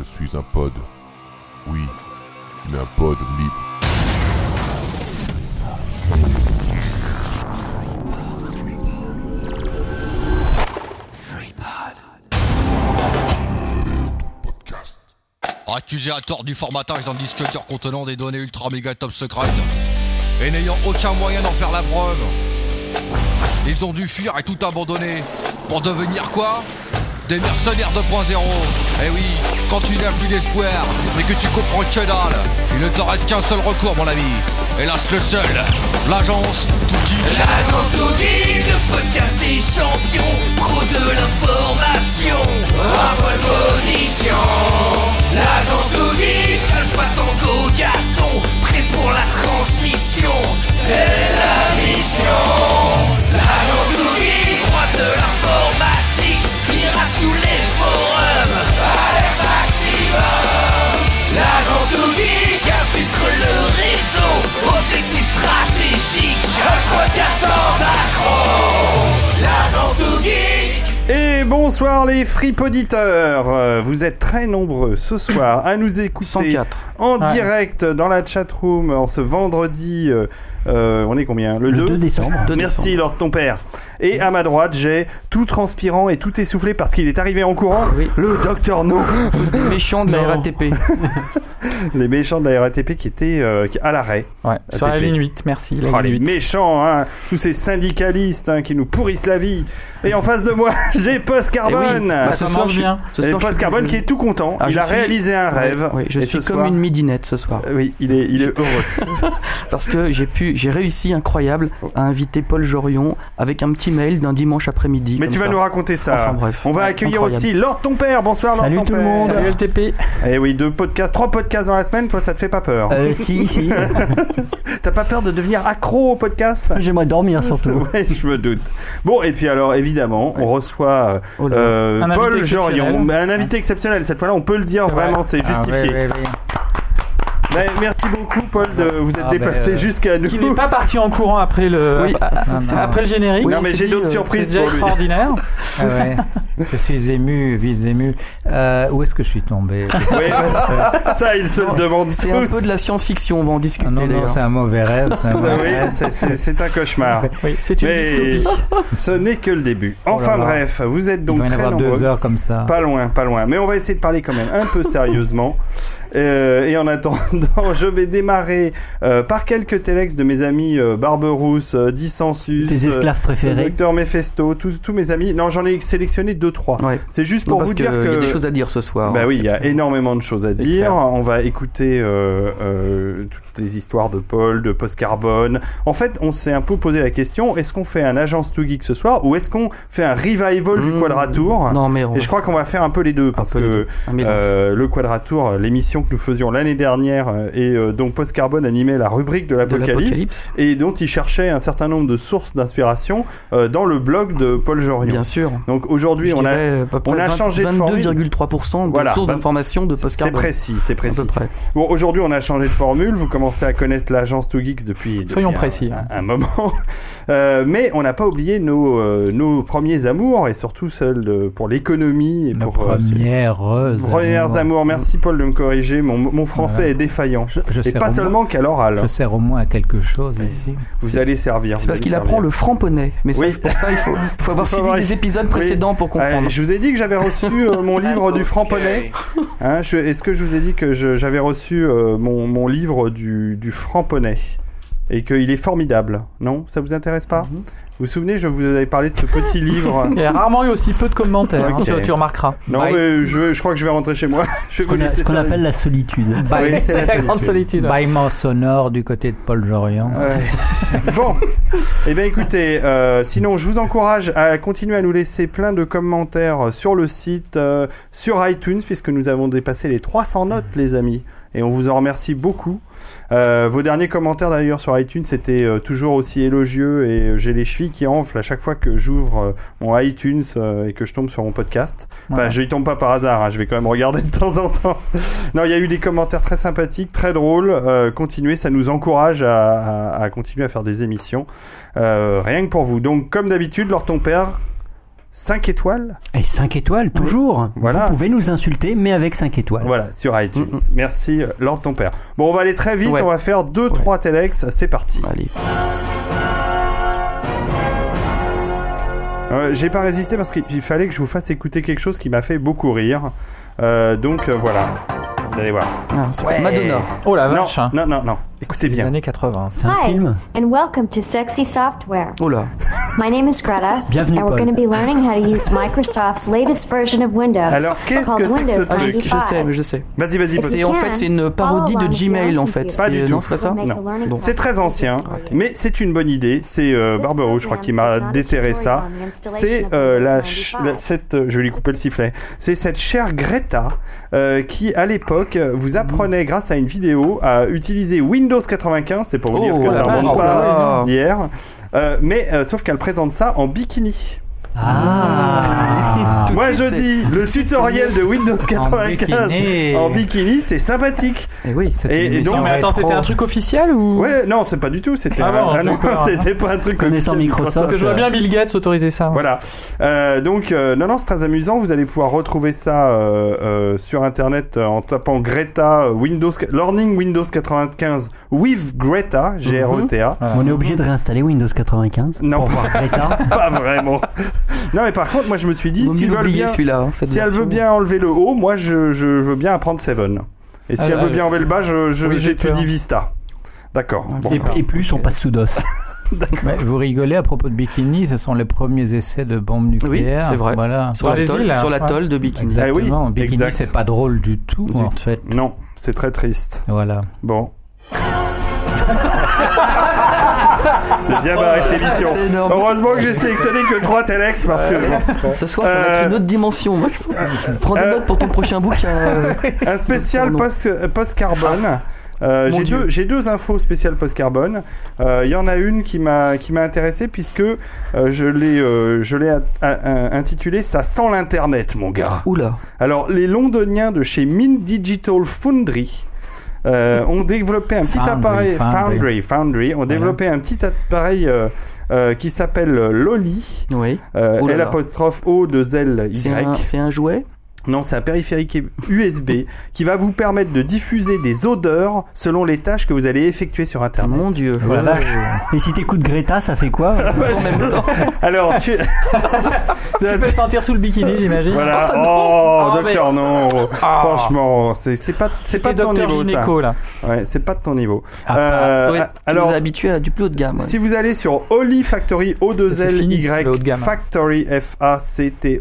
Je suis un pod. Oui, mais un pod libre. Accusé à tort du formatage d'un disque dur contenant des données ultra méga top secrètes et n'ayant aucun moyen d'en faire la preuve. Ils ont dû fuir et tout abandonner pour devenir quoi? Des mercenaires 2.0. Eh oui, quand tu n'as plus d'espoir, mais que tu comprends que dalle, il ne te reste qu'un seul recours, mon ami. Hélas, le seul, l'agence Tookie. L'agence Tookie, le podcast des champions, pro de l'information, à bonne position. L'agence Tookie, Alpha Tango Gaston, prêt pour la transmission, c'est la mission. L'agence Tookie, roi de l'informatique, pirate tous les forums, allez maximum. L'agence Tookie, qui infiltre le réseau, objectif stratégique, un podcast sans accroc. L'agence Tookie. Et bonsoir les fripoditeurs Euh, Vous êtes très nombreux ce soir à nous écouter 104. en Ouais. direct dans la chatroom en ce vendredi. euh, euh, on est combien? Le, Le 2 décembre. 2 Merci décembre. Lord ton père. Et à ma droite, j'ai tout transpirant et tout essoufflé parce qu'il est arrivé en courant, Oui. le docteur No. Des méchants de la Non. RATP. Les méchants de la RATP qui étaient euh, à l'arrêt. Ouais, sur la ligne 8, merci. La Oh, ligne les 8. méchants, hein, tous ces syndicalistes hein, qui nous pourrissent la vie. Et en face de moi, j'ai Post Eh oui, Carbone. bah, Ça ce soir, bien. ce Et soir, Post Carbone je- qui est tout content. Ah, il a suis- réalisé un rêve. Oui, je Et suis comme soir- une midinette ce soir. Euh, Oui, il est, il est heureux. Parce que j'ai pu, j'ai réussi, incroyable, à inviter Paul Jorion avec un petit mail d'un dimanche après-midi. Mais tu vas nous raconter ça. Enfin, bref. On va Ouais, accueillir incroyable. aussi Lord ton père. Bonsoir Lord Salut ton tout le père. monde. Salut LTP. Eh oui, deux podcasts, trois podcasts dans la semaine, toi ça te fait pas peur. Euh, si, si. T'as pas peur de devenir accro au podcast? J'aimerais dormir surtout. Ouais, je me doute. Bon, et puis alors, évidemment, on reçoit Oh là. euh, Un Paul Jorion. exceptionnel. Mais un invité exceptionnel. Cette fois-là, on peut le dire vraiment, c'est justifié. Mais merci beaucoup, Paul, de vous être Ah, déplacé ben, euh, jusqu'à nous. Qui n'est pas parti en courant après le, Oui. ah, c'est après le générique. non, mais j'ai d'autres euh, C'est surprises déjà pour lui. extraordinaire. Ah ouais. Je suis ému, vite ému. Euh, où est-ce que je suis tombé? Oui, ça, il se le demande C'est un peu de la science-fiction, on va en discuter Ah Non, non, c'est un mauvais rêve. C'est un Ah mauvais oui, rêve. c'est- c'est c'est un cauchemar. Oui, c'est une Mais dystopie. ce n'est que le début. Oh Enfin bref, vous êtes Il donc va y très avoir nombreux. deux heures comme ça. Pas loin, pas loin. Mais on va essayer de parler quand même un peu sérieusement. Euh, et en attendant, je vais démarrer euh, par quelques télex de mes amis euh, Barberousse, Dissensus, Tes esclaves préférés. Docteur Mephisto, tous mes amis. Non, j'en ai sélectionné deux trois. Ouais. C'est juste pour vous dire y a que des choses à dire ce soir. bah hein, oui, il y a énormément de choses à dire. On va écouter toutes les histoires de Paul, de Post Carbone. En fait, on s'est un peu posé la question est-ce qu'on fait un agence to geek ce soir ou est-ce qu'on fait un revival du Mmh. Quadratour? Non, mais on Et je crois qu'on va faire un peu les deux parce peu que deux. Le Quadratour, l'émission que nous faisions l'année dernière euh, et euh, dont Post Carbone animait la rubrique de l'Apocalypse et dont il cherchait un certain nombre de sources d'inspiration euh, dans le blog de Paul Jorion. Bien sûr. Donc aujourd'hui, on a on a 20 changé de formule. 22,3% de Voilà, sources vingt- d'information de c'est post-carbone. précis, c'est À précis. peu près. Bon, aujourd'hui, on a changé de formule. Vous commencez à connaître l'agence Two Geeks depuis, depuis Soyons un- précis. Un, un moment. Euh, mais on n'a pas oublié nos, euh, nos premiers amours et surtout celles de- pour l'économie et Nos pour euh, premières ce- premières amours. Merci Paul de me corriger. Mon, mon français Voilà. est défaillant. Je, je Et pas seulement qu'à l'oral. moins- Je sers au moins à quelque chose ici. Vous allez servir. C'est parce qu'il apprend le franc-poney. Mais ça, Oui. pour ça, il faut, il faut avoir suivi des épisodes Oui. précédents pour comprendre. Je vous ai dit que j'avais reçu euh, mon livre du franc-poney. Hein, Est-ce que je vous ai dit que j'avais reçu euh, mon, mon livre du, du franc-poney et qu'il est formidable Non Ça vous intéresse pas Mhm. Vous vous souvenez, je vous avais parlé de ce petit livre. Il y a rarement eu aussi peu de commentaires, hein, Ok. tu, tu remarqueras. Non, Bye. mais je, je crois que je vais rentrer chez moi. Je vais Ce qu'on appelle la solitude. Oui, c'est C'est la la grande solitude. Bâillement sonore du côté de Paul. Ouais. bon, eh bien écoutez, euh, sinon je vous encourage à continuer à nous laisser plein de commentaires sur le site, euh, sur iTunes, puisque nous avons dépassé les 300 notes, les amis, et on vous en remercie beaucoup. Euh, vos derniers commentaires d'ailleurs sur iTunes étaient euh, toujours aussi élogieux et euh, j'ai les chevilles qui enflent à chaque fois que j'ouvre mon iTunes et que je tombe sur mon podcast. Enfin, Ouais. je y tombe pas par hasard, hein, je vais quand même regarder de temps en temps. non, il y a eu des commentaires très sympathiques, très drôles. Continuez, ça nous encourage à, à- à continuer à faire des émissions. Rien que pour vous. Donc, comme d'habitude, Lord ton père, 5 étoiles. Et 5 étoiles, toujours. Voilà. Vous pouvez nous insulter, mais avec 5 étoiles. Voilà, sur iTunes. Merci, euh, Lord ton père. Bon, on va aller très vite, Ouais. on va faire 2-3 Telex, c'est parti. Allez. Euh, J'ai pas résisté parce qu'il fallait que je vous fasse écouter quelque chose qui m'a fait beaucoup rire. Euh, donc euh, voilà, vous allez voir. Ah, Madonna. Oh la Non, vache. hein. non, non, non. Écoutez Les bien. années 80. C'est un Hi, film. and welcome to Sexy Software. Oh là. My name is Greta, Bienvenue, and we're Paul. going to be learning how to use Microsoft's latest version of Windows. Alors, qu'est-ce called que c'est que Windows ce Ah, je, truc je sais, mais 95. je sais. Vas-y, vas-y, Et vas-y. C'est en fait c'est une parodie de Gmail en fait. Pas du tout. Non, c'est pas ça? Non. C'est très ancien, mais c'est une bonne idée. C'est euh, Barbaro, je crois, qui m'a déterré ça. C'est euh, la, la- cette, euh, je vais lui couper le sifflet. C'est cette chère Greta euh, qui, à l'époque, vous apprenait grâce à une vidéo à utiliser Windows 95. C'est pour vous dire Oh, que ça vache, remonte oh pas là. d'hier. Euh, mais euh, sauf qu'elle présente ça en bikini. Ah Moi je dis, le tutoriel de Windows 95 bikini. en bikini, c'est sympathique. Eh oui. C'est Et- une et émission donc- Non, mais attends, c'était un truc officiel ou? Ouais, non, c'est pas du tout. C'était Ah bon, ah non, c'était pas un truc Connaissant Microsoft. Parce que je vois bien Bill Gates autoriser ça. Voilà. Euh, donc, euh, non, non, c'est très amusant. Vous allez pouvoir retrouver ça euh, euh, sur Internet euh, en tapant Greta Windows Learning Windows 95 with Greta, G-R-E-T-A. On est obligé de réinstaller Windows 95 Non. pour voir Greta. Pas vraiment. non, mais par contre, moi, je me suis dit, mieux s'ils veulent l'oublier bien, hein, si elle veut bien enlever le haut, moi, je, je veux bien apprendre Seven. Et si Ah, elle veut bien enlever le bas, je, je- oui, j'ai j'étudie. Vista. D'accord. Bon. Et, et plus, on passe sous DOS. Vous rigolez à propos de bikini, ce sont les premiers essais de bombes nucléaires. c'est vrai. Voilà. Sur sur hein. l'atoll de Bikini. Ah oui, bikini, c'est pas drôle du tout, en fait. Non, c'est très triste. Voilà. Bon. c'est bien barré cette émission. Heureusement que j'ai sélectionné que 3 Telex parce que Ce soir, ça va Euh, être une autre dimension. Moi, je prends des euh, notes pour ton prochain bouquin. euh. un spécial Pardon. post, post carbone. Euh, Mon j'ai deux, j'ai deux infos spéciales post carbone. Euh, Il y en a une qui m'a qui m'a intéressé puisque euh, je l'ai euh, je l'ai a- a- intitulé ça sent l'internet mon gars. Oula. Alors les Londoniens de chez Mint Digital Foundry euh, ont développé un petit Foundry, appareil Foundry. Foundry Foundry ont développé un petit appareil euh, euh, qui s'appelle Loli. Oui. Euh, Oh L apostrophe O de C'est Y. un, c'est un jouet? Non, c'est un périphérique USB qui va vous permettre de diffuser des odeurs selon les tâches que vous allez effectuer sur Internet. Mon dieu. Voilà. Et si t'écoutes Greta, ça fait quoi En même temps. Alors, tu... Tu peux sentir sous le bikini, j'imagine. Voilà. Oh, Ah, docteur, non. Franchement, c'est pas, c'est pas de ton niveau, ça. gynéco, là. Ouais, c'est pas de ton niveau. Ah, Euh, Ouais, a- alors, habitué à du plus haut de gamme. ouais. si vous allez sur Oli Factory, o 2 C'est l fini, y le haut de gamme. Factory,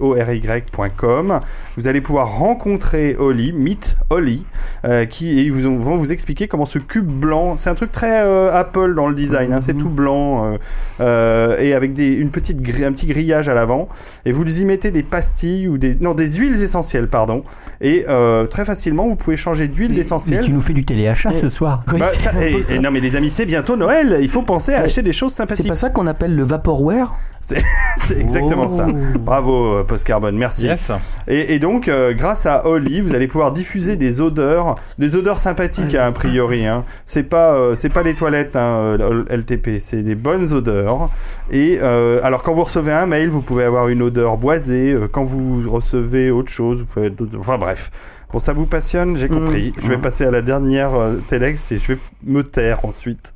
F-A-C-T-O-R-Y.com, vous allez pouvoir rencontrer Oli, Meet Oli, euh, qui ils vous ont- vont vous expliquer comment ce cube blanc, c'est un truc très euh, Apple dans le design, hein, c'est Mhm. tout blanc euh, euh, et avec des, une petite un petit grillage à l'avant, et vous y mettez des pastilles ou des non des huiles essentielles pardon, et très facilement vous pouvez changer d'huile Mais essentielle. tu nous fais du téléachat ce soir. Bah, c'est ça- et- non mais les amis c'est bientôt Noël, il faut penser à acheter des choses C'est sympathiques. pas ça qu'on appelle le vaporware? C'est exactement Oh. ça. Bravo euh, Post Carbone, merci. Yes. Et, et donc euh, grâce à Oli, vous allez pouvoir diffuser des odeurs, des odeurs sympathiques hein, a priori. Hein. C'est pas euh, c'est pas les toilettes hein, LTP, c'est des bonnes odeurs. Et euh, alors quand vous recevez un mail, vous pouvez avoir une odeur boisée. quand vous recevez autre chose, vous pouvez d'autres- enfin bref. Bon, ça vous passionne, j'ai compris. Mm. Je vais passer à la dernière euh, Telex et je vais me taire ensuite.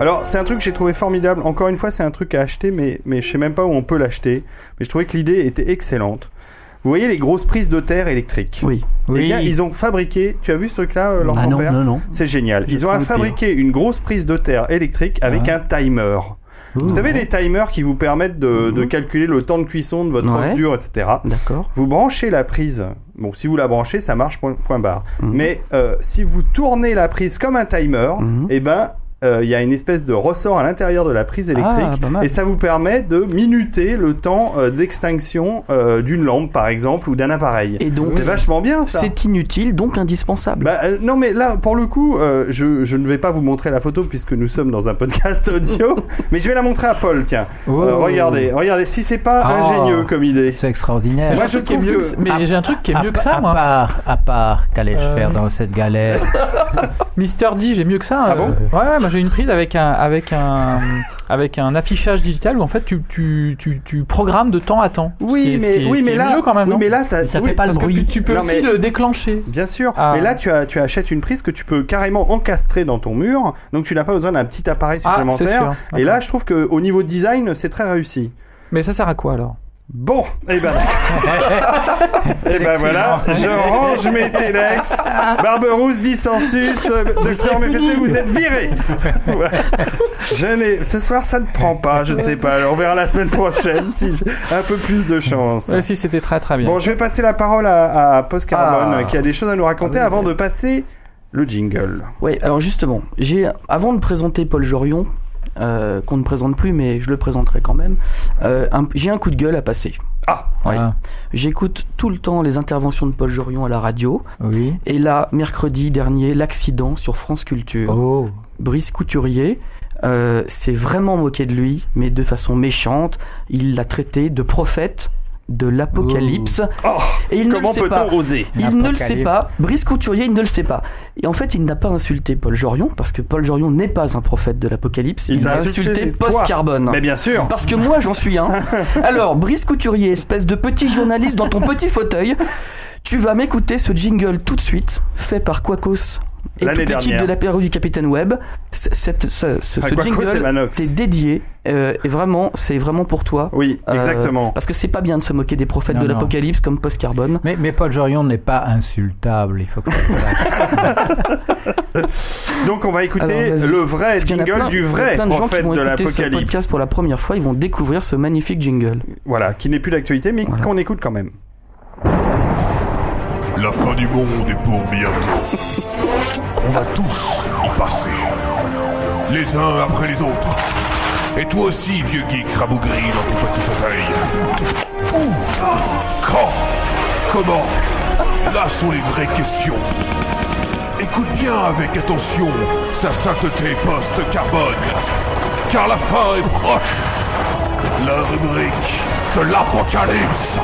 Alors, c'est un truc que j'ai trouvé formidable. Encore une fois, c'est un truc à acheter, mais, mais je sais même pas où on peut l'acheter. Mais je trouvais que l'idée était excellente. Vous voyez les grosses prises de terre électriques Oui. Eh bien, ils ont fabriqué. Tu as vu ce truc-là, euh, Ah non, non, non. C'est génial. Ils ont fabriqué une grosse prise de terre électrique avec Ah. un timer. Vous savez, les timers qui vous permettent de, de calculer le temps de cuisson de votre Ouais. dur, etc. D'accord. Vous branchez la prise. Bon, si vous la branchez, ça marche, point, point barre. Mhm. Mais euh, si vous tournez la prise comme un timer, Mhm. eh ben, euh, il y a une espèce de ressort à l'intérieur de la prise électrique. Ah, mal. et ça vous permet de minuter le temps euh, d'extinction euh, d'une lampe, par exemple, ou d'un appareil. Et donc, C'est vachement bien, ça. c'est inutile, donc indispensable. Bah, euh, non mais là pour le coup euh, je, je ne vais pas vous montrer la photo puisque nous sommes dans un podcast audio mais je vais la montrer à Paul tiens Oh. Euh, regardez regardez si c'est pas Ah. ingénieux comme idée C'est extraordinaire. Moi, J'ai un je truc qui est trouve mieux que- que- Mais j'ai un truc qui est À- mieux que ça, à moi. part, à part, qu'allais-je Euh. faire dans cette galère? Mister D, j'ai mieux que ça. Ah euh. bon? Ouais, moi j'ai une prise avec un, avec un, avec un affichage digital où en fait tu, tu, tu, tu programmes de temps à temps. Ce Oui, qui est- ce mais, oui, mais là, mieux quand même. oui, non mais là, Ça oui, fait pas le que bruit. tu, tu peux Non, aussi mais- le déclencher. Bien sûr, Ah. mais là tu, as, tu achètes une prise que tu peux carrément encastrer dans ton mur, donc tu n'as pas besoin d'un petit appareil Ah, supplémentaire. sûr. et là, je trouve qu'au niveau design, c'est très réussi. Mais ça sert à quoi alors? Bon, et ben, et ben voilà, je range mes Telex. Barberousse dit sensus, euh, docteur Méphété, vous êtes viré. Je n'ai, ce soir ça ne prend pas, je ne sais pas. Alors, on verra la semaine prochaine si j'ai un peu plus de chance. Ouais, Si c'était très très bien. Bon, je vais passer la parole à, à Post Carbone Ah. qui a des choses à nous raconter avant de passer le jingle. Oui, alors justement, j'ai avant de présenter Paul Jorion, euh, qu'on ne présente plus, mais je le présenterai quand même, euh, j'ai un coup de gueule à passer. Ah, Ouais. Ah, J'écoute tout le temps les interventions de Paul Jorion à la radio, oui. et là, mercredi dernier, l'accident sur France Culture. Oh. Brice Couturier euh, s'est vraiment moqué de lui, mais de façon méchante. Il l'a traité de prophète de l'apocalypse. Oh, et il ne le comment sait peut-on pas. oser Il ne le sait pas. Brice Couturier, il ne le sait pas. Et en fait, il n'a pas insulté Paul Jorion, parce que Paul Jorion n'est pas un prophète de l'apocalypse. Il, t'a a insulté. Post-Carbone. Mais bien sûr. Parce que moi, j'en suis un. Alors, Brice Couturier, espèce de petit journaliste dans ton petit fauteuil, tu vas m'écouter ce jingle tout de suite, fait par Quacos et L'année toute l'équipe dernière. de l'apéro du Capitaine Web. Cette, ce, ce- Ah, ce et jingle t'est dédié euh, et vraiment, c'est vraiment pour toi. Oui, Euh, exactement. parce que c'est pas bien de se moquer des prophètes Non, de l'apocalypse comme Post-Carbone. Mais, mais Paul Jorion n'est pas insultable, il faut que ça. Donc on va écouter Alors, le vrai jingle plein- du il y a vrai plein de gens qui prophète vont de l'apocalypse. podcast pour la première fois, ils vont découvrir ce magnifique jingle. Voilà, qui n'est plus d'actualité, mais Voilà. qu'on écoute quand même. La fin du monde est pour bientôt. On va tous y passer. Les uns après les autres. Et toi aussi, vieux geek rabougri dans ton petit fauteuil. Où Quand Comment? Là sont les vraies questions. Écoute bien avec attention sa sainteté post-carbone. Car la fin est proche. La rubrique de l'apocalypse.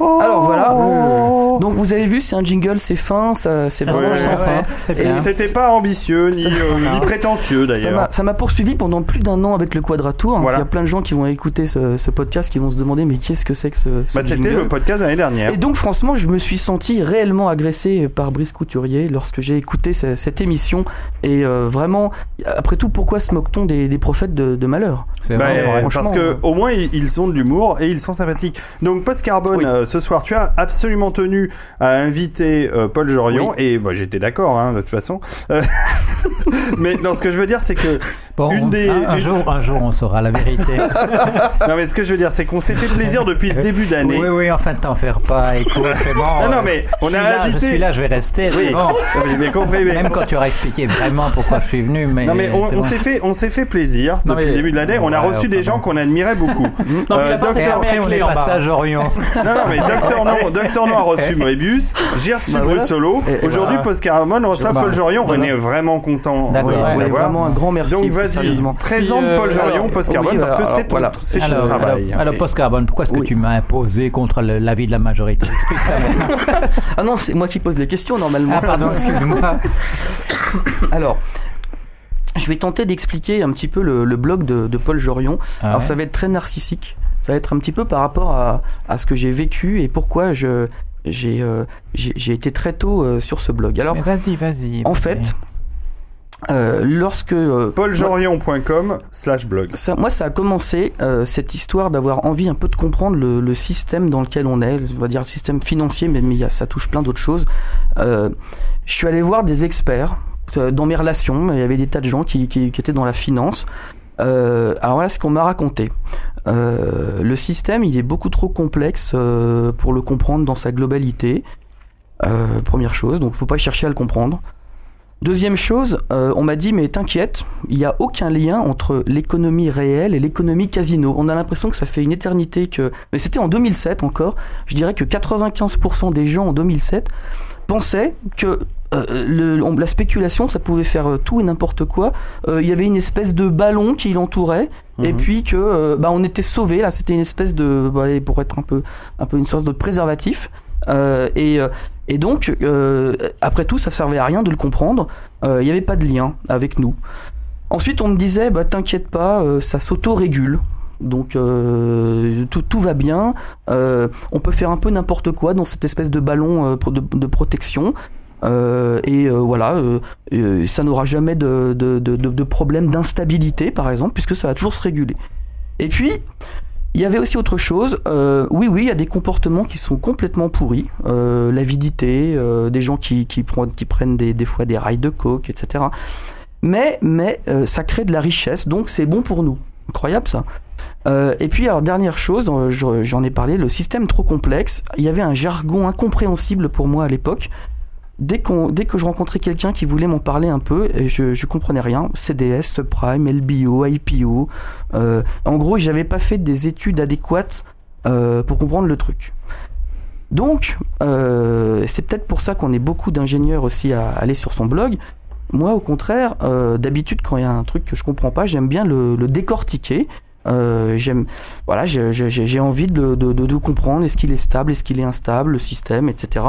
Alors voilà. Donc vous avez vu, c'est un jingle, c'est fin, ça, c'est vraiment Ouais, sensé. ouais, bien. C'était pas ambitieux ni, euh, ni prétentieux Ça d'ailleurs. m'a- Ça m'a poursuivi pendant plus d'un an avec le Quadratour. Voilà. Il y a plein de gens qui vont écouter ce, ce podcast qui vont se demander mais qu'est-ce que c'est que ce, ce Bah, c'était le podcast de l'année dernière. Et donc franchement, je me suis senti réellement agressé par Brice Couturier lorsque j'ai écouté ce- cette émission. Et euh, vraiment, après tout, pourquoi se moque-t-on des, des prophètes de, de malheur? C'est Bah, vrai. parce que euh, au moins ils, ils ont de l'humour et ils sont sympathiques. Donc Post Carbone, Oui. euh, ce soir, tu as absolument tenu à inviter euh, Paul Jorion et bah, j'étais d'accord hein, de toute façon. Euh, mais non, ce que je veux dire, c'est que Bon, une des- un, un une- jour, un jour, on saura la vérité. non, mais ce que je veux dire, c'est qu'on s'est fait plaisir depuis ce début d'année. oui, oui, enfin, t'en faire pas. Écoute, c'est bon. Non, non, mais je on suis a là, invité- Je suis là, je vais rester. Oui, bon. j'ai bien compris. Mais... Même quand tu auras expliqué vraiment pourquoi je suis venu, mais. Non mais on, s'est fait on s'est fait plaisir Non, depuis mais- le début de l'année. On a Ouais, reçu des enfin gens qu'on admirait beaucoup. Non, mais Euh, docteur- Après, on est en passé bas. à Jorion. Non, non, mais Docteur Non, Docteur No a reçu Moebius, j'ai reçu Bah Bruce voilà. Solo. Aujourd'hui, voilà. Post Caramon reçoit Bah, Paul Jorion. On est vraiment content. D'accord. Vraiment un grand merci. Vas-y, présente euh, Paul Jorion, alors, Post oui, parce que c'est ton, voilà. c'est ton Alors, travail. alors, alors, Post Carbone, pourquoi est-ce que tu m'as imposé contre l'avis de la majorité. Ah non, c'est moi qui pose les questions normalement. Ah, pardon, excuse-moi. Alors, je vais tenter d'expliquer un petit peu le, le blog de, de Paul Jorion. Ah Alors ça va être très narcissique. Ça va être un petit peu par rapport à, à ce que j'ai vécu et pourquoi je j'ai euh, été très tôt euh, sur ce blog. Alors vas-y, vas-y. en fait, euh, lorsque euh, Pauljorion.com slash blog. ça, moi, ça a commencé euh, cette histoire d'avoir envie un peu de comprendre le, le système dans lequel on est, on va dire le système financier, mais, mais ça touche plein d'autres choses. Euh, je suis allé voir des experts euh, dans mes relations, il y avait des tas de gens qui, qui, qui étaient dans la finance. Euh, alors voilà ce qu'on m'a raconté. Euh, le système, il est beaucoup trop complexe euh, pour le comprendre dans sa globalité. Euh, première chose, donc faut pas chercher à le comprendre. Deuxième chose, euh, on m'a dit mais t'inquiète, il n'y a aucun lien entre l'économie réelle et l'économie casino. On a l'impression que ça fait une éternité que... Mais c'était en 2007 encore. Je dirais que 95% des gens en 2007 pensaient que euh, le- on- la spéculation, ça pouvait faire euh, tout et n'importe quoi. Euh, Il y avait une espèce de ballon qui l'entourait, et Mhm. puis que bah, on était sauvé. Là, c'était une espèce de, bah, pour être un peu, un peu une sorte de préservatif. Euh, et, euh, et donc, euh, après tout, ça servait à rien de le comprendre. Euh, Il n'y avait pas de lien avec nous. Ensuite, on me disait, bah, t'inquiète pas, euh, ça s'auto-régule. Donc euh, tout, tout va bien. Euh, on peut faire un peu n'importe quoi dans cette espèce de ballon euh, de, de protection. Euh, et euh, voilà, euh, euh, ça n'aura jamais de, de- de problème d'instabilité, par exemple, puisque ça va toujours se réguler. Et puis, il y avait aussi autre chose. Euh, oui, oui, il y a des comportements qui sont complètement pourris. Euh, L'avidité, euh, des gens qui, prennent, des, des fois des rails de coke, etc. Mais, mais ça crée de la richesse, donc c'est bon pour nous. Incroyable ça. Et puis alors dernière chose, j'en ai parlé, le système trop complexe. Il y avait un jargon incompréhensible pour moi à l'époque. Dès, qu'on, dès que je rencontrais quelqu'un qui voulait m'en parler un peu, je, je comprenais rien. CDS, subprime, LBO, IPO. Euh, en gros, j'avais pas fait des études adéquates euh, pour comprendre le truc. Donc, euh, c'est peut-être pour ça qu'on est beaucoup d'ingénieurs aussi à aller sur son blog. Moi, au contraire, euh, d'habitude, quand il y a un truc que je comprends pas, j'aime bien le, le décortiquer. Euh, j'aime, voilà, j'ai envie de, de, de, de comprendre est-ce qu'il est stable, est-ce qu'il est instable, le système, etc.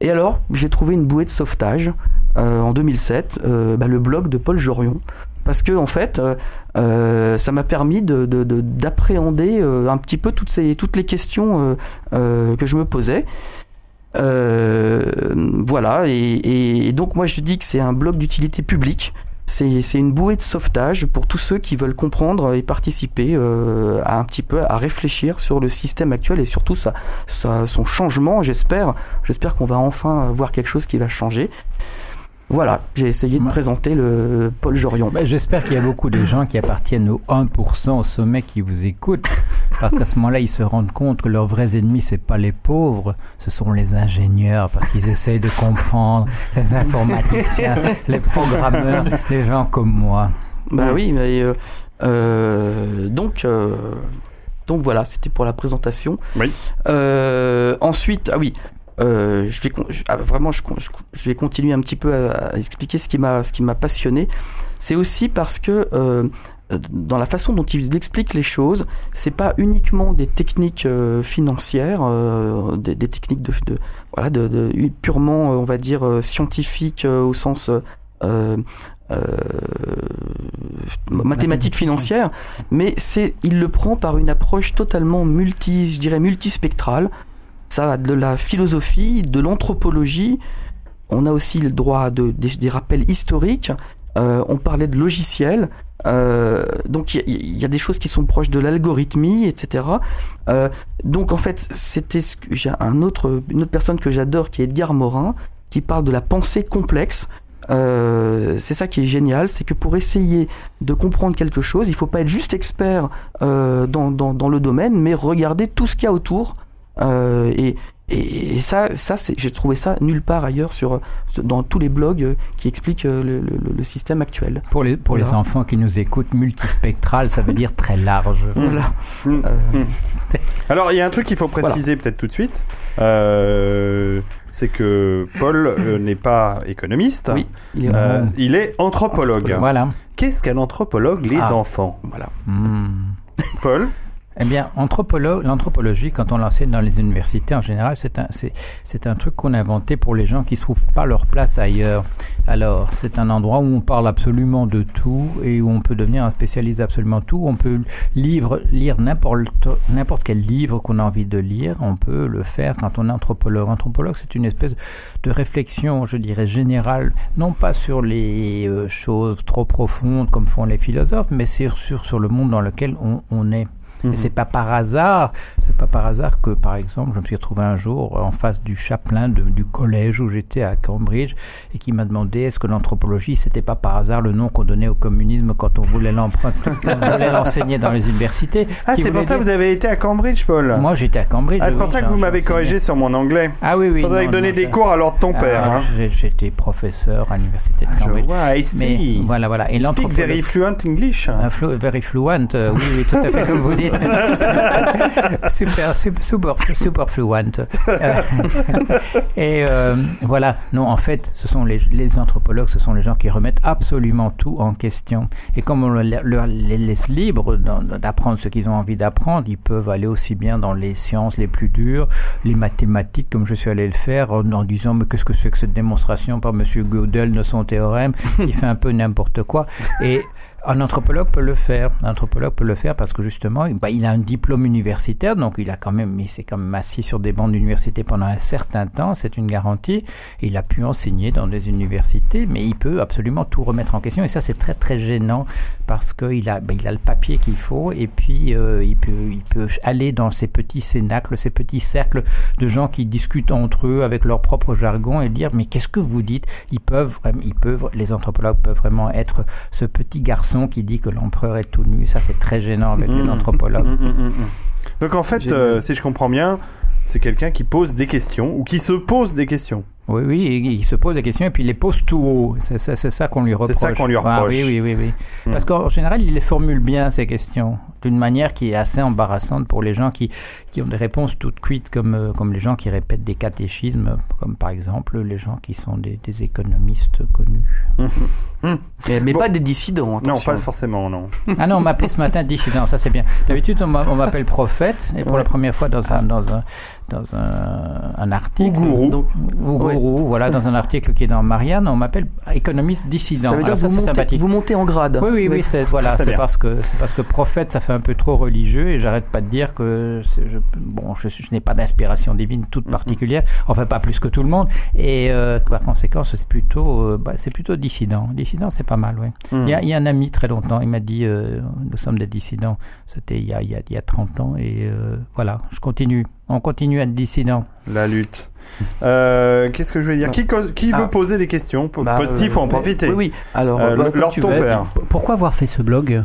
Et alors, j'ai trouvé une bouée de sauvetage euh, en 2007, euh, bah, le blog de Paul Jorion, parce que en fait, euh, ça m'a permis de de- de- d'appréhender euh, un petit peu toutes les questions que je me posais. Voilà, et donc moi je dis que c'est un blog d'utilité publique. C'est une bouée de sauvetage pour tous ceux qui veulent comprendre et participer euh, à un petit peu à réfléchir sur le système actuel et surtout son changement. J'espère, j'espère qu'on va enfin voir quelque chose qui va changer. Voilà, j'ai essayé de présenter le Paul Jorion. Ben, J'espère qu'il y a beaucoup de gens qui appartiennent au 1% au sommet qui vous écoutent, parce qu'à ce moment-là, ils se rendent compte que leurs vrais ennemis, c'est pas les pauvres, ce sont les ingénieurs, parce qu'ils essayent de comprendre, les informaticiens, les programmeurs, les gens comme moi. Bah oui, mais euh, euh, donc euh, donc voilà, c'était pour la présentation. Oui. Euh, ensuite, ah oui. Euh, je vais ah, vraiment, je, vais continuer un petit peu à, à expliquer ce qui m'a ce qui m'a passionné. C'est aussi parce que euh, dans la façon dont il explique les choses, c'est pas uniquement des techniques euh, financières, euh, des, des techniques de, de voilà de, de- purement, on va dire scientifiques euh, au sens mathématiques financières, mais c'est il le prend par une approche totalement multi, je dirais multispectrale. Ça va de la philosophie, de l'anthropologie. On a aussi le droit de des, rappels historiques. Euh, on parlait de logiciels. Euh, donc il y, a- des choses qui sont proches de l'algorithmie, etc. Euh, donc en fait, c'était j'ai un autre, une autre personne que j'adore qui est Edgar Morin, qui parle de la pensée complexe. C'est ça qui est génial, c'est que pour essayer de comprendre quelque chose, il faut pas être juste expert dans, dans, dans le domaine, mais regarder tout ce qu'il y a autour. Euh, et, et, et ça, ça c'est- j'ai trouvé ça nulle part ailleurs sur, dans tous les blogs euh, qui expliquent euh, le, le, le système actuel. Pour les, pour les enfants qui nous écoutent, multispectral, ça veut dire très large. Voilà. Mm. Euh, Alors, il y a un truc qu'il faut préciser peut-être tout de suite. Euh, c'est que Paul n'est pas économiste. Oui, il est- Euh, il est anthropologue. Voilà. Qu'est-ce qu'un anthropologue Les Ah. enfants? voilà. Paul? Eh bien, anthropolo- l'anthropologie, quand on l'enseigne dans les universités en général, c'est un, un truc qu'on a inventé pour les gens qui ne trouvent pas leur place ailleurs. Alors, c'est un endroit où on parle absolument de tout et où on peut devenir un spécialiste d'absolument tout. On peut lire n'importe, n'importe quel livre qu'on a envie de lire. On peut le faire quand on est anthropologue. Anthropologue, c'est une espèce de réflexion, je dirais, générale, non pas sur les euh, choses trop profondes comme font les philosophes, mais sur, sur, sur le monde dans lequel on est. Mhm. Et c'est pas par hasard, c'est pas par hasard que, par exemple, je me suis retrouvé un jour en face du chapelain de- du collège où j'étais à Cambridge et qui m'a demandé est-ce que l'anthropologie c'était pas par hasard le nom qu'on donnait au communisme quand on voulait l'emprunter, quand on voulait l'enseigner dans les universités. Ah, c'est pour ça que vous avez été à Cambridge, Paul Moi j'étais à Cambridge. Ah, c'est pour oui, ça que vous m'avez corrigé sur mon anglais. Ah oui, oui. Faudrait non, donner non, des cours alors de ton père. Ah, hein. j'ai- J'étais professeur à l'université de Je Cambridge. vois, I Mais see. voilà, voilà. Et very fluent English. Un flu- very fluent, euh, oui, oui, tout à fait comme vous dites. super, super, super, super fluent. Euh, et euh, voilà, non, en fait, ce sont les, les anthropologues, ce sont les gens qui remettent absolument tout en question. Et comme on leur, leur les laisse libres d'apprendre ce qu'ils ont envie d'apprendre, ils peuvent aller aussi bien dans les sciences les plus dures, les mathématiques, comme je suis allé le faire, en, en disant mais qu'est-ce que c'est que cette démonstration par Monsieur Gödel de son théorème? Il fait un peu n'importe quoi. Et Un anthropologue peut le faire. Un anthropologue peut le faire parce que justement, bah, il a un diplôme universitaire, donc il a quand même, il s'est quand même assis sur des bancs d'université pendant un certain temps, c'est une garantie. Il a pu enseigner dans des universités, mais il peut absolument tout remettre en question. Et ça, c'est très très gênant parce qu'il a, bah, il a le papier qu'il faut et puis euh, il peut, il peut aller dans ces petits cénacles, ces petits cercles de gens qui discutent entre eux avec leur propre jargon et dire mais qu'est-ce que vous dites? Ils peuvent, ils peuvent, les anthropologues peuvent vraiment être ce petit garçon qui dit que l'empereur est tout nu. Ça, c'est très gênant avec les Mhm. anthropologues. Mm, mm, mm, mm. Donc en fait, euh, si je comprends bien, c'est quelqu'un qui pose des questions ou qui se pose des questions. Oui, oui, il se pose des questions et puis il les pose tout haut. C'est c'est- c'est ça qu'on lui reproche. ça qu'on lui Ah, reproche. oui, oui, oui, oui. Hmm. Parce qu'en général, il les formule bien, ces questions, d'une manière qui est assez embarrassante pour les gens qui, qui ont des réponses toutes cuites, comme, euh, comme les gens qui répètent des catéchismes, comme par exemple les gens qui sont des, des économistes connus. Mais, mais Bon. pas des dissidents, Non, attention. pas forcément, non. Ah non, on m'a appelé ce matin dissident, ça c'est bien. D'habitude, on m'appelle prophète, et pour la première fois dans un, dans un, dans un, un article. Ou gourou. Donc, Ou Ouais. gourou, voilà, dans un article qui est dans Marianne, on m'appelle économiste dissident. ça veut dire Alors que ça, vous montez, sympathique. vous montez en grade. Oui, oui, oui, c'est voilà, c'est parce que c'est parce que prophète, ça fait un peu trop religieux et j'arrête pas de dire que je, bon, je, n'ai pas d'inspiration divine toute particulière, enfin pas plus que tout le monde, et euh, par conséquent, c'est plutôt, euh, bah, c'est plutôt dissident. Dissident, c'est pas mal, oui. Mm. Il y, a, il y a un ami très longtemps, il m'a dit, euh, nous sommes des dissidents. C'était il y a, il y a, il y a 30 ans et euh, voilà, je continue. On continue à être dissident. La lutte. Euh, Qu'est-ce que je voulais dire? Qui, qui Ah. veut poser des questions Bah, Positif, euh, faut en profiter? Oui, oui. Alors, Euh, bah, le- comme Lord tu ton veux. père, Pourquoi avoir fait ce blog?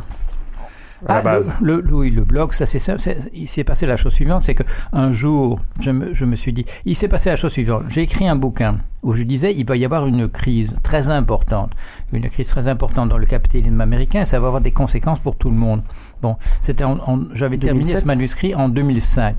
À la Ah, base. Le, le- oui, le blog, ça c'est simple. Il s'est passé la chose suivante, c'est que un jour, je me, je me suis dit, il s'est passé la chose suivante. J'ai écrit un bouquin où je disais, il va y avoir une crise très importante, une crise très importante dans le capitalisme américain, et ça va avoir des conséquences pour tout le monde. Bon, c'était, j'avais terminé 2007. ce manuscrit en 2005.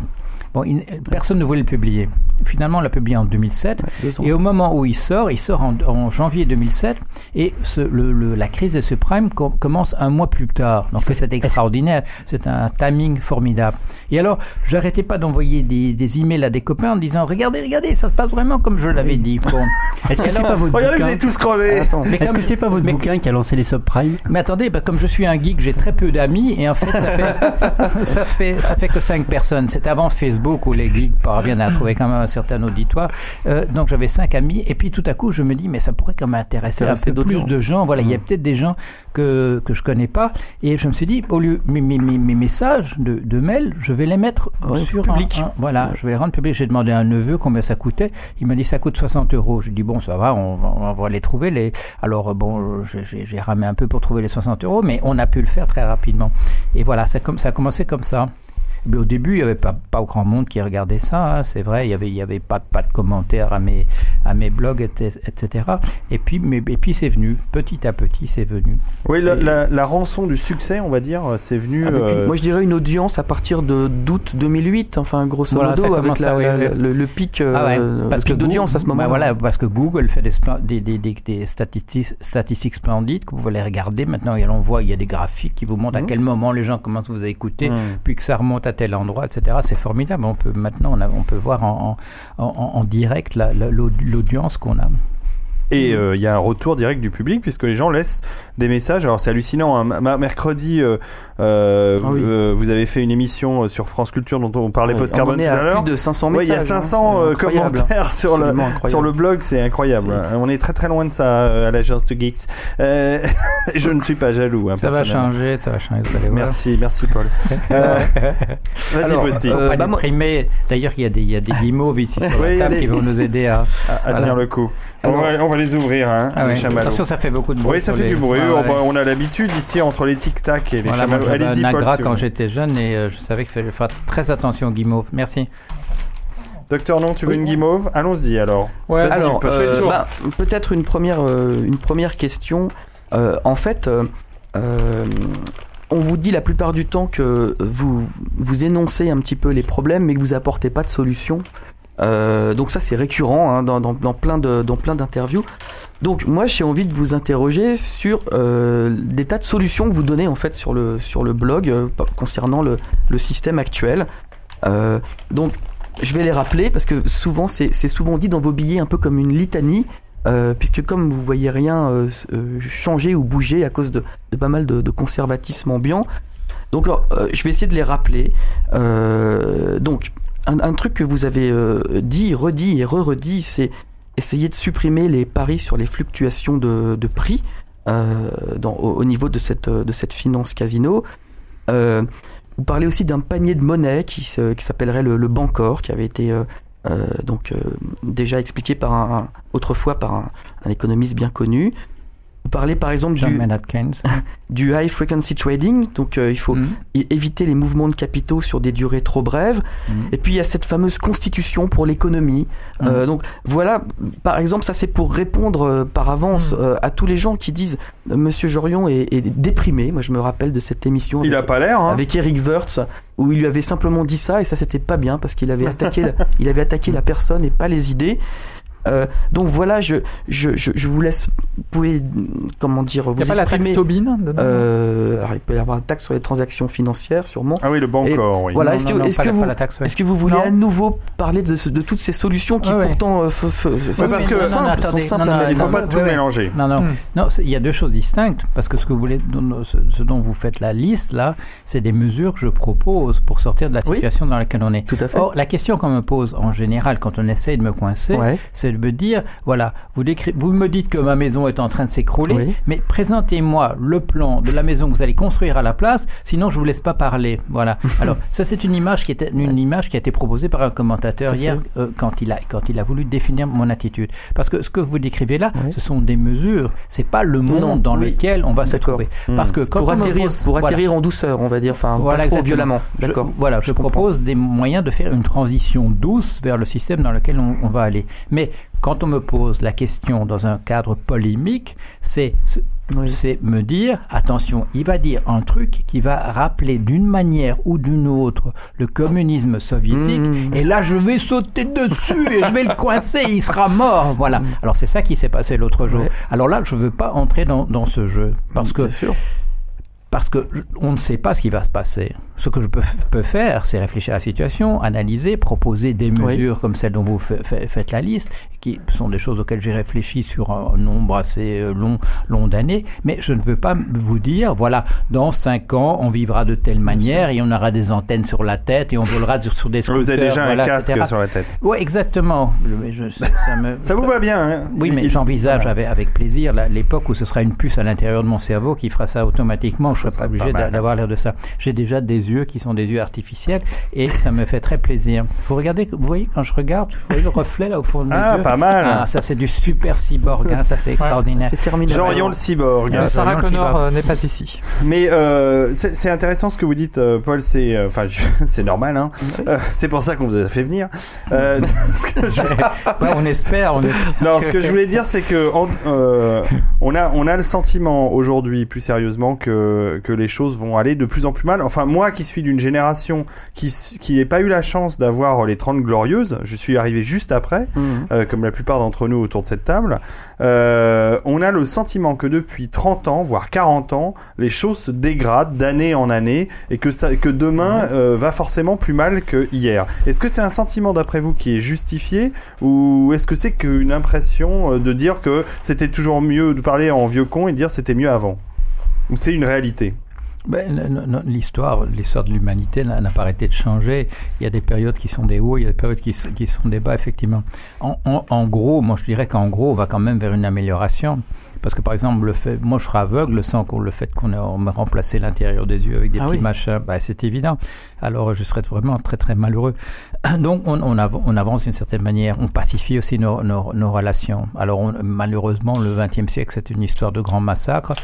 Bon, il- personne ne voulait le publier. Finalement, on l'a publié en 2007. Deux ans. Et au moment où il sort, il sort en, en janvier 2007, et ce, le, le- la crise des subprimes com- commence un mois plus tard. Donc c'est extraordinaire, c'est un timing formidable. Et alors, j'arrêtais pas d'envoyer des, des emails à des copains en disant regardez, regardez, ça se passe vraiment comme je l'avais dit. Bon. Est-ce que c'est pas votre Regardez, vous avez tous crevé. Est-ce que c'est pas votre mais- bouquin qui a lancé les subprimes Mais attendez, bah, comme je suis un geek, j'ai très peu d'amis et en fait ça fait ça fait ça fait que cinq personnes. C'est avant Facebook où les geeks parviennent à trouver quand même un certain auditoire. Euh, donc j'avais cinq amis et puis tout à coup je me dis mais ça pourrait quand même intéresser un peu d'autres plus gens. de gens. Voilà, il y a peut-être des gens que que je connais pas et je me suis dit au lieu mes mes, mes, mes messages de, de mail, je vais les mettre Ouais, sur public. un- un- voilà, je vais les rendre publics. J'ai demandé à un neveu combien ça coûtait. Il m'a dit ça coûte 60 euros. Je dis bon ça va, on va, on va les trouver les. Alors bon, j'ai- ramé un peu pour trouver les 60 euros, mais on a pu le faire très rapidement. Et voilà, ça a commencé comme ça. Mais au début, il n'y avait pas, pas grand monde qui regardait ça, hein, c'est vrai. Il n'y avait, il y avait pas, pas de commentaires à mes, à mes blogs, etc. Et puis, mais, et puis c'est venu, petit à petit, c'est venu. Oui, la, Et- la- la rançon du succès, on va dire, c'est venu. Avec une- euh, moi, je dirais une audience à partir de d'août 2008, enfin grosso Voilà, modo, avec la- à- le, le pic, euh, Ah ouais, le parce pic que d'audience Google- à ce moment-là. bah voilà, parce que Google fait des, des, des, des, des statistiques, statistiques splendides que vous pouvez les regarder. Maintenant, et on voit, il y a des graphiques qui vous montrent à Mhm. quel moment les gens commencent à vous écouter, Hmm. puis que ça remonte à tel endroit, etc. C'est formidable. On peut maintenant, on, peut voir en, en, direct la- la- l'audience qu'on a. Et euh, il y a un retour direct du public puisque les gens laissent des messages. Alors c'est hallucinant. hein. Mercredi, euh, euh, Ah oui. euh, vous avez fait une émission sur France Culture dont on parlait Ouais, post-carbone on tout est à à l'heure. plus de 500 Ouais, messages. il y a hein. 500 C'est euh, incroyable. commentaires sur le Absolument incroyable. sur le blog, c'est incroyable. C'est- On est très très loin de ça à l'agence de Geeks. Euh, je ne suis pas jaloux. hein, Ça va changer, ça va changer. Merci, merci Paul. Euh, Vas-y, Posti, euh, Pas bah. D'ailleurs, il y a des, il y a des guimauves ici sur Oui, la table allez. qui vont nous aider à. à, à tenir le coup. On Alors- va, on va les ouvrir, hein, Ah les ouais. chamallows. Attention, ça fait beaucoup de bruit. Oui, ça fait les- du bruit. Ah on, ouais. va- on a l'habitude ici entre les tic-tac et les Voilà, chamallows. Allez-y, un Paul. agra si quand j'étais jeune et euh, je savais qu'il fallait faire très attention aux guimauves. Merci. Docteur Non, tu veux Oui. une guimauve? Allons-y alors. Ouais, Vas-y, Alors, euh, bah, peut-être une première, euh, une première question. Euh, en fait, on vous dit la plupart du temps que vous, vous énoncez un petit peu les problèmes, mais que vous apportez pas de solution. Euh, donc ça, c'est récurrent hein, dans, plein de, dans plein d'interviews. Donc moi, j'ai envie de vous interroger sur euh, des tas de solutions que vous donnez en fait sur le sur le blog euh, concernant le, le système actuel. Donc je vais les rappeler parce que souvent c'est souvent dit dans vos billets un peu comme une litanie. puisque comme vous voyez rien changer ou bouger à cause de, de pas mal de, de conservatisme ambiant, donc je vais essayer de les rappeler. Donc un, truc que vous avez euh, dit, redit et re-redit, c'est essayer de supprimer les paris sur les fluctuations de, prix euh, au, au niveau de cette, finance casino. Euh, vous parlez aussi d'un panier de monnaie qui, s'appellerait le, Bancor, qui avait été déjà expliqué par autrefois par un économiste bien connu. Vous parlez par exemple John du, high frequency trading, donc euh, il faut é- éviter les mouvements de capitaux sur des durées trop brèves. Mhm. Et puis il y a cette fameuse constitution pour l'économie. Euh, donc voilà, par exemple, ça c'est pour répondre euh, par avance à tous les gens qui disent euh, Monsieur Jorion est, est déprimé. Moi je me rappelle de cette émission Il a avec, pas l'air, hein. avec Eric Wurtz où il lui avait simplement dit ça et ça c'était pas bien parce qu'il avait attaqué la, il avait attaqué la personne et pas les idées. Euh, donc voilà, je, je, je, je vous laisse, vous pouvez, comment dire, vous Il n'y a pas la taxe exprimer. Tobin Euh, alors, il peut y avoir une taxe sur les transactions financières, sûrement. Ah oui, le Bancor, oui. Voilà, est-ce que, pas que ouais. est-ce que vous voulez Non. à nouveau parler de, de toutes ces solutions qui Ouais, ouais. pourtant euh, f- f- f- parce sont que- simples, Non, non, sont attendez, simples non, à non, mettre Il faut en pas tout mélanger. Non, non, Hmm. non, il y a deux choses distinctes parce que ce que vous voulez, dont- ce, dont vous faites la liste là, c'est des mesures que je propose pour sortir de la Oui. situation dans laquelle on est. Tout à fait. Or, la question qu'on me pose en général quand on essaye de me coincer, Ouais. c'est de me dire, voilà, vous, décri- vous me dites que ma maison est en train de s'écrouler, Oui. mais présentez-moi le plan de la maison que vous allez construire à la place, sinon je vous laisse pas parler. Voilà. Alors, ça c'est une image qui était une image qui a été proposée par un commentateur hier euh, quand il a quand il a voulu définir mon attitude. Parce que ce que vous décrivez là, Oui. ce sont des mesures, c'est pas le monde Non, dans oui. lequel on va se trouver. Hmm. Parce que quand pour atterrir, pour voilà. atterrir en douceur, on va dire, enfin Voilà, pas trop violemment. D'accord. Voilà, je, propose des moyens de faire une transition douce vers le système dans lequel on, on va aller. Mais quand on me pose la question dans un cadre polémique, c'est Oui. c'est me dire attention, il va dire un truc qui va rappeler d'une manière ou d'une autre le communisme soviétique Mmh. et là je vais sauter dessus et je vais le coincer, il sera mort. Voilà. Alors c'est ça qui s'est passé l'autre jour. Ouais. Alors là, je veux pas entrer dans, dans ce jeu parce que Bien sûr. Parce que on ne sait pas ce qui va se passer. Ce que je peux, peux faire, c'est réfléchir à la situation, analyser, proposer des Oui. mesures comme celles dont vous fa- fa- faites la liste, qui sont des choses auxquelles j'ai réfléchi sur un nombre assez euh, long, long d'années. Mais je ne veux pas vous dire, voilà, dans cinq ans, on vivra de telle manière et on aura des antennes sur la tête et on volera sur, sur des scooters. Vous avez déjà voilà, un casque etc. sur la tête. Oui, exactement. Je- ça, me- Ça vous va bien, hein oui, mais j'envisage avec, avec plaisir la- l'époque où ce sera une puce à l'intérieur de mon cerveau qui fera ça automatiquement. Je pas obligé d'avoir l'air de ça. J'ai déjà des yeux qui sont des yeux artificiels et ça me fait très plaisir. Vous regardez, vous voyez quand je regarde, vous voyez le reflet là au fond de mes Ah, yeux? pas mal. Ah, ça c'est du super cyborg. hein, ça c'est extraordinaire. C'est terminé. Jorion le cyborg. Ah, Euh, Sarah Connor euh, n'est pas ici. Mais euh, c'est intéressant ce que vous dites, Paul. C'est euh, enfin, c'est normal. Hein. Euh, c'est pour ça qu'on vous a fait venir. Euh, je- Ouais, on espère. On espère. non, ce que je voulais dire, c'est que en- euh, on a on a le sentiment aujourd'hui, plus sérieusement, que que les choses vont aller de plus en plus mal. Enfin, moi, qui suis d'une génération qui n'ai pas eu la chance d'avoir les 30 glorieuses, je suis arrivé juste après. Mhm. euh, comme la plupart d'entre nous autour de cette table, euh, on a le sentiment que depuis 30 ans, voire 40 ans, les choses se dégradent d'année en année et que, ça, que demain euh, va forcément plus mal que hier. Est-ce que c'est un sentiment d'après vous qui est justifié ou est-ce que c'est qu'une impression euh, de dire que c'était toujours mieux de parler en vieux con et de dire c'était mieux avant? C'est une réalité Ben, l'histoire, l'histoire de l'humanité n'a pas arrêté de changer. Il y a des périodes qui sont des hauts, il y a des périodes qui, sont des bas, effectivement. En, en- en gros, moi je dirais qu'en gros, on va quand même vers une amélioration. Parce que par exemple, le fait, moi je serai aveugle sans qu'on le fait qu'on m'a remplacé l'intérieur des yeux avec des Ah petits oui. machins, bah, c'est évident. Alors je serais vraiment très très malheureux. Donc on, on, av- on avance d'une certaine manière, on pacifie aussi nos, nos, nos relations. Alors on- malheureusement, le XXe siècle c'est une histoire de grands massacres.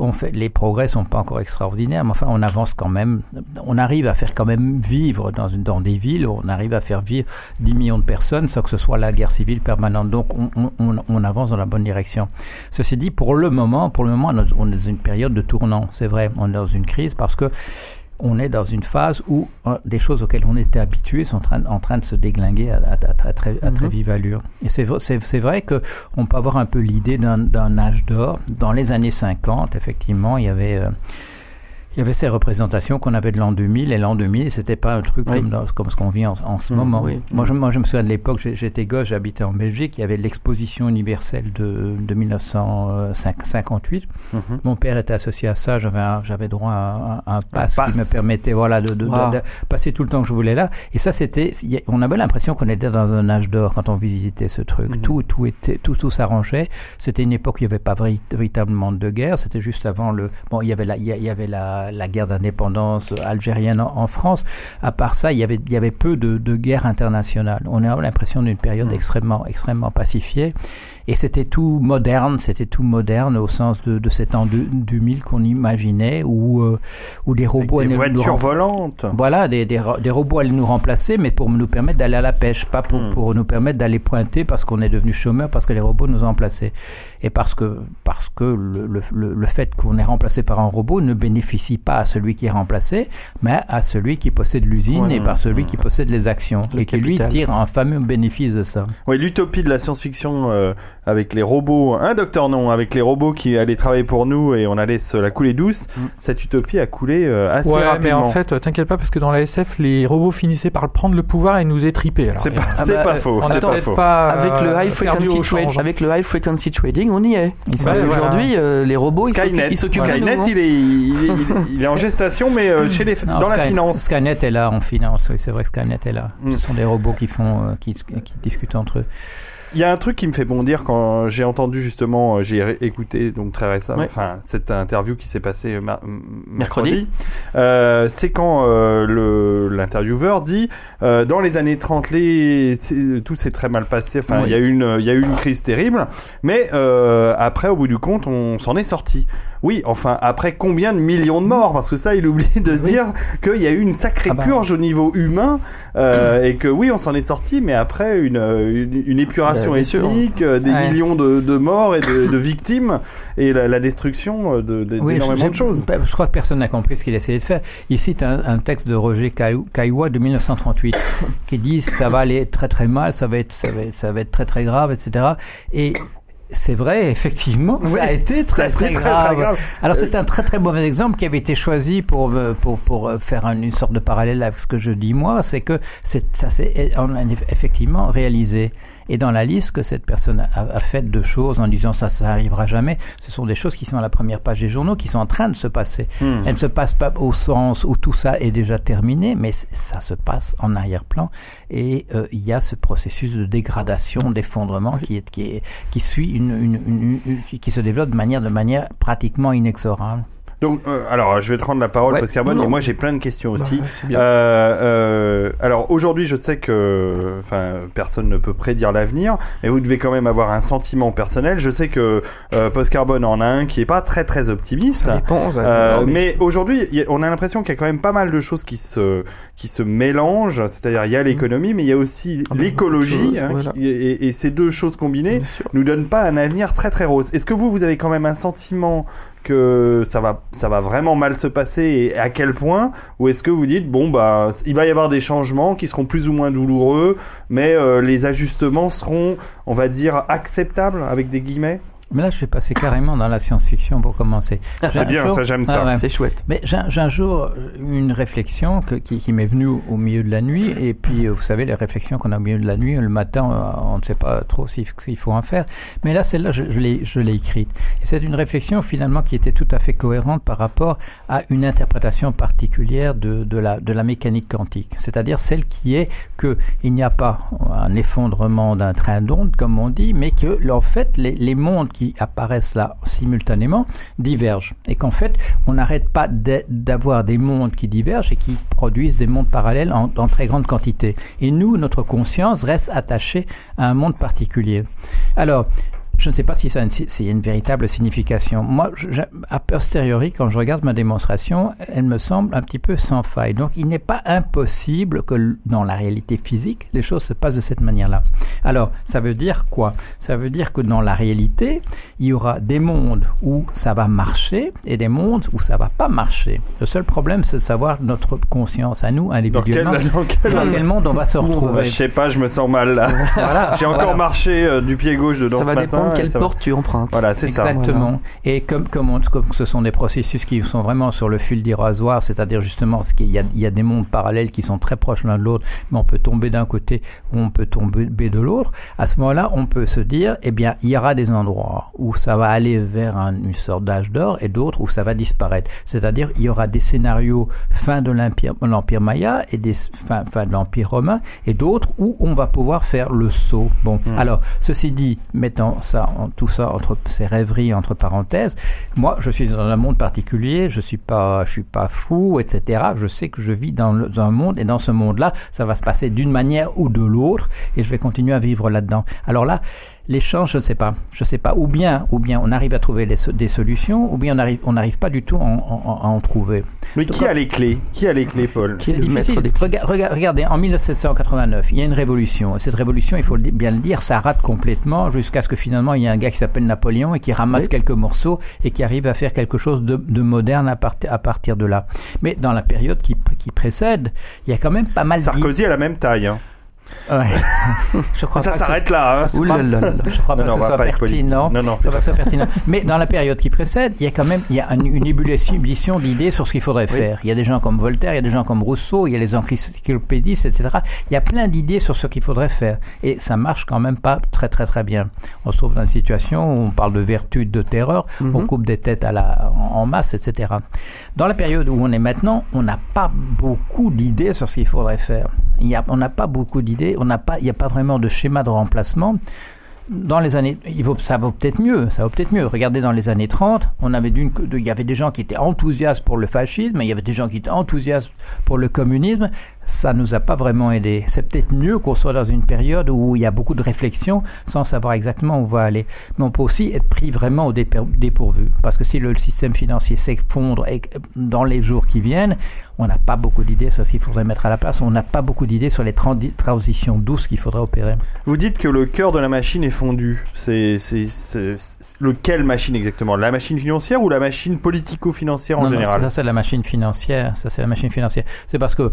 On fait, les progrès sont pas encore extraordinaires, mais enfin on avance quand même. On arrive à faire quand même vivre dans, dans des villes, on arrive à faire vivre 10 millions de personnes sans que ce soit la guerre civile permanente. Donc on, on, on, on avance dans la bonne direction. Ceci dit, pour le moment, pour le moment, on est dans une période de tournant. C'est vrai, on est dans une crise parce que on est dans une phase où euh, des choses auxquelles on était habitué sont en train, en train de se déglinguer à, à- à très, très vive allure. Et c'est vrai que on peut avoir un peu l'idée d'un d'un âge d'or. Dans les années 50, effectivement, il y avait euh, il y avait ces représentations qu'on avait de l'an 2000 et l'an 2000 c'était pas un truc Oui. comme, dans- comme ce qu'on vit en, en ce Mhm, moment. oui. Moi, je, moi je me souviens de l'époque, j'étais gosse, j'habitais en Belgique, il y avait l'exposition universelle de, de 1958. Mhm. Mon père était associé à ça, j'avais droit à un, un pass, pass. qui me permettait voilà de, de- de- Wow. de passer tout le temps que je voulais là. Et ça c'était, on avait l'impression qu'on était dans un âge d'or quand on visitait ce truc. Mhm. Tout tout était tout tout s'arrangeait. C'était une époque où il n'y avait pas véritablement de guerre. C'était juste avant le bon, il y avait la il y avait la, la guerre d'indépendance algérienne en, en France. À part ça, il y avait il y avait peu de, de guerre internationale. On a l'impression d'une période Mhm. extrêmement extrêmement pacifiée. Et c'était tout moderne, c'était tout moderne au sens de, de cet an du- 2000 qu'on imaginait, où, euh, où des Avec robots des allaient nous voitures rem- volantes. Voilà, des, des, des robots allaient nous remplacer, mais pour nous permettre d'aller à la pêche, pas pour, Hmm. pour nous permettre d'aller pointer parce qu'on est devenu chômeur, parce que les robots nous ont remplacés. Et parce que, parce que le, le, le, le fait qu'on est remplacé par un robot ne bénéficie pas à celui qui est remplacé, mais à celui qui possède l'usine Ouais, et par celui hmm. qui possède les actions. Et qui lui tire un fameux bénéfice de ça. Oui, l'utopie de la science-fiction euh, avec les robots, un docteur non, avec les robots qui allaient travailler pour nous et on allait se la couler douce, Mm. cette utopie a coulé euh, assez Ouais, mais en fait, euh, t'inquiète pas, parce que dans la SF, les robots finissaient par prendre le pouvoir et nous étriper. c'est pas, c'est bah, pas faux, on c'est a pas faux. pas Avec le euh, high frequency avec le high frequency trading, on y est. Bah. Aujourd'hui, euh, les robots, ils s'occupent- Skynet, ils s'occupent de Skynet, nous. hein. il, est, il, est, il est en gestation, mais euh, chez les, Non, dans la finance. Skynet est là en finance, oui, c'est vrai que Skynet est là. Mm. Ce sont des robots qui font, euh, qui, qui discutent entre eux. Il y a un truc qui me fait bondir quand j'ai entendu justement, euh, j'ai écouté donc très récemment, Ouais. enfin cette interview qui s'est passée euh, Mercredi. euh, c'est quand euh, l'intervieweur dit euh, dans les années 30 les tout s'est très mal passé, enfin il Oui. y a eu une il y a eu une crise terrible, mais euh, après au bout du compte on s'en est sorti. Oui, enfin après combien de millions de morts parce que ça il oublie de dire qu'il y a eu une sacrée Ah bah. purge au niveau humain euh, et que oui on s'en est sorti mais après une euh, une, une épuration Bah, ethnique, euh, des Ouais. millions de, de morts et de, de victimes et la, la destruction euh, de, de- Oui, d'énormément de choses. Je, crois que personne n'a compris ce qu'il essayait de faire. Il cite un, un texte de Roger Caillois de 1938 qui dit ça va aller très très mal, ça va être ça va être, ça va être très très grave, etc. Et c'est vrai, effectivement, Oui, ça a été très Ça a été très, grave. Alors Euh, c'est un très très mauvais exemple qui avait été choisi pour euh, pour pour euh, faire un- une sorte de parallèle avec ce que je dis moi, c'est que ça s'est en- en eff- effectivement réalisé. Et dans la liste que cette personne a, a fait de choses en disant ça ça arrivera jamais, ce sont des choses qui sont à la première page des journaux, qui sont en train de se passer. Hmm. Elles ne se passent pas au sens où tout ça est déjà terminé, mais ça se passe en arrière-plan. Et euh, il y a ce processus de dégradation, d'effondrement qui, est, qui, est, qui suit une, une, une- une- qui- qui se développe de manière, de manière pratiquement inexorable. Donc, euh, alors, je vais te rendre la parole, Ouais. parce et non. moi j'ai plein de questions aussi. Bah, bien. Euh, euh, alors aujourd'hui, je sais que, enfin, personne ne peut prédire l'avenir, mais vous devez quand même avoir un sentiment personnel. Je sais que euh, Post Carbone en a un qui est pas très très optimiste. Ça dépend. ça- Euh, non, mais aujourd'hui, on a l'impression qu'il y a quand même pas mal de choses qui se qui se mélangent. C'est-à-dire, il y a l'économie, mais il y a aussi Ah bah, l'écologie, hein, voilà. et, et ces deux choses combinées nous donnent pas un avenir très très rose. Est-ce que vous, vous avez quand même un sentiment que ça va, ça va vraiment mal se passer et à quel point Ou est-ce que vous dites, bon, bah, il va y avoir des changements qui seront plus ou moins douloureux, mais euh, les ajustements seront, on va dire, acceptables, avec des guillemets? Mais là, je vais passer carrément dans la science-fiction pour commencer. Ah, C'est bien, jour- ça, j'aime ça. Ah ouais. C'est chouette. Mais j'ai j'ai un jour eu une réflexion que- qui, qui m'est venue au, milieu de la nuit. Et puis, euh, vous savez, les réflexions qu'on a au milieu de la nuit, le matin, euh, on ne sait pas trop s'il s'il faut en faire. Mais là, celle-là, je, je l'ai je l'ai écrite. Et c'est une réflexion finalement qui était tout à fait cohérente par rapport à une interprétation particulière de, de, la, de la mécanique quantique. C'est-à-dire celle qui est que il n'y a pas un effondrement d'un train d'onde, comme on dit, mais que, en fait, les, les mondes qui apparaissent là simultanément divergent. Et qu'en fait, on n'arrête pas d'avoir des mondes qui divergent et qui produisent des mondes parallèles en, en très grande quantité. Et nous, notre conscience reste attachée à un monde particulier. Alors, je ne sais pas si ça a une, s'il y a une véritable signification. Moi, je- a posteriori, quand je regarde ma démonstration, elle me semble un petit peu sans faille. Donc, il n'est pas impossible que dans la réalité physique, les choses se passent de cette manière-là. Alors, ça veut dire quoi? Ça veut dire que dans la réalité, il y aura des mondes où ça va marcher et des mondes où ça va pas marcher. Le seul problème, c'est de savoir notre conscience à nous, Dans quel, individuellement, dans quel- dans quel monde on va se retrouver. Je sais pas, je me sens mal là. Voilà. J'ai encore Voilà. marché euh, du pied gauche dedans Ça ce va matin. Quelle va. porte tu empruntes. Voilà, c'est ça. Exactement. Et comme, comme, on- comme ce sont des processus qui sont vraiment sur le fil rasoir, c'est-à-dire justement ce qu'il y a, il y a des mondes parallèles qui sont très proches l'un de l'autre, mais on peut tomber d'un côté ou on peut tomber de l'autre. À ce moment-là, on peut se dire, eh bien, il y aura des endroits où ça va aller vers un- une sorte d'âge d'or et d'autres où ça va disparaître. C'est-à-dire, il y aura des scénarios fin de l'empire, l'empire maya et des fin, fin de l'empire romain et d'autres où on va pouvoir faire le saut. Bon, alors, ceci dit, mettant ça, tout ça entre ces rêveries entre parenthèses, moi, je suis dans un monde particulier, je suis pas, je suis pas fou, etc. Je sais que je vis dans un monde et dans ce monde-là, ça va se passer d'une manière ou de l'autre et je vais continuer à vivre là-dedans. Alors là, l'échange, je ne sais pas, je sais pas. Ou bien, ou bien, on arrive à trouver les des solutions, ou bien on arrive, on n'arrive pas du tout à en, en- à en trouver. Mais qui a les clés? Qui a les clés, Paul? C'est difficile. des- Rega- rega- regardez, en 1789, il y a une révolution. Et cette révolution, il faut bien le dire, ça rate complètement jusqu'à ce que finalement il y ait un gars qui s'appelle Napoléon et qui ramasse Oui. quelques morceaux et qui arrive à faire quelque chose de, de moderne à, part- à partir de là. Mais dans la période qui, qui précède, il y a quand même pas mal. Sarkozy a la même taille. Hein. Ouais. Je crois Ça que s'arrête là. Hein. Ouh là là là. je crois Non, pas non, que ce soit pertinent. Non, non, Ça pas pas pertinent. Mais dans la période qui précède, il y a quand même il y a un- une ébullition d'idées sur ce qu'il faudrait faire. Il y a des gens comme Voltaire, il y a des gens comme Rousseau, il y a les encyclopédistes, etc. Il y a plein d'idées sur ce qu'il faudrait faire. Et ça marche quand même pas très très très bien. On se trouve dans une situation où on parle de vertu, de terreur, Mhm. on coupe des têtes à la, en masse, etc. Dans la période où on est maintenant, on n'a pas beaucoup d'idées sur ce qu'il faudrait faire. On n'a pas beaucoup d'idées, il n'y a pas vraiment de schéma de remplacement. Dans les années, il ça vaut peut-être mieux, ça peut-être mieux. Regardez dans les années 30, on avait d'une, il y avait des gens qui étaient enthousiastes pour le fascisme, il y avait des gens qui étaient enthousiastes pour le communisme. Ça nous a pas vraiment aidé. C'est peut-être mieux qu'on soit dans une période où il y a beaucoup de réflexion sans savoir exactement où on va aller. Mais on peut aussi être pris vraiment au dépourvu. Parce que si le système financier s'effondre et- dans les jours qui viennent, on n'a pas beaucoup d'idées sur ce qu'il faudrait mettre à la place. On n'a pas beaucoup d'idées sur les transitions douces qu'il faudrait opérer. Vous dites que le cœur de la machine est fondu. C'est lequel machine exactement? La machine financière ou la machine politico-financière en Non, non, général? ça c'est la machine financière. Ça c'est la machine financière. C'est parce que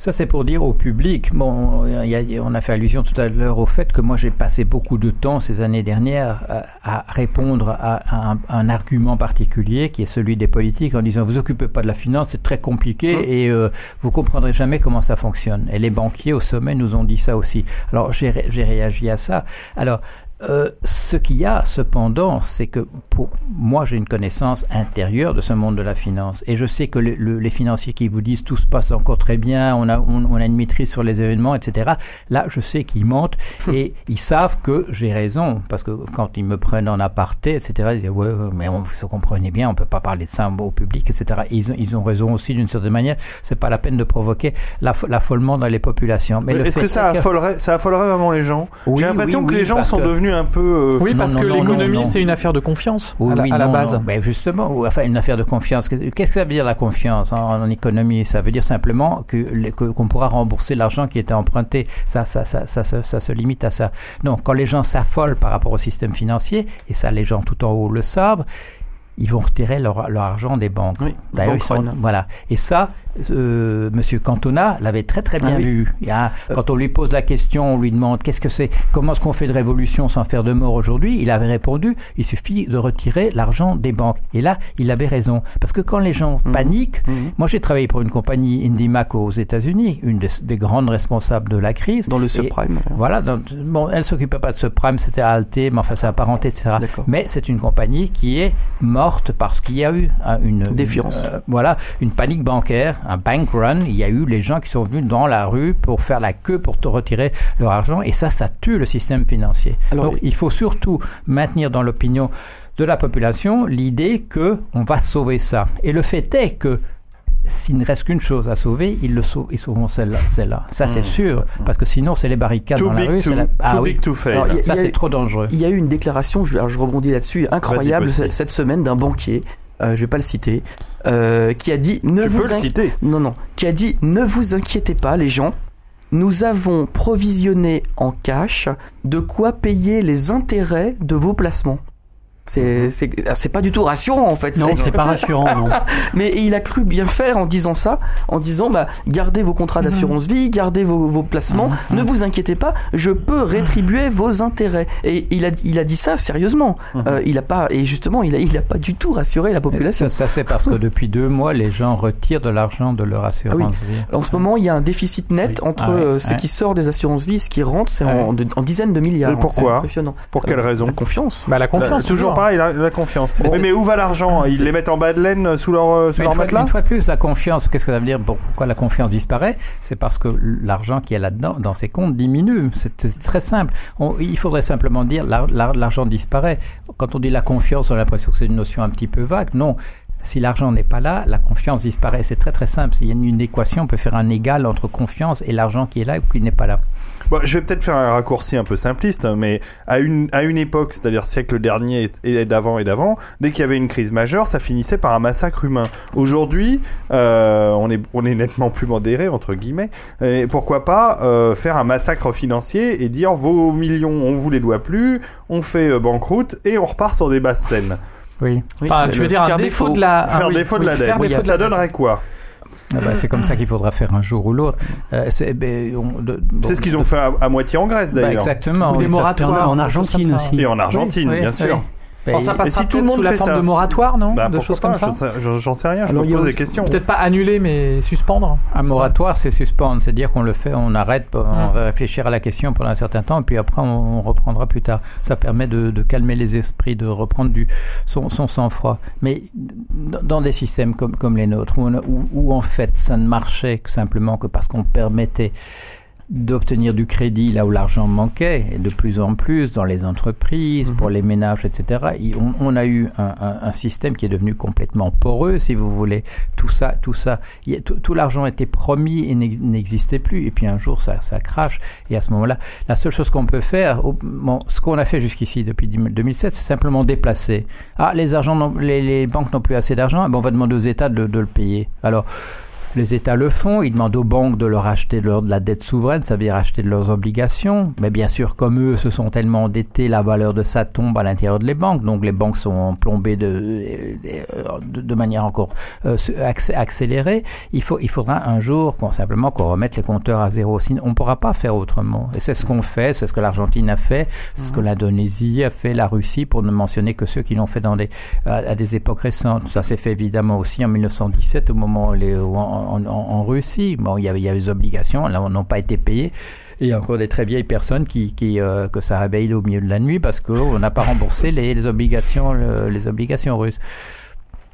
ça c'est pour dire au public. Bon, il y a- on a fait allusion tout à l'heure au fait que moi j'ai passé beaucoup de temps ces années dernières à, à répondre à, un, un argument particulier qui est celui des politiques en disant vous occupez pas de la finance, c'est très compliqué et euh, vous comprendrez jamais comment ça fonctionne. Et les banquiers au sommet nous ont dit ça aussi. Alors j'ai réagi à ça. Alors euh, ce qu'il y a cependant, c'est que pour moi j'ai une connaissance intérieure de ce monde de la finance et je sais que le- le- les financiers qui vous disent tout se passe encore très bien, on a, on, on a une maîtrise sur les événements, etc. Là, je sais qu'ils mentent et ils savent que j'ai raison parce que quand ils me prennent en aparté, etc. Ils disent ouais, mais on, vous comprenez bien, on peut pas parler de ça au public, etc. Et ils, ont, ils ont raison aussi d'une certaine manière. C'est pas la peine de provoquer l'aff- l'affolement dans les populations. Mais le Est-ce fait que ça que- affolerait, ça affolerait vraiment les gens? Oui, J'ai l'impression oui, que oui, les gens sont que- devenus un peu. euh, Oui, parce non, que l'économie, c'est une affaire de confiance Oui, à la, oui, à la non, base. non. Ben justement, ou- enfin une affaire de confiance. Qu'est-ce que ça veut dire la confiance en, en économie? Ça veut dire simplement que qu'on pourra rembourser l'argent qui était emprunté. Ça ça, ça, ça, ça, ça se limite à ça. Non, quand les gens s'affolent par rapport au système financier, et ça les gens tout en haut le savent, ils vont retirer leur, leur argent des banques. Oui, D'ailleurs, voilà. Et ça, euh, Monsieur Cantona l'avait très très bien Ah vu. Il y a- quand on lui pose la question, on lui demande qu'est-ce que c'est, comment est-ce qu'on fait de révolution sans faire de mort aujourd'hui, il avait répondu il suffit de retirer l'argent des banques. Et là, il avait raison, parce que quand les gens Mhm. paniquent, Mhm. moi j'ai travaillé pour une compagnie IndyMac aux États-Unis, une des, des grandes responsables de la crise. Dans le Et- subprime. voilà, donc, bon, elle s'occupait pas de ce prime, c'était Alté, mais enfin c'est apparenté, etc. Mais c'est une compagnie qui est morte parce qu'il y a eu hein, une Défiance. euh, voilà, une panique bancaire, un bank run. Il y a eu les gens qui sont venus dans la rue pour faire la queue pour te retirer leur argent, et ça, ça tue le système financier. Alors, Donc, il faut surtout maintenir dans l'opinion de la population l'idée que on va sauver ça. Et le fait est que s'il ne reste qu'une chose à sauver, ils le sauvent, ils sauveront celle-là. Ça, c'est sûr, parce que sinon, c'est les barricades Too dans la rue. to, c'est la- too Ah oui. big to fail. Alors, a- Ça, c'est trop dangereux. Il y a eu une déclaration, je, rebondis là-dessus, incroyable cette- semaine d'un banquier, je vais pas le citer, euh, qui a dit ne tu vous peux le inqui- citer. non non, qui a dit ne vous inquiétez pas les gens, nous avons provisionné en cash de quoi payer les intérêts de vos placements. C'est c'est ah, c'est pas du tout rassurant en fait. Non, c'est pas rassurant, non. Mais il a cru bien faire en disant ça, en disant bah gardez vos contrats d'assurance vie, gardez vos, vos placements, ne vous inquiétez pas, je peux rétribuer vos intérêts. Et il a il a dit ça sérieusement. Euh, il a pas et justement il a il a pas du tout rassuré la population. Ça, ça, c'est parce que depuis deux mois, les gens retirent de l'argent de leur assurance Ah oui. vie. En ce moment, il y a un déficit net entre Ah ouais, euh, ce ouais. qui sort des assurances vie et ce qui rentre, c'est en, dizaines de milliards. Et pourquoi? Impressionnant. Pour quelle raison? La confiance. Bah, la confiance. Là, toujours pareil, la, la confiance. Bon. Oui, mais où va l'argent? Ils les mettent en bas de laine sous leur, euh, sous Mais leur fois, matelas? une fois plus, la confiance, qu'est-ce que ça veut dire? Pourquoi la confiance disparaît? C'est parce que l'argent qui est là-dedans, dans ces comptes, diminue. C'est très simple. On- il faudrait simplement dire l'ar- l'ar- l'argent disparaît. Quand on dit la confiance, on a l'impression que c'est une notion un petit peu vague. Non. Si l'argent n'est pas là, la confiance disparaît. C'est très très simple. Il y a une équation, on peut faire un égal entre confiance et l'argent qui est là ou qui n'est pas là. Bon, je vais peut-être faire un raccourci un peu simpliste, mais à une, à une époque, c'est-à-dire siècle dernier et d'avant et d'avant, dès qu'il y avait une crise majeure, ça finissait par un massacre humain. Aujourd'hui, euh, on, est, on est nettement plus modéré, entre guillemets, et pourquoi pas euh, faire un massacre financier et dire vos millions, on vous les doit plus, on fait euh, banqueroute et on repart sur des basses scènes. Oui. Oui, Enfin, tu veux dire un faire défaut défaut. de la. ah faire oui, défaut de oui, la dette. faire Oui, défaut de ça donnerait quoi? Ah bah, c'est comme ça qu'il faudra faire un jour ou l'autre. Euh, c'est ben, C'est bon, ce qu'ils ont de- fait à, à moitié en Grèce bah, d'ailleurs. exactement. Ou des oui, moratoires. en Argentine aussi. et en Argentine, Oui, bien oui, sûr. Bon, ça passera si tout le monde sous la fait forme ça, de moratoire, non Bah, De choses pas, comme ça j'en sais- j'en j'en sais rien, je Alors, me pose des questions. Peut-être pas annuler, mais suspendre. Un moratoire, c'est suspendre, c'est-à-dire qu'on le fait, on arrête, on va réfléchir à la question pendant un certain temps, et puis après on, on reprendra plus tard. Ça permet de, de calmer les esprits, de reprendre du son, son sang-froid. Mais dans des systèmes comme, comme les nôtres, où, on a- où, où en fait ça ne marchait que simplement que parce qu'on permettait d'obtenir du crédit là où l'argent manquait, et de plus en plus dans les entreprises, pour les ménages, etc. On, on a eu un, un- un système qui est devenu complètement poreux, si vous voulez. Tout ça, tout ça, a- tout, tout l'argent était promis et n'ex- n'existait plus. Et puis un jour, ça, ça crache. Et à ce moment-là, la seule chose qu'on peut faire, bon, ce qu'on a fait jusqu'ici depuis 2007, c'est simplement déplacer. Ah, les, argents n'ont- les, les banques n'ont plus assez d'argent, eh ben, on va demander aux États de, de le payer. Alors, les États le font, ils demandent aux banques de leur acheter de, leur- de la dette souveraine, ça veut dire acheter de leurs obligations. Mais bien sûr, comme eux se sont tellement endettés, la valeur de ça tombe à l'intérieur de les banques. Donc les banques sont plombées de, de, de manière encore euh, accé- accélérée. Il, faut, il faudra un jour qu'on simplement qu'on remette les compteurs à zéro. Sinon, on ne pourra pas faire autrement. Et c'est ce qu'on fait, c'est ce que l'Argentine a fait, c'est ce que l'Indonésie a fait, la Russie, pour ne mentionner que ceux qui l'ont fait dans des, à, à des époques récentes. Ça s'est fait évidemment aussi en 1917, au moment où les, où en, en, Russie. Bon, il y avait, il des obligations, là, on n'ont pas été payés. Et il y a encore des très vieilles personnes qui, qui euh, que ça réveille au milieu de la nuit parce qu'on n'a pas remboursé les, obligations, le- les obligations russes.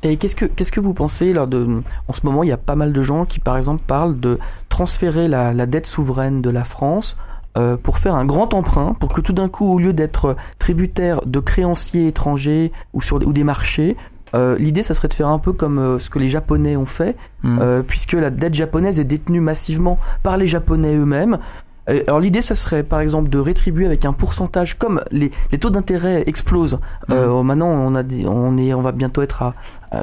Et qu'est-ce que qu'est-ce que vous pensez là de en ce moment il y a pas mal de gens qui par exemple parlent de transférer la, dette souveraine de la France euh, pour faire un grand emprunt pour que tout d'un coup au lieu d'être tributaire de créanciers étrangers ou sur ou des marchés euh, l'idée ça serait de faire un peu comme euh, ce que les japonais ont fait Hmm. euh, puisque la dette japonaise est détenue massivement par les japonais eux-mêmes alors l'idée, ça serait par exemple de rétribuer avec un pourcentage, comme les, les taux d'intérêt explosent. Euh, maintenant, on a des, on est, on va bientôt être à,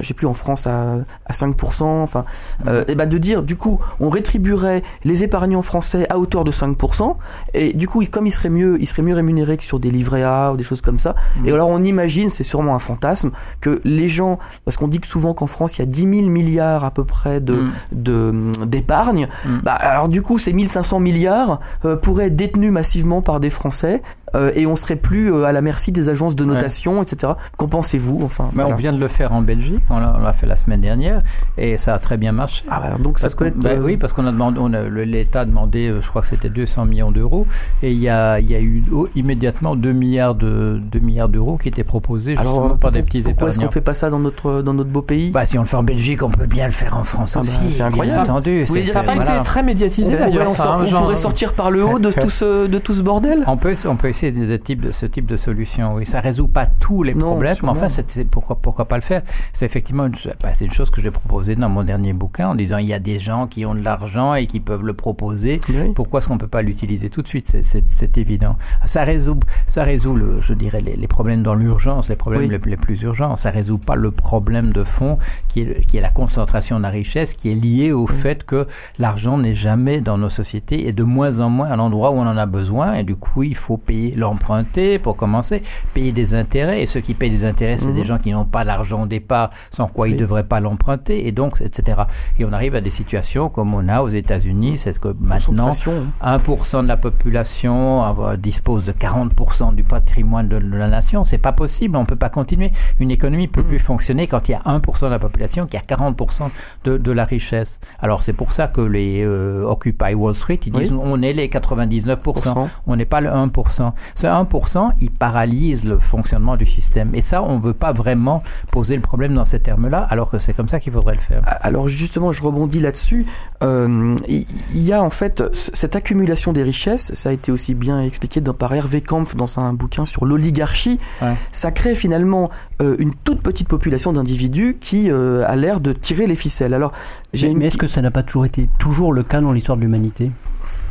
sais plus en France à, à 5%. Enfin, euh, et ben de dire du coup, on rétribuerait les épargnants français à hauteur de 5%. Et du coup, comme ils seraient mieux, ils seraient mieux rémunérés que sur des livrets A ou des choses comme ça. Et alors on imagine, c'est sûrement un fantasme, que les gens, parce qu'on dit que souvent qu'en France il y a 10 000 milliards à peu près de de d'épargne. Bah alors du coup, ces 1500 milliards euh, pourraient être détenus massivement par des Français euh, et on serait plus euh, à la merci des agences de notation, etc. Qu'en pensez-vous Enfin, voilà. on vient de le faire en Belgique, on l'a fait la semaine dernière et ça a très bien marché. Ah bah, donc ça qu'on- être. bah euh, oui, parce qu'on a demandé, l'État a demandé, je crois que c'était 200 millions d'euros, et il y a, il y a eu oh, immédiatement 2 milliards de 2 milliards d'euros qui étaient proposés justement Alors par des petits pourquoi est-ce qu'on fait pas ça dans notre dans notre beau pays? Bah si on le fait en Belgique, on peut bien le faire en France Ah bah, aussi. c'est bien incroyable. entendu. Ça a voilà. été très médiatisé d'ailleurs. hein, on genre- pourrait sortir par le haut de tout ce de tout ce bordel. On peut, on peut essayer de type de, ce type de solution. Oui, ça résout pas tous les Non, problèmes, mais enfin, c'est, c'est- pourquoi, pourquoi pas le faire C'est effectivement, une, bah, c'est une chose que j'ai proposée dans mon dernier bouquin en disant il y a des gens qui ont de l'argent et qui peuvent le proposer. Oui. Pourquoi est-ce qu'on peut pas l'utiliser tout de suite? C'est, c'est, c'est évident. Ça résout, ça résout le, je dirais, les, les problèmes dans l'urgence, les problèmes Oui. les, les plus urgents. Ça résout pas le problème de fond qui est, qui est la concentration de la richesse, qui est lié au fait que l'argent n'est jamais dans nos sociétés et de moins en moins un endroit où on en a besoin et du coup il faut payer l'emprunter pour commencer, payer des intérêts et ceux qui payent des intérêts c'est Mhm. des gens qui n'ont pas l'argent au départ sans quoi ils ne devraient pas l'emprunter et donc etc. Et on arrive à des situations comme on a aux États-Unis, c'est que maintenant Concentration, hein. 1% de la population euh, dispose de 40% du patrimoine de, la nation. C'est pas possible. On peut pas continuer. Une économie peut plus fonctionner quand il y a 1% de la population qui a 40% de, de la richesse. Alors c'est pour ça que les euh, Occupy Wall Street, ils disent on est les 99%. Pourcent. On n'est pas le 1%. Ce 1%, il paralyse le fonctionnement du système. Et ça, on veut pas vraiment poser le problème dans ces termes-là, alors que c'est comme ça qu'il faudrait le faire. Alors justement, je rebondis là-dessus. Euh, Il y a en fait cette accumulation des richesses, ça a été aussi bien expliqué dans, par Hervé Kampf dans un bouquin sur l'oligarchie. Ouais. Ça crée finalement euh, une toute petite population d'individus qui euh, a l'air de tirer les ficelles. Alors Mais, une mais est-ce que ça n'a pas toujours été toujours le cas dans l'histoire de l'humanité?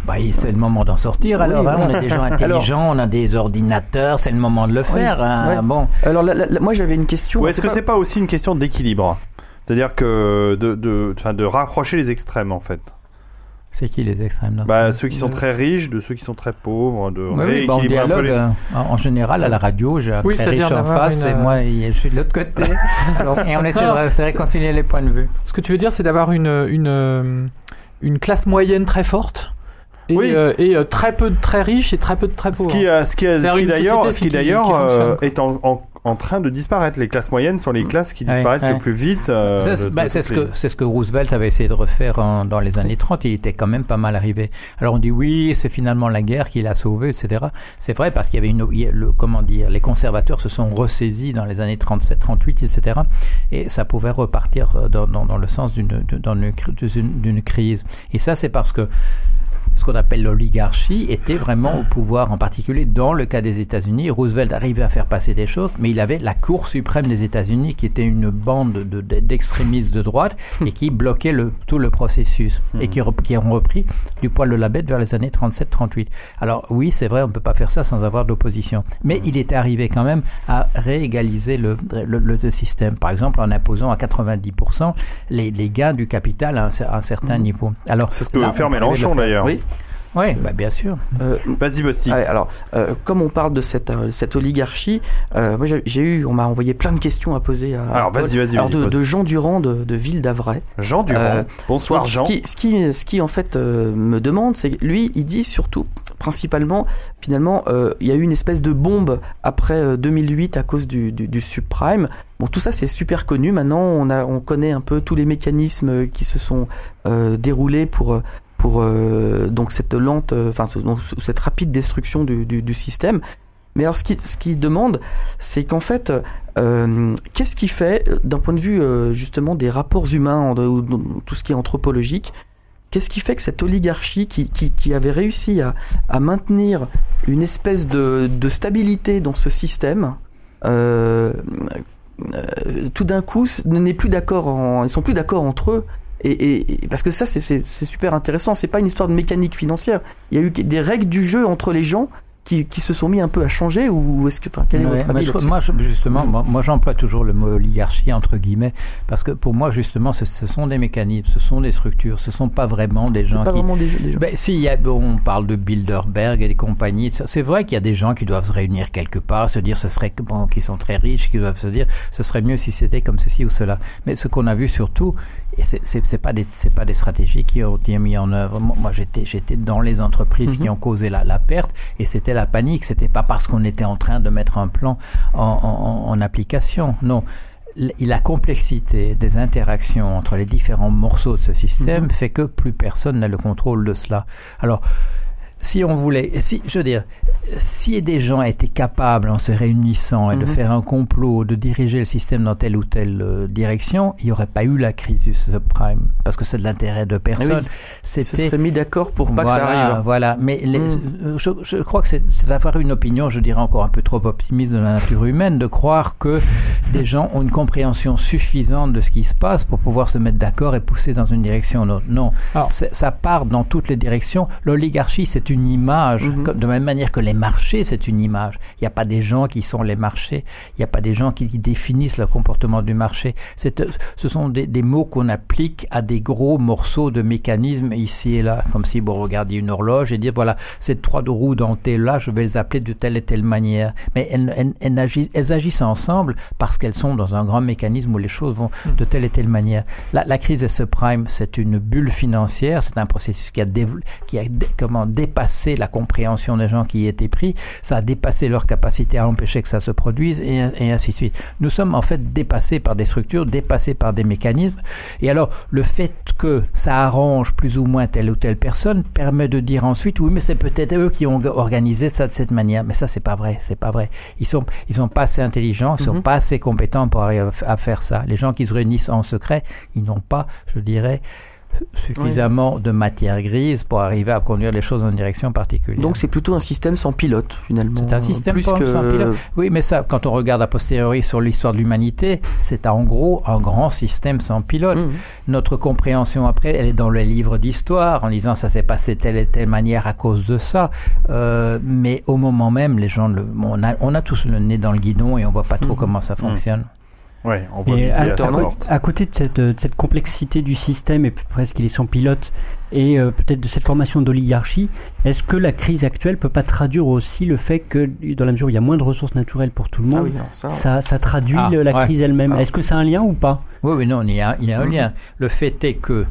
Bah, c'est le moment d'en sortir. Alors, Oui, hein, on est des gens intelligents, on a des ordinateurs, c'est le moment de le faire. hein. ouais. Bon, Alors moi j'avais une question. Est-ce que c'est pas aussi une question d'équilibre? C'est-à-dire que de, de, enfin, de rapprocher les extrêmes en fait. c'est qui les extrêmes dans Bah, ce- ceux qui sont très riches de ceux qui sont très pauvres, de Oui, oui, bah, on dialogue les- euh, en général à la radio. J'ai un Oui, très riche en face une, et euh, moi, il- je suis de l'autre côté. et on essaie de ré- réconcilier les points de vue. Ce que tu veux dire, c'est d'avoir une, une, euh, une classe moyenne très forte? Et, Oui. euh, et euh, très peu de très riches et très peu de très Ce pauvres. qui, euh, ce qui, ce qui d'ailleurs, ce qui qui- d'ailleurs euh, est en, en, en train de disparaître. Les classes moyennes sont les classes qui disparaissent ouais. le plus vite. euh, c'est bah, c'est ce que c'est ce que Roosevelt avait essayé de refaire en- dans les années 30. Il était quand même pas mal arrivé. Alors on dit oui, c'est finalement la guerre qui l'a sauvé, etc. C'est vrai parce qu'il y avait une, il y a le, comment dire, les conservateurs se sont ressaisis dans les années 37, 38, etc. Et ça pouvait repartir dans, dans, dans le sens d'une crise. Et ça, c'est parce que ce qu'on appelle l'oligarchie était vraiment au pouvoir, en particulier dans le cas des États-Unis. Roosevelt arrivait à faire passer des choses, mais il avait la Cour suprême des États-Unis qui était une bande de- de- d'extrémistes de, droite et qui bloquait le, tout le processus et qui, ont repris du poil de la bête vers les années 37-38. Alors oui, c'est vrai, on ne peut pas faire ça sans avoir de l'opposition. Mais il était arrivé quand même à réégaliser le, le, le- le système. Par exemple, en imposant à 90% les, les gains du capital à un, cer- à un certain niveau. Alors, C'est ce que là, de Mélenchon d'ailleurs. Oui. Oui, bah bien sûr. Euh, Vas-y, Bosti. Ouais, alors, euh, comme on parle de cette, euh, cette oligarchie, euh, moi j'ai eu, on m'a envoyé plein de questions à poser à. Alors, vas-y, vas-y, Alors, vas-y, de, de Jean Durand de, de Ville d'Avray. Jean Durand. Euh, Bonsoir Donc, Jean. Ce qui, ce qui, ce qui en fait euh, me demande, c'est que lui, il dit surtout, principalement, finalement, euh, il y a eu une espèce de bombe après euh, 2008 à cause du, du, du subprime. Bon, tout ça c'est super connu. Maintenant, on a, on connaît un peu tous les mécanismes qui se sont euh, déroulés pour euh, pour euh, donc cette lente, euh, enfin cette rapide destruction du, système. Mais alors, ce qui, ce qui demande, c'est qu'en fait, euh, qu'est-ce qui fait, d'un point de vue justement des rapports humains, ou tout ce qui est anthropologique, qu'est-ce qui fait que cette oligarchie qui, qui, avait réussi à, à maintenir une espèce de, de stabilité dans ce système, tout d'un coup, n'est plus d'accord, ils sont plus d'accord entre eux. Et, parce que ça, c'est super intéressant. C'est pas une histoire de mécanique financière. Il y a eu des règles du jeu entre les gens qui, qui se sont mis un peu à changer. Ou est-ce que, enfin, quel est Ouais, votre avis je- moi, je- justement, moi, moi, j'emploie toujours le mot oligarchie entre guillemets parce que pour moi, justement, ce, ce sont des mécanismes, ce sont des structures, ce sont pas vraiment des gens pas qui. vraiment des, gens. Ben, si, il y a, on parle de Bilderberg et des compagnies. C'est vrai qu'il y a des gens qui doivent se réunir quelque part, se dire ce serait bon, qui sont très riches, qui doivent se dire ce serait mieux si c'était comme ceci ou cela. Mais ce qu'on a vu surtout, et c'est pas des c'est pas des stratégies qui ont été mis en œuvre. Moi, j'étais j'étais dans les entreprises qui Mhm. ont causé la, la perte et c'était la panique. C'était pas parce qu'on était en train de mettre un plan en, en, en application. Non. La complexité des interactions entre les différents morceaux de ce système Mhm. fait que plus personne n'a le contrôle de cela. Alors, si on voulait, si, je veux dire, si des gens étaient capables, en se réunissant et de Mhm. faire un complot, de diriger le système dans telle ou telle euh, direction, il n'y aurait pas eu la crise du subprime, parce que c'est de l'intérêt de personne. Eh Ils se seraient mis d'accord pour pas voilà, que ça arrive. Voilà, mais les- Mm. euh, je, je crois que c'est c'est d'avoir une opinion, je dirais encore un peu trop optimiste de la nature humaine, de croire que des gens ont une compréhension suffisante de ce qui se passe pour pouvoir se mettre d'accord et pousser dans une direction ou une autre. Non, Alors- ça part dans toutes les directions. L'oligarchie, c'est une image, comme- de la même manière que les marchés, c'est une image. Il n'y a pas des gens qui sont les marchés, il n'y a pas des gens qui, qui définissent le comportement du marché. Euh, ce sont des, des mots qu'on applique à des gros morceaux de mécanismes ici et là, comme si vous regardiez une horloge et dire voilà, ces trois de roues dentées là, je vais les appeler de telle et telle manière. Mais elles, elles- elles agissent, elles agissent ensemble parce qu'elles sont dans un grand mécanisme où les choses vont de telle et telle manière. La, la crise des subprimes, c'est une bulle financière, c'est un processus qui a, qui comment, dépassé la compréhension des gens qui y étaient pris, ça a dépassé leur capacité à empêcher que ça se produise et, et ainsi de suite. Nous sommes en fait dépassés par des structures, dépassés par des mécanismes. Et alors, le fait que ça arrange plus ou moins telle ou telle personne permet de dire ensuite, oui, mais c'est peut-être eux qui ont organisé ça de cette manière. Mais ça, c'est pas vrai, c'est pas vrai. Ils sont, ils sont pas assez intelligents, ils sont Mhm. pas assez compétents pour arriver à faire ça. Les gens qui se réunissent en secret, ils n'ont pas, je dirais, suffisamment de matière grise pour arriver à conduire les choses en une direction particulière. Donc c'est plutôt un système sans pilote finalement. C'est un système plus sans- que sans pilote. Oui, mais ça, quand on regarde a posteriori sur l'histoire de l'humanité, c'est en gros un grand système sans pilote. Mhm. Notre compréhension après, elle est dans les livres d'histoire, en disant ça s'est passé telle et telle manière à cause de ça. Euh, mais au moment même, les gens, le, on, a, on a tous le nez dans le guidon et on voit pas trop Mhm. comment ça fonctionne. Ouais, on voit Et à, à à côté de cette, de cette complexité du système et puis presque il est sans pilote et euh, peut-être de cette formation d'oligarchie, est-ce que la crise actuelle peut pas traduire aussi le fait que dans la mesure où il y a moins de ressources naturelles pour tout le Ah monde, oui, non, ça. ça, ça traduit Ah, la ouais. crise elle-même? Ah. Est-ce que a un lien ou pas? Oui, oui, non, il y a, il y a un lien. Le fait est que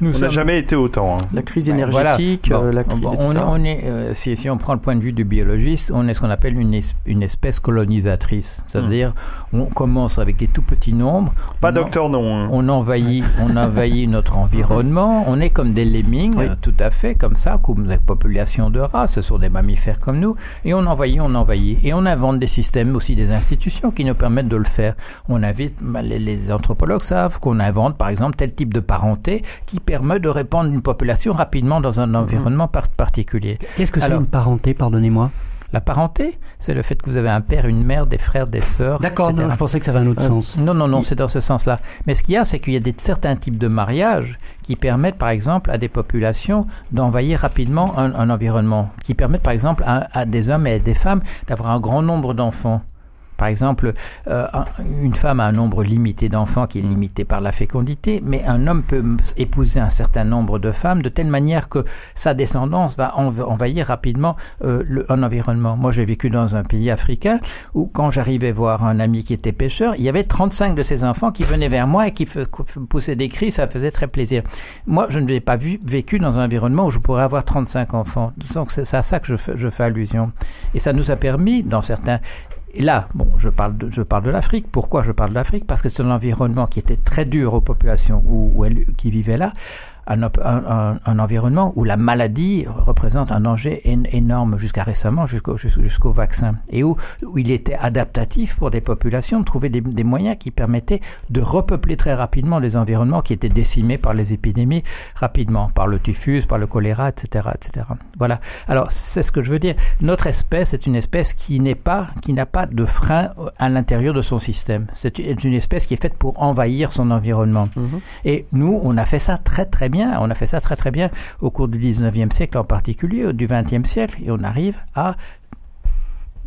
nous On n'a sommes jamais été autant. hein. La crise Ben, énergétique, voilà. Bon, euh, la crise, bon, etc. on, est- on est, euh, si, si on prend le point de vue du biologiste, on est ce qu'on appelle une, es- une espèce colonisatrice. C'est-à-dire, on commence avec des tout petits nombres. Pas on, docteur non. hein. On envahit, on envahit notre environnement. On est comme des lemmings, Oui. euh, tout à fait, comme ça, comme des populations de rats. Ce sont des mammifères comme nous. Et on envahit, on envahit. Et on invente des systèmes, aussi des institutions qui nous permettent de le faire. On invite, bah, les, les anthropologues savent qu'on invente, par exemple, tel type de parenté qui permet de répandre une population rapidement dans un environnement par- particulier. Qu'est-ce que c'est une parenté, pardonnez-moi? La parenté, c'est le fait que vous avez un père, une mère, des frères, des sœurs. D'accord, je pensais que ça avait un autre Euh, sens. Non, non, non, c'est dans ce sens-là. Mais ce qu'il y a, c'est qu'il y a des, certains types de mariages qui permettent, par exemple, à des populations d'envahir rapidement un, un environnement, qui permettent, par exemple, à, à des hommes et à des femmes d'avoir un grand nombre d'enfants. Par exemple, euh, un- une femme a un nombre limité d'enfants qui est limité par la fécondité, mais un homme peut épouser un certain nombre de femmes de telle manière que sa descendance va env- envahir rapidement euh, le- un environnement. Moi, j'ai vécu dans un pays africain où, quand j'arrivais voir un ami qui était pêcheur, il y avait 35 de ses enfants qui venaient vers moi et qui poussaient des cris, ça faisait très plaisir. Moi, je ne l'ai pas vu, vécu dans un environnement où je pourrais avoir 35 enfants. Donc, c'est c'est à ça que je fais, je fais allusion. Et ça nous a permis, dans certains et là, bon, je parle de, je parle de l'Afrique. Pourquoi je parle de l'Afrique? Parce que c'est un environnement qui était très dur aux populations où, où elles- qui vivaient là. Un, environnement où la maladie représente un danger én- énorme jusqu'à récemment, jusqu'au jus- jusqu'au vaccin, et où, où il était adaptatif pour des populations de trouver des, des moyens qui permettaient de repeupler très rapidement les environnements qui étaient décimés par les épidémies rapidement, par le typhus, par le choléra, etc., etc. Voilà. Alors c'est ce que je veux dire. Notre espèce est une espèce qui n'est pas, qui n'a pas de frein à l'intérieur de son système. C'est une espèce qui est faite pour envahir son environnement. Mhm. Et nous, on a fait ça très très bien. On a fait ça très très bien au cours du 19e siècle en particulier, du 20e siècle, et on arrive à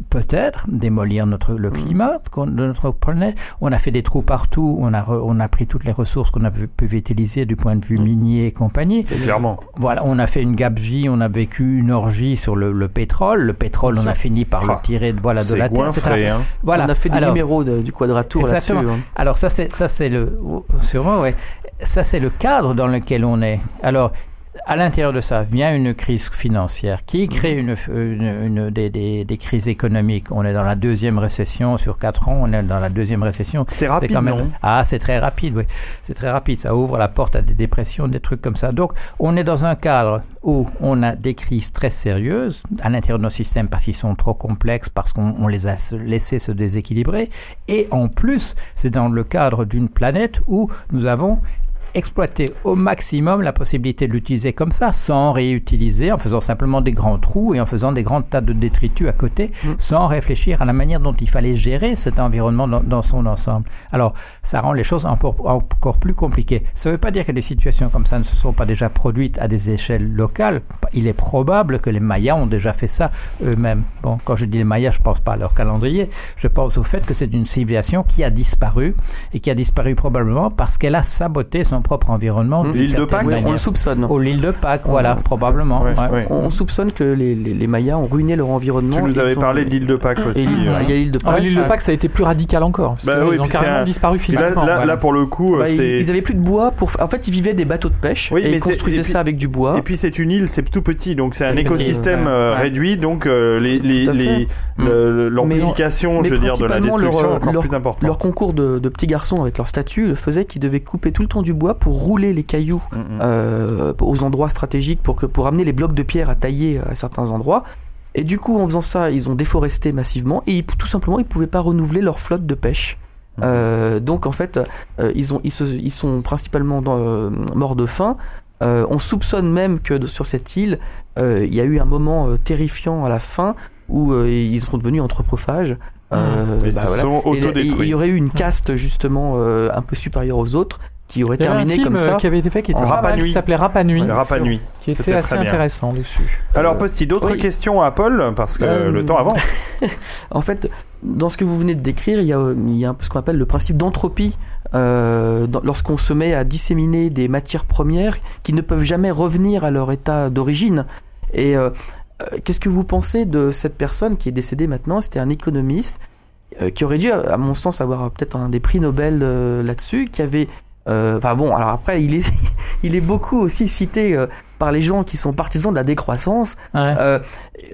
peut-être démolir notre le climat qu'on- de notre planète. On a fait des trous partout. On a re- on a pris toutes les ressources qu'on a pu, pu utiliser du point de vue minier et compagnie. Clairement. Voilà, on a fait une gabegie, on a vécu une orgie sur le, le pétrole. Le pétrole, on a fini par Ah, le tirer de, voilà, de C'est la terre. goinfré. Hein. Voilà. On a fait des Alors, numéros de- du quadratour là-dessus. Hein. alors ça c'est ça c'est le sûrement ouais. Ça c'est le cadre dans lequel on est. Alors à l'intérieur de ça vient une crise financière qui crée une, une, une- des, des, des crises économiques. On est dans la deuxième récession sur quatre ans. On est dans la deuxième récession. C'est rapide, quand même non? Ah c'est très rapide oui c'est très rapide. Ça ouvre la porte à des dépressions, des trucs comme ça. Donc on est dans un cadre où on a des crises très sérieuses à l'intérieur de nos systèmes parce qu'ils sont trop complexes, parce qu'on on les a laissés se déséquilibrer. Et en plus, c'est dans le cadre d'une planète où nous avons exploiter au maximum la possibilité de l'utiliser comme ça, sans réutiliser, en faisant simplement des grands trous et en faisant des grands tas de détritus à côté, Mm. sans réfléchir à la manière dont il fallait gérer cet environnement dans, dans son ensemble. Alors, ça rend les choses encore, encore plus compliquées. Ça ne veut pas dire que des situations comme ça ne se sont pas déjà produites à des échelles locales. Il est probable que les Mayas ont déjà fait ça eux-mêmes. Bon, quand je dis les Mayas, je pense pas à leur calendrier, je pense au fait que c'est une civilisation qui a disparu et qui a disparu probablement parce qu'elle a saboté son propre environnement. d'une L'île de Pâques Oui, on manière. le soupçonne. Ou l'île de Pâques, voilà, probablement. Ouais, ouais. ouais. On soupçonne que les, les, les Mayas ont ruiné leur environnement. Tu nous avais sont- parlé de l'île de Pâques aussi. Euh. il y a l'île de Ah, Pâques. L'île de Pâques, ça a été plus radical encore. parce Bah que oui, ils ont carrément un- disparu physiquement. là, voilà. là, pour le coup, Bah, ils, c'est. ils avaient plus de bois pour. En fait, ils vivaient des bateaux de pêche Oui, et mais ils construisaient puis- ça avec du bois. Et puis c'est une île, c'est tout petit, donc c'est un écosystème euh, réduit, donc euh, l'amplification, je veux dire, de la destruction est encore leur- plus importante. Leur concours de, petits garçons avec leur statut le faisait qu'ils devaient couper tout le temps du bois pour rouler les cailloux Mm, mm. euh, aux endroits stratégiques pour, que, pour amener les blocs de pierre à tailler à certains endroits. Et du coup, en faisant ça, ils ont déforesté massivement et ils- tout simplement, ils pouvaient pas renouveler leur flotte de pêche. Euh, donc en fait, euh, ils, ont, ils, se- ils sont principalement dans- euh, morts de faim. Euh, on soupçonne même que de- sur cette île, euh, il y a eu un moment euh, terrifiant à la fin où euh, ils sont devenus anthropophages. Euh, Ils bah, se voilà. sont Et il y aurait eu une caste justement euh, un peu supérieure aux autres qui aurait Il y avait un terminé film comme ça. euh, qui avait été fait qui était En pas Rapa mal, Nui. qui s'appelait Rapa Nui, Le Rapa Nui. qui était assez intéressant dessus. Alors, Posti, d'autres oui. questions à Paul, parce que Euh, le temps avance. En fait, dans ce que vous venez de décrire, il y a, euh, il y a un peu ce qu'on appelle le principe d'entropie. euh, lorsqu'on se met à disséminer des matières premières qui ne peuvent jamais revenir à leur état d'origine. Et euh, euh, qu'est-ce que vous pensez de cette personne qui est décédée maintenant? C'était un économiste euh, qui aurait dû, à mon sens, avoir peut-être un des prix Nobel euh, là-dessus, qui avait euh, Enfin bon, alors après, il est, il est beaucoup aussi cité euh, par les gens qui sont partisans de la décroissance. Ouais. Euh,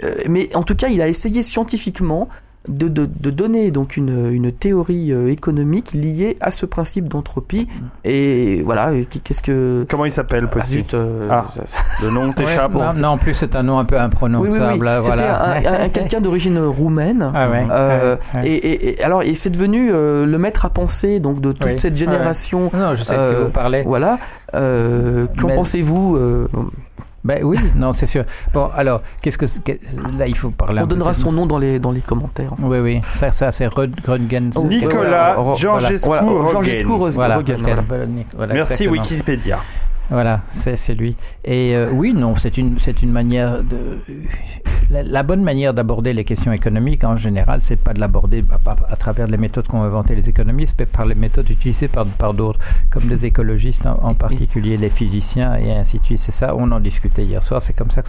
euh, mais en tout cas, il a essayé scientifiquement de, de, de donner donc une, une théorie euh, économique liée à ce principe d'entropie. Et voilà, qu'est-ce que... Comment il s'appelle, Ah, Posti zut, euh, Ah. Le nom t'échappe. non, non, en plus, c'est un nom un peu Oui, oui, imprononçable. oui. là, C'était voilà. un, un- un- quelqu'un d'origine roumaine. Ah ouais, Euh, ouais, ouais. Et, et- et alors, et c'est devenu euh, le maître à penser donc de toute Oui. cette Ah ouais. génération. Non, je sais de Euh, vous parlez. Voilà. Euh, Qu'en pensez-vous euh, Ben oui, non, c'est sûr. Bon, alors, qu'est-ce que, là, il faut parler. On donnera son nom dans les, dans les commentaires. Oui, oui, ça, ça c'est Rod- Röntgen. Oh, Nicolas voilà. Georgescu Merci. Wikipédia. Voilà, c'est c'est lui. Et euh, oui, non, c'est une c'est une manière de la, la bonne manière d'aborder les questions économiques en général, c'est pas de l'aborder à, à- à travers les méthodes qu'ont inventées les économistes, mais par les méthodes utilisées par par d'autres, comme des écologistes en, en particulier, les physiciens et ainsi de suite. C'est ça, on en discutait hier soir. C'est comme ça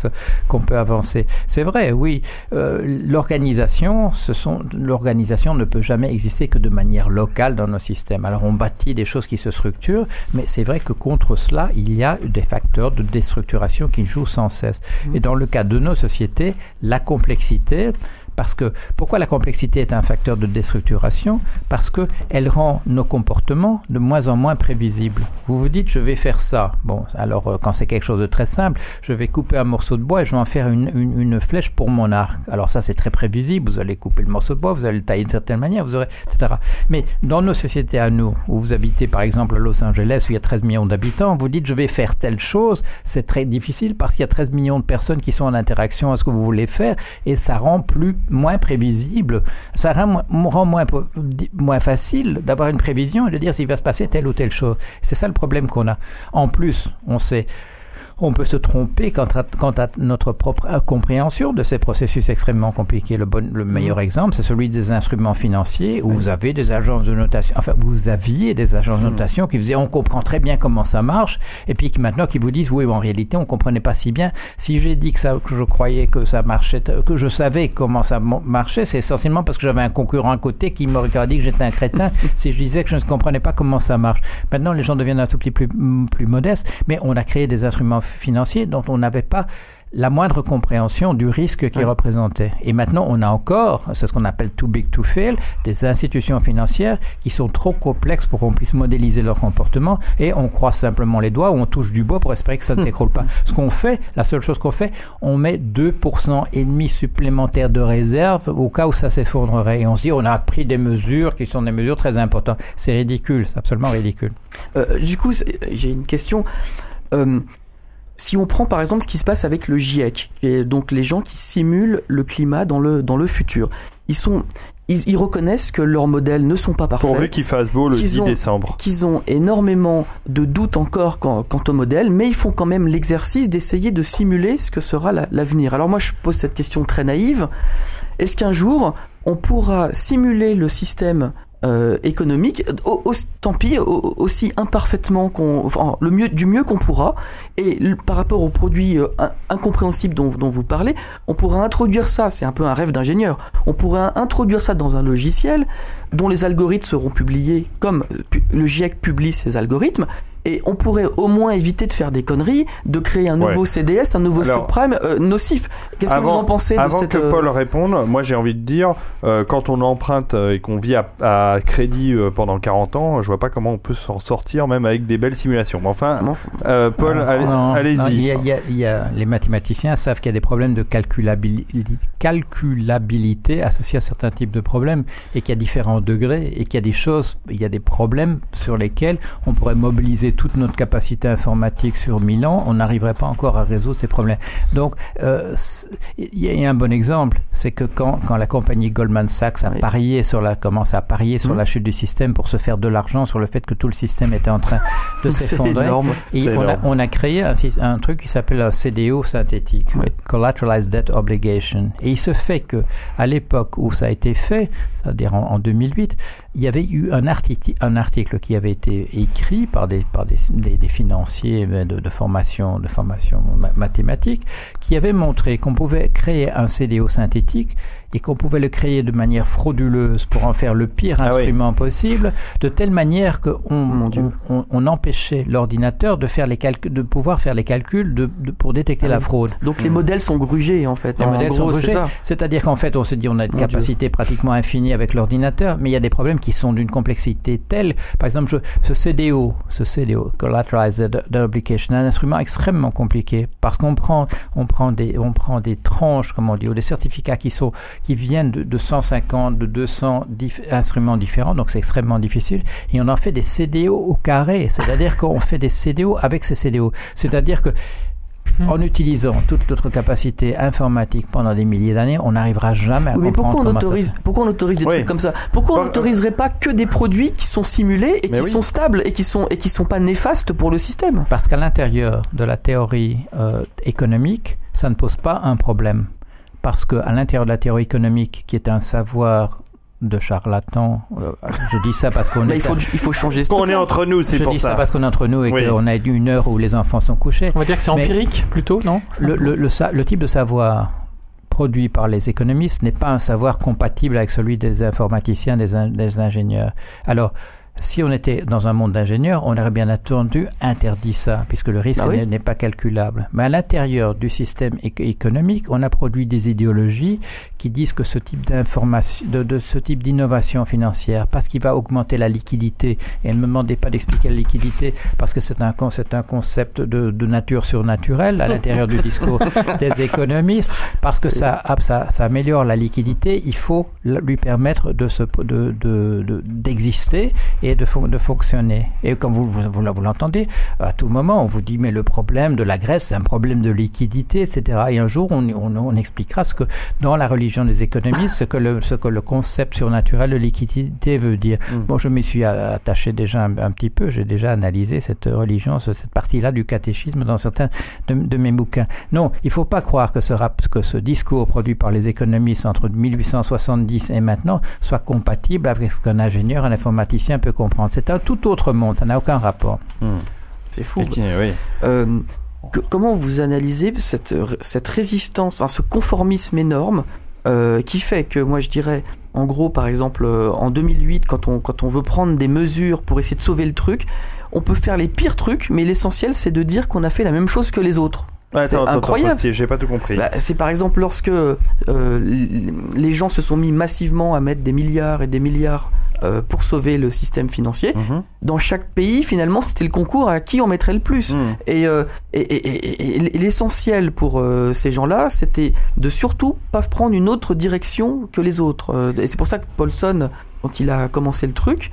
qu'on peut avancer. C'est vrai, oui. Euh, l'organisation, ce sont l'organisation ne peut jamais exister que de manière locale dans nos systèmes. Alors on bâtit des choses qui se structurent, mais c'est vrai que contre cela, il y a des facteurs de déstructuration qui jouent sans cesse. Et dans le cas de nos sociétés, la complexité, parce que pourquoi la complexité est un facteur de déstructuration? Parce que elle rend nos comportements de moins en moins prévisibles. Vous vous dites je vais faire ça. Bon, alors euh, quand c'est quelque chose de très simple, je vais couper un morceau de bois et je vais en faire une, flèche pour mon arc. Alors ça c'est très prévisible. Vous allez couper le morceau de bois, vous allez le tailler d'une certaine manière, vous aurez etc. Mais dans nos sociétés à nous, où vous habitez par exemple à Los Angeles où il y a 13 millions d'habitants, vous dites je vais faire telle chose, c'est très difficile parce qu'il y a 13 millions de personnes qui sont en interaction à ce que vous voulez faire et ça rend plus moins prévisible, ça rend, moins facile d'avoir une prévision et de dire s'il va se passer telle ou telle chose. C'est ça le problème qu'on a. En plus, on sait on peut se tromper quant à, quant à notre propre compréhension de ces processus extrêmement compliqués. Le, bon, le meilleur exemple, c'est celui des instruments financiers où vous avez des agences de notation, enfin, vous aviez des agences de notation qui faisaient on comprend très bien comment ça marche et puis qui maintenant qui vous disent oui, en réalité, on comprenait pas si bien. Si j'ai dit que ça, que je croyais que ça marchait, que je savais comment ça marchait, c'est essentiellement parce que j'avais un concurrent à côté qui m'aurait dit que j'étais un crétin si je disais que je ne comprenais pas comment ça marche. Maintenant, les gens deviennent un tout petit peu plus, plus modestes, mais on a créé des instruments financiers dont on n'avait pas la moindre compréhension du risque qu'ils Ouais. représentaient. Et maintenant, on a encore, c'est ce qu'on appelle too big to fail, des institutions financières qui sont trop complexes pour qu'on puisse modéliser leur comportement et on croise simplement les doigts ou on touche du bois pour espérer que ça ne s'écroule pas. Ce qu'on fait, la seule chose qu'on fait, on met 2% et demi supplémentaires de réserve au cas où ça s'effondrerait. Et on se dit, on a pris des mesures qui sont des mesures très importantes. C'est ridicule, c'est absolument ridicule. Euh, du coup, j'ai une question. Euh, si on prend par exemple ce qui se passe avec le GIEC, donc les gens qui simulent le climat dans le, dans le futur, ils, sont, ils, ils reconnaissent que leurs modèles ne sont pas parfaits. Pourvu qu'il fasse beau le Qu'ils 10 ont- décembre. qu'ils ont énormément de doutes encore quant, quant au modèle, mais ils font quand même l'exercice d'essayer de simuler ce que sera la- l'avenir. Alors moi, je pose cette question très naïve. Est-ce qu'un jour, on pourra simuler le système euh, économique, au- tant pis, au- aussi imparfaitement qu'on, enfin, le mieux, du mieux qu'on pourra, et par rapport aux produits euh, in- incompréhensibles dont, dont vous parlez, on pourra introduire ça, c'est un peu un rêve d'ingénieur, on pourrait introduire ça dans un logiciel dont les algorithmes seront publiés comme euh, le GIEC publie ses algorithmes, et on pourrait au moins éviter de faire des conneries, de créer un nouveau Ouais. CDS, un nouveau Alors, subprime euh, nocif. Qu'est-ce que vous en pensez de Avant cette... que euh, Paul réponde, moi j'ai envie de dire, euh, quand on emprunte et qu'on vit à, à crédit euh, pendant 40 ans, je vois pas comment on peut s'en sortir même avec des belles simulations. Mais enfin, euh, Paul, allez-y. y a- il y a- il y a- les mathématiciens savent qu'il y a des problèmes de calculabili- calculabilité associés à certains types de problèmes et qu'il y a différents degrés et qu'il y a des choses, il y a des problèmes sur lesquels on pourrait mobiliser toute notre capacité informatique sur 1000 ans, on n'arriverait pas encore à résoudre ces problèmes. Donc, euh, il y a- il y a un bon exemple, c'est que quand, quand la compagnie Goldman Sachs a Oui. parié sur la, commence à parier sur Mhm. la chute du système pour se faire de l'argent sur le fait que tout le système était en train de s'effondrer. Et on a, on a créé un, truc qui s'appelle un CDO synthétique, Oui. Collateralized Debt Obligation. Et il se fait que à l'époque où ça a été fait, c'est-à-dire en, en 2008, il y avait eu un article, qui avait été écrit par des, par des, financiers de, formation, de formation ma- mathématique, qui avait montré qu'on pouvait créer un CDO synthétique et qu'on pouvait le créer de manière frauduleuse pour en faire le pire Ah oui. instrument possible, de telle manière qu'on on, on- on empêchait l'ordinateur de faire les calculs, de pouvoir faire les calculs de, de- pour détecter Ah la oui. fraude. Donc les modèles sont grugés en fait. Les en modèles gros, sont grugés. C'est-à-dire qu'en fait, on se dit on a une Mon capacité pratiquement infinie avec l'ordinateur, mais il y a des problèmes qui sont d'une complexité telle. Par exemple, je- ce CDO, ce CDO, Collateralized est un instrument extrêmement compliqué parce qu'on prend, on prend des, on prend des tranches, comme on dit, ou des certificats qui sont, qui viennent de, de 150, de 200 dif- instruments différents, donc c'est extrêmement difficile, et on en fait des CDO au carré. C'est-à-dire qu'on fait des CDO avec ces CDO. C'est-à-dire que en utilisant toute notre capacité informatique pendant des milliers d'années, on n'arrivera jamais à Oui, mais comprendre pourquoi on comment ça autorise, pourquoi on autorise des Oui. trucs comme ça? Pourquoi on n'autoriserait pas que des produits qui sont simulés et Mais qui oui. sont stables et qui sont et qui sont pas néfastes pour le système? Parce qu'à l'intérieur de la théorie euh, économique, ça ne pose pas un problème. Parce qu'à l'intérieur de la théorie économique, qui est un savoir de charlatan, euh, je dis ça parce qu'on Là, est, il faut il faut changer. ce On est entre nous, c'est je pour dis ça. ça. parce qu'on est entre nous et Oui. qu'on a une heure où les enfants sont couchés. On va dire que c'est empirique plutôt, non? le, le, le, sa- le type de savoir produit par les économistes n'est pas un savoir compatible avec celui des informaticiens, des, in- des ingénieurs. Alors, si on était dans un monde d'ingénieurs, on aurait bien entendu interdit ça, puisque le risque Ah oui. n'est- pas calculable. Mais à l'intérieur du système éco- économique, on a produit des idéologies qui disent que ce type d'information, de, de ce type d'innovation financière, parce qu'il va augmenter la liquidité, et ne me demandez pas d'expliquer la liquidité, parce que c'est un, con- c'est un concept de, de nature surnaturelle à l'intérieur du discours des économistes, parce que ça, ah, ça, ça améliore la liquidité, il faut lui permettre de se, de, de, de- d'exister et de, fon- de fonctionner. Et comme vous, vous, l'entendez, à tout moment, on vous dit, mais le problème de la Grèce, c'est un problème de liquidité, etc. Et un jour, on, on, on expliquera ce que, dans la religion des économistes, ce que le, ce que le concept surnaturel de liquidité veut dire. Bon, je m'y suis attaché déjà un, un petit peu, j'ai déjà analysé cette religion, ce- cette partie-là du catéchisme dans certains de, de mes bouquins. Non, il faut pas croire que ce, rap, que ce discours produit par les économistes entre 1870 et maintenant soit compatible avec ce qu'un ingénieur, un informaticien peut comprendre. C'est un tout autre monde, ça n'a aucun rapport. C'est fou. Et qui- oui. Euh, que- comment vous analysez cette, cette résistance, enfin, ce conformisme énorme euh, qui fait que moi je dirais, en gros par exemple euh, en 2008 quand on, quand on veut prendre des mesures pour essayer de sauver le truc, on peut faire les pires trucs, mais l'essentiel c'est de dire qu'on a fait la même chose que les autres. Ouais, c'est incroyable. j'ai pas tout compris. Bah, c'est par exemple lorsque euh, les gens se sont mis massivement à mettre des milliards et des milliards euh, pour sauver le système financier. Mhm. Dans chaque pays, finalement, c'était le concours à qui on mettrait le plus. Et, euh, et, et- l'essentiel pour ces gens-là, c'était de surtout pas prendre une autre direction que les autres. Et c'est pour ça que Paulson, quand il a commencé le truc,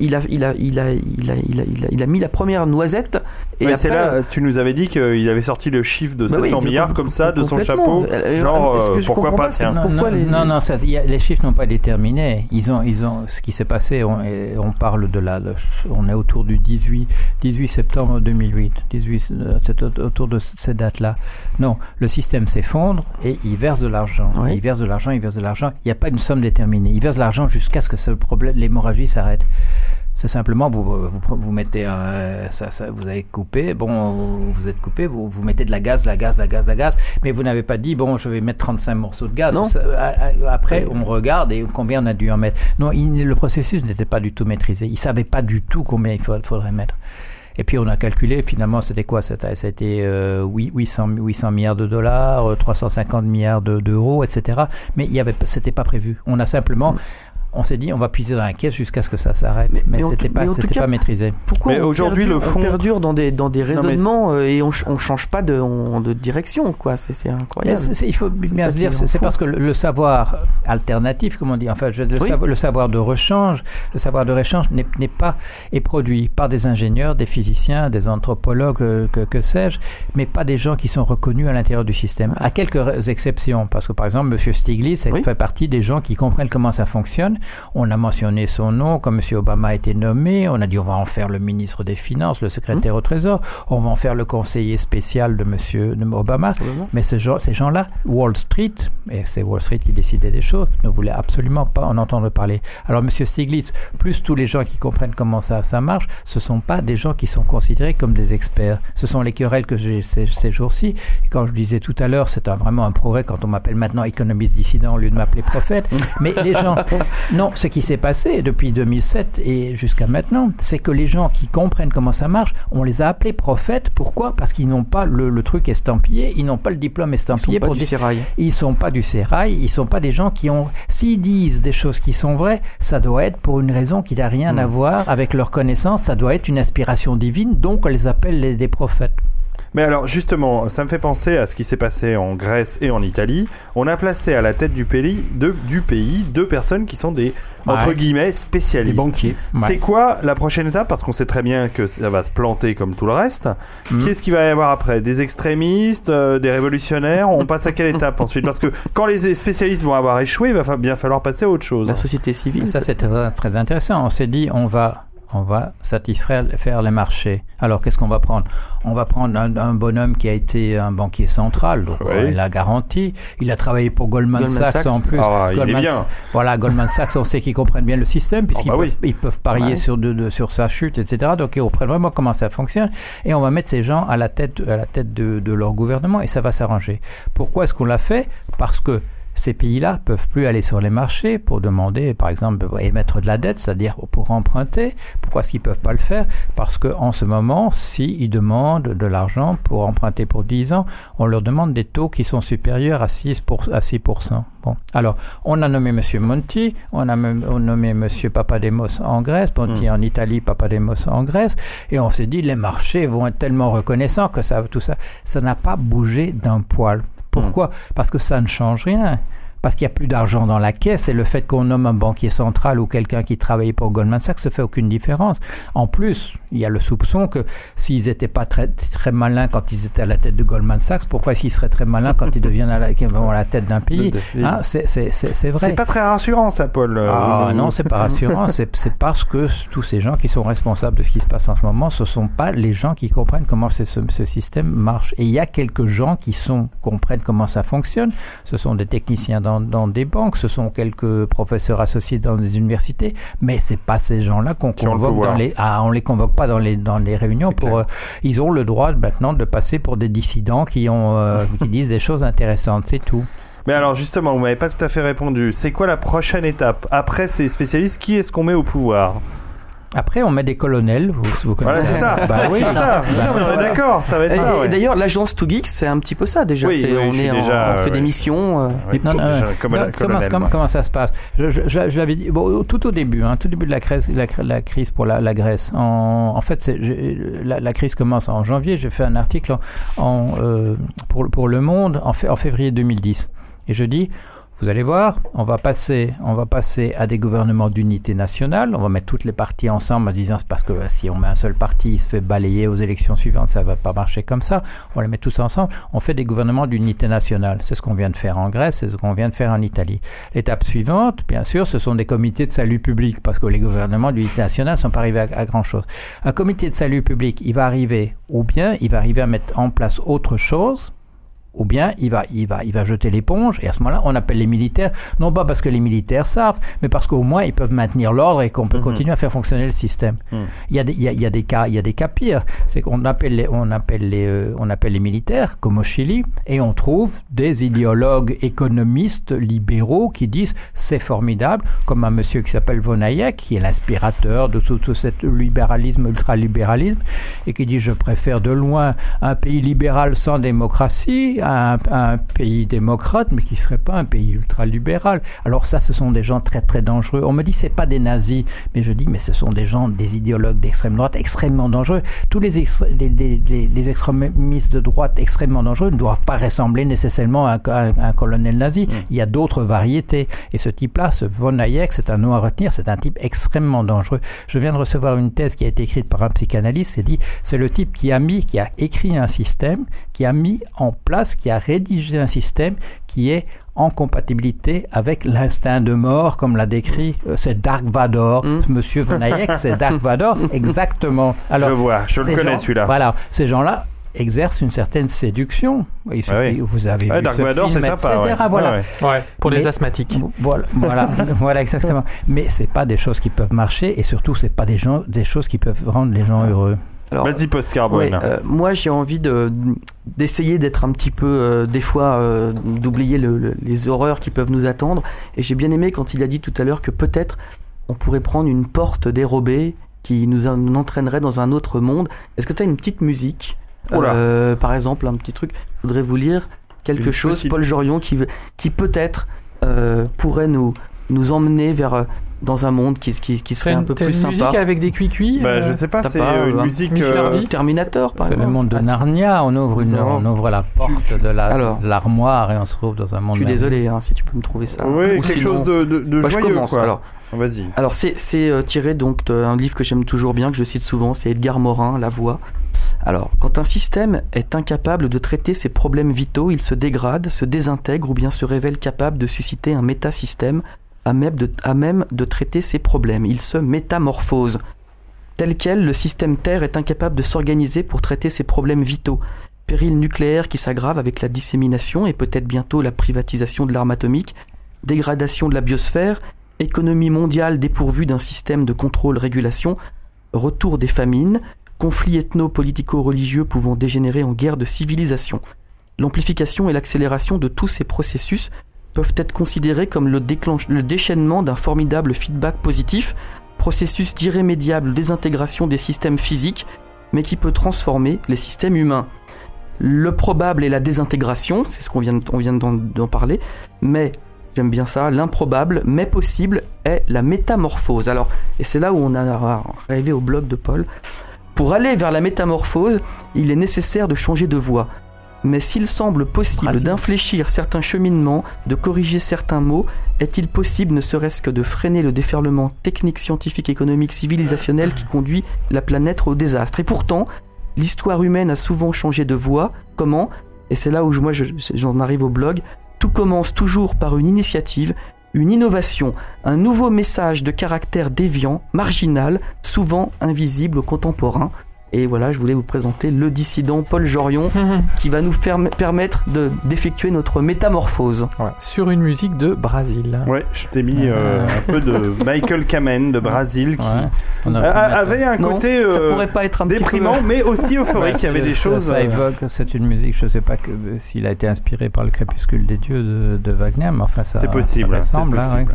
il, a, il, a, il, a, il, a, il, a, il, a, il a mis la première noisette. Et c'est là, tu nous avais dit qu'il avait sorti le chiffre de Bah 700 oui, milliards com- comme ça de son chapeau. Euh, Genre, est-ce que euh, je pourquoi pas. Non, Pourquoi non, les- non, non, ça- il y a- les chiffres n'ont pas été terminés. Ils ont, ils ont, ce qui s'est passé, on, et on parle de la, le- on est autour du 18, 18 septembre 2008, 18, euh, c'est au- autour de cette date-là. Non, le système s'effondre et il verse de l'argent. Oui. Il verse de l'argent, il verse de l'argent. Il n'y a pas une somme déterminée. Il verse de l'argent jusqu'à ce que ce problème, l'hémorragie s'arrête. C'est simplement, vous, vous, vous mettez un, ça, ça, vous avez coupé, bon, vous, vous êtes coupé, vous, vous mettez de la gaz, de la gaz, de la gaz, de la gaz, mais vous n'avez pas dit, bon, je vais mettre 35 morceaux de gaz. Non. Ça, a- a- après, on regarde et combien on a dû en mettre. Non, il- le processus n'était pas du tout maîtrisé. Il savait pas du tout combien il faudrait mettre. Et puis on a calculé, finalement, c'était quoi? C'était euh, huit- 800, 800 milliards de dollars, euh, 350 milliards de- d'euros, etc. Mais il y avait, c'était pas prévu. On a simplement, on s'est dit, on va puiser dans la caisse jusqu'à ce que ça s'arrête. Mais- Mais, mais c'était pas, maîtrisé. Pourquoi aujourd'hui, perdure- le fond- on perdure dans des, dans des raisonnements euh, et on, on change pas de, on- de direction, quoi. C'est incroyable. il faut bien se dire, c'est parce que le, le savoir alternatif, comme on dit, enfin, je- le, Oui. savoir, le savoir de rechange, le savoir de rechange n'est n'est pas est produit par des ingénieurs, des physiciens, des anthropologues, euh, que, que sais-je, mais pas des gens qui sont reconnus à l'intérieur du système. À quelques exceptions, parce que par exemple, Monsieur Stiglitz Oui. fait partie des gens qui comprennent comment ça fonctionne. On a mentionné son nom, comme Monsieur Obama a été nommé. On a dit on va en faire le ministre des Finances, le secrétaire au Trésor. On va en faire le conseiller spécial de de Obama. Mais ce genre- ces gens-là, Wall Street, et c'est Wall Street qui décidait des choses, ne voulaient absolument pas en entendre parler. Alors, Monsieur Stiglitz, plus tous les gens qui comprennent comment ça, ça marche, ce sont pas des gens qui sont considérés comme des experts. Ce sont les querelles que j'ai ces, ces jours-ci. Et quand je disais tout à l'heure, c'est un- vraiment un progrès quand on m'appelle maintenant économiste dissident au lieu de m'appeler prophète. Mais les gens, non, ce qui s'est passé depuis 2007 et jusqu'à maintenant, c'est que les gens qui comprennent comment ça marche, on les a appelés prophètes. Pourquoi? Parce qu'ils n'ont pas le, le truc estampillé, ils n'ont pas le diplôme Ils sont estampillé pas pour du sérail. ils sont pas du sérail, ils sont pas des gens qui ont. S'ils disent des choses qui sont vraies, ça doit être pour une raison qui n'a rien à voir avec leur connaissance. Ça doit être une inspiration divine, donc on les appelle les, des prophètes. Mais alors justement, ça me fait penser à ce qui s'est passé en Grèce et en Italie. On a placé à la tête du pays, de- du pays deux personnes qui sont des entre Ouais. guillemets spécialistes. banquiers. C'est quoi la prochaine étape? Parce qu'on sait très bien que ça va se planter comme tout le reste. Mhm. Qu'est-ce qu'il va y avoir après? Des extrémistes, euh, des révolutionnaires? On passe à quelle étape ensuite? Parce que quand les spécialistes vont avoir échoué, il va bien falloir passer à autre chose. La société civile. Ça, c'est très intéressant. On s'est dit, on va, on va satisfaire faire les marchés. Alors, qu'est-ce qu'on va prendre? On va prendre un, un bonhomme qui a été un banquier central, donc Oui. euh, il a garanti. Il a travaillé pour Goldman, Goldman Sachs, Sachs. en plus. Ah, il est bien. Voilà, Goldman Sachs, on sait qu'ils comprennent bien le système puisqu'ils bah peuvent, oui. ils peuvent parier Ouais. sur, de, de- sur sa chute, etc. Donc, ils comprennent vraiment comment ça fonctionne. Et on va mettre ces gens à la tête, à la tête de, de leur gouvernement et ça va s'arranger. Pourquoi est-ce qu'on l'a fait? Parce que ces pays-là peuvent plus aller sur les marchés pour demander, par exemple, émettre de la dette, c'est-à-dire pour emprunter. Pourquoi est-ce qu'ils peuvent pas le faire? Parce que en ce moment, s'ils demandent de l'argent pour emprunter pour 10 ans, on leur demande des taux qui sont supérieurs à 6 à 6 Bon, alors on a nommé Monsieur Monti, on a même- on a nommé Monsieur Papademos en Grèce, Monti en Italie, Papademos en Grèce, et on s'est dit les marchés vont être tellement reconnaissants que ça, tout ça, ça n'a pas bougé d'un poil. Pourquoi Parce que ça ne change rien. Parce qu'il n'y a plus d'argent dans la caisse et le fait qu'on nomme un banquier central ou quelqu'un qui travaillait pour Goldman Sachs ne fait aucune différence. En plus, il y a le soupçon que s'ils n'étaient pas très, très malins quand ils étaient à la tête de Goldman Sachs, pourquoi s'ils seraient très malins quand ils deviennent à la, à la tête d'un pays? Hein, C'est c'est- c'est- c'est vrai. C'est pas très rassurant ça, Paul. Euh, Ah non, c'est pas rassurant. c'est c'est parce que tous ces gens qui sont responsables de ce qui se passe en ce moment, ce sont pas les gens qui comprennent comment ce, ce système marche. Et il y a quelques gens qui sont comprennent comment ça fonctionne. Ce sont des techniciens dans, dans des banques, ce sont quelques professeurs associés dans des universités, mais c'est pas ces gens-là qu'on convoque dans les. Ah, on les convoque pas dans les dans les réunions pour. euh, ils ont le droit maintenant de passer pour des dissidents qui ont euh, qui disent des choses intéressantes. C'est tout. Mais alors justement, vous m'avez pas tout à fait répondu. C'est quoi la prochaine étape? Après ces spécialistes, qui est-ce qu'on met au pouvoir? Après, on met des colonels. Vous, vous Voilà, c'est ça. Bah oui. c'est ça. Bah, Non, mais on est d'accord, ça va être Et, ça. et ouais. d'ailleurs, l'agence To Geeks, c'est un petit peu ça déjà. Oui, on, est en- déjà, on fait ouais. des missions. euh, Oui, Non, non, déjà, non, comme non, un comment, ça se passe? Je, je- je- je l'avais dit bon, tout au début, hein, tout début de la crise, la, la crise pour la, la Grèce. En, en fait, la, la crise commence en janvier. J'ai fait un article en, en, euh, pour, pour Le Monde en, fait, en février 2010, et je dis. Vous allez voir, on va passer, on va passer à des gouvernements d'unité nationale. On va mettre toutes les parties ensemble en disant c'est parce que euh, si on met un seul parti, il se fait balayer aux élections suivantes, ça va pas marcher comme ça. On les mettre tous ensemble. On fait des gouvernements d'unité nationale. C'est ce qu'on vient de faire en Grèce, c'est ce qu'on vient de faire en Italie. L'étape suivante, bien sûr, ce sont des comités de salut public parce que les gouvernements d'unité nationale sont pas arrivés à, à grand chose. Un comité de salut public, il va arriver, ou bien il va arriver à mettre en place autre chose, ou bien il va, il va, il va jeter l'éponge, et à ce moment-là, on appelle les militaires, non pas parce que les militaires savent, mais parce qu'au moins ils peuvent maintenir l'ordre et qu'on peut Mhm. continuer à faire fonctionner le système. Mhm. Il y a des, il y a, il y a des cas, il y a des cas pires. C'est qu'on appelle les, on appelle les, euh, on appelle les militaires, comme au Chili, et on trouve des idéologues économistes libéraux qui disent c'est formidable, comme un monsieur qui s'appelle Von Hayek, qui est l'inspirateur de tout, tout cet libéralisme, ultralibéralisme, et qui dit je préfère de loin un pays libéral sans démocratie à un, à un pays démocrate, mais qui serait pas un pays ultralibéral. Alors ça, ce sont des gens très très dangereux. On me dit c'est pas des nazis, mais je dis mais ce sont des gens, des idéologues d'extrême droite extrêmement dangereux. Tous les, les, les- les- les extrémistes de droite extrêmement dangereux ne doivent pas ressembler nécessairement à, un- à un- à un colonel nazi. Il y a d'autres variétés. Et ce type-là, ce Von Hayek, c'est un nom à retenir, c'est un type extrêmement dangereux. Je viens de recevoir une thèse qui a été écrite par un psychanalyste, c'est dit, c'est le type qui a mis, qui a écrit un système, qui a mis en place, qui a rédigé un système qui est en compatibilité avec l'instinct de mort, comme l'a décrit, euh, c'est Dark Vador. Mm. Monsieur Von Hayek, c'est Dark Vador, exactement. Je vois, je le connais, gens- celui-là. Voilà, ces gens-là exercent une certaine séduction. Il suffit, Ouais, ouais. vous avez Ouais, vu Dark ce Vador, film, c'est sympa. etc. ouais. Voilà. Ouais, ouais. Ouais, pour les asthmatiques. Voilà, voilà, voilà exactement. Mais c'est pas des choses qui peuvent marcher et surtout c'est pas des gens, des choses qui peuvent rendre les gens heureux. Alors, Vas-y, post-carbone. Ouais, euh, moi j'ai envie de d'essayer d'être un petit peu euh, des fois euh, d'oublier le- le- les horreurs qui peuvent nous attendre. Et j'ai bien aimé quand il a dit tout à l'heure que peut-être on pourrait prendre une porte dérobée qui nous, en- nous entraînerait dans un autre monde. Est-ce que tu as une petite musique? Par exemple un petit truc. Je voudrais vous lire quelque Une chose. petite- Paul Jorion qui peut-être pourrait nous nous emmener vers dans un monde qui, qui, qui serait un peu plus une sympa. musique avec des cuicui Bah, je sais pas, c'est pas, euh, une euh, musique. Euh, D Terminator par C'est le exemple. monde de Narnia. On ouvre une, on ouvre la porte de la Alors. l'armoire et on se trouve dans un monde. Je suis désolé hein, si tu peux me trouver ça. Oui, Ou quelque sinon- chose de, de, de Bah, je joyeux, commence. quoi. Alors, Vas-y. alors c'est c'est euh, tiré donc d'un livre que j'aime toujours bien, que je cite souvent, c'est Edgar Morin, La Voix. Alors, quand un système est incapable de traiter ses problèmes vitaux, il se dégrade, se désintègre ou bien se révèle capable de susciter un métasystème à même de, traiter ses problèmes. Il se métamorphose. Tel quel, le système Terre est incapable de s'organiser pour traiter ses problèmes vitaux. Péril nucléaire qui s'aggrave avec la dissémination et peut-être bientôt la privatisation de l'arme atomique, dégradation de la biosphère, économie mondiale dépourvue d'un système de contrôle-régulation, retour des famines, conflits ethno-politico-religieux pouvant dégénérer en guerre de civilisation. L'amplification et l'accélération de tous ces processus peuvent être considérés comme le, le déchaînement d'un formidable feedback positif, processus d'irrémédiable désintégration des systèmes physiques, mais qui peut transformer les systèmes humains. Le probable est la désintégration, c'est ce qu'on vient, on vient d'en d'en parler, mais j'aime bien ça, l'improbable, mais possible, est la métamorphose. Alors, et c'est là où on a rêvé au blog de Paul. Pour aller vers la métamorphose, il est nécessaire de changer de voie. Mais s'il semble possible d'infléchir certains cheminements, de corriger certains mots, est-il possible ne serait-ce que de freiner le déferlement technique, scientifique, économique, civilisationnel qui conduit la planète au désastre? Et pourtant, l'histoire humaine a souvent changé de voie. Comment? Et c'est là où je- moi je- j'en arrive au blog. Tout commence toujours par une initiative, une innovation, un nouveau message de caractère déviant, marginal, souvent invisible aux contemporains. Et voilà, je voulais vous présenter le dissident Paul Jorion qui va nous faire- permettre de- d'effectuer notre métamorphose. Ouais, Sur une musique de Brésil. Ouais, je t'ai mis euh, un peu de Michael Kamen de Brésil qui Ouais. A- a- avait un Non, côté ça euh, pourrait pas être un déprimant, peu... mais aussi euphorique. Ouais, Il y avait ça- des choses. Ça, euh, évoque, c'est une musique, je sais pas que, s'il a été inspiré par le crépuscule des dieux de, de Wagner, mais enfin ça. C'est possible, ça c'est ressemble, hein, possible.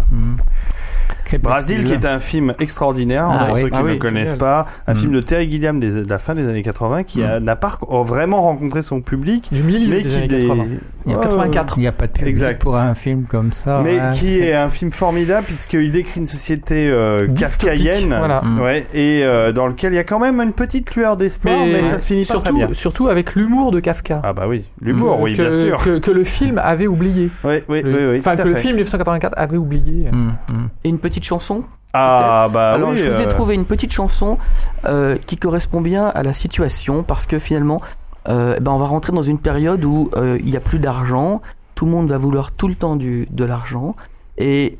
Brasil, qui est un film extraordinaire, Ah pour oui. ceux qui Ah ne oui, le connaissent génial. pas. Un Mm. film de Terry Gilliam des- de la fin des années 80 qui a- n'a pas vraiment rencontré son public, Du milieu mais des qui années des- 80. Il y a Ouais, 84. Il n'y a pas de public Exact. pour un film comme ça. mais hein. qui est un film formidable puisqu'il décrit une société euh, kafkaïenne, Voilà. Mm. ouais, et euh, dans lequel il y a quand même une petite lueur d'espoir, mais, ça se finit pas très surtout, bien. surtout avec l'humour de Kafka. Ah bah oui, l'humour, oui, que, bien sûr. Que, que le film avait oublié. Oui, oui, Le- oui, Enfin, que le film 1984 avait oublié. Mm, mm. Et une petite chanson Ah bah Alors, oui. je vous ai euh, trouvé une petite chanson euh, qui correspond bien à la situation parce que finalement, euh, ben, on va rentrer dans une période où euh, il n'y a plus d'argent, tout le monde va vouloir tout le temps du, de l'argent et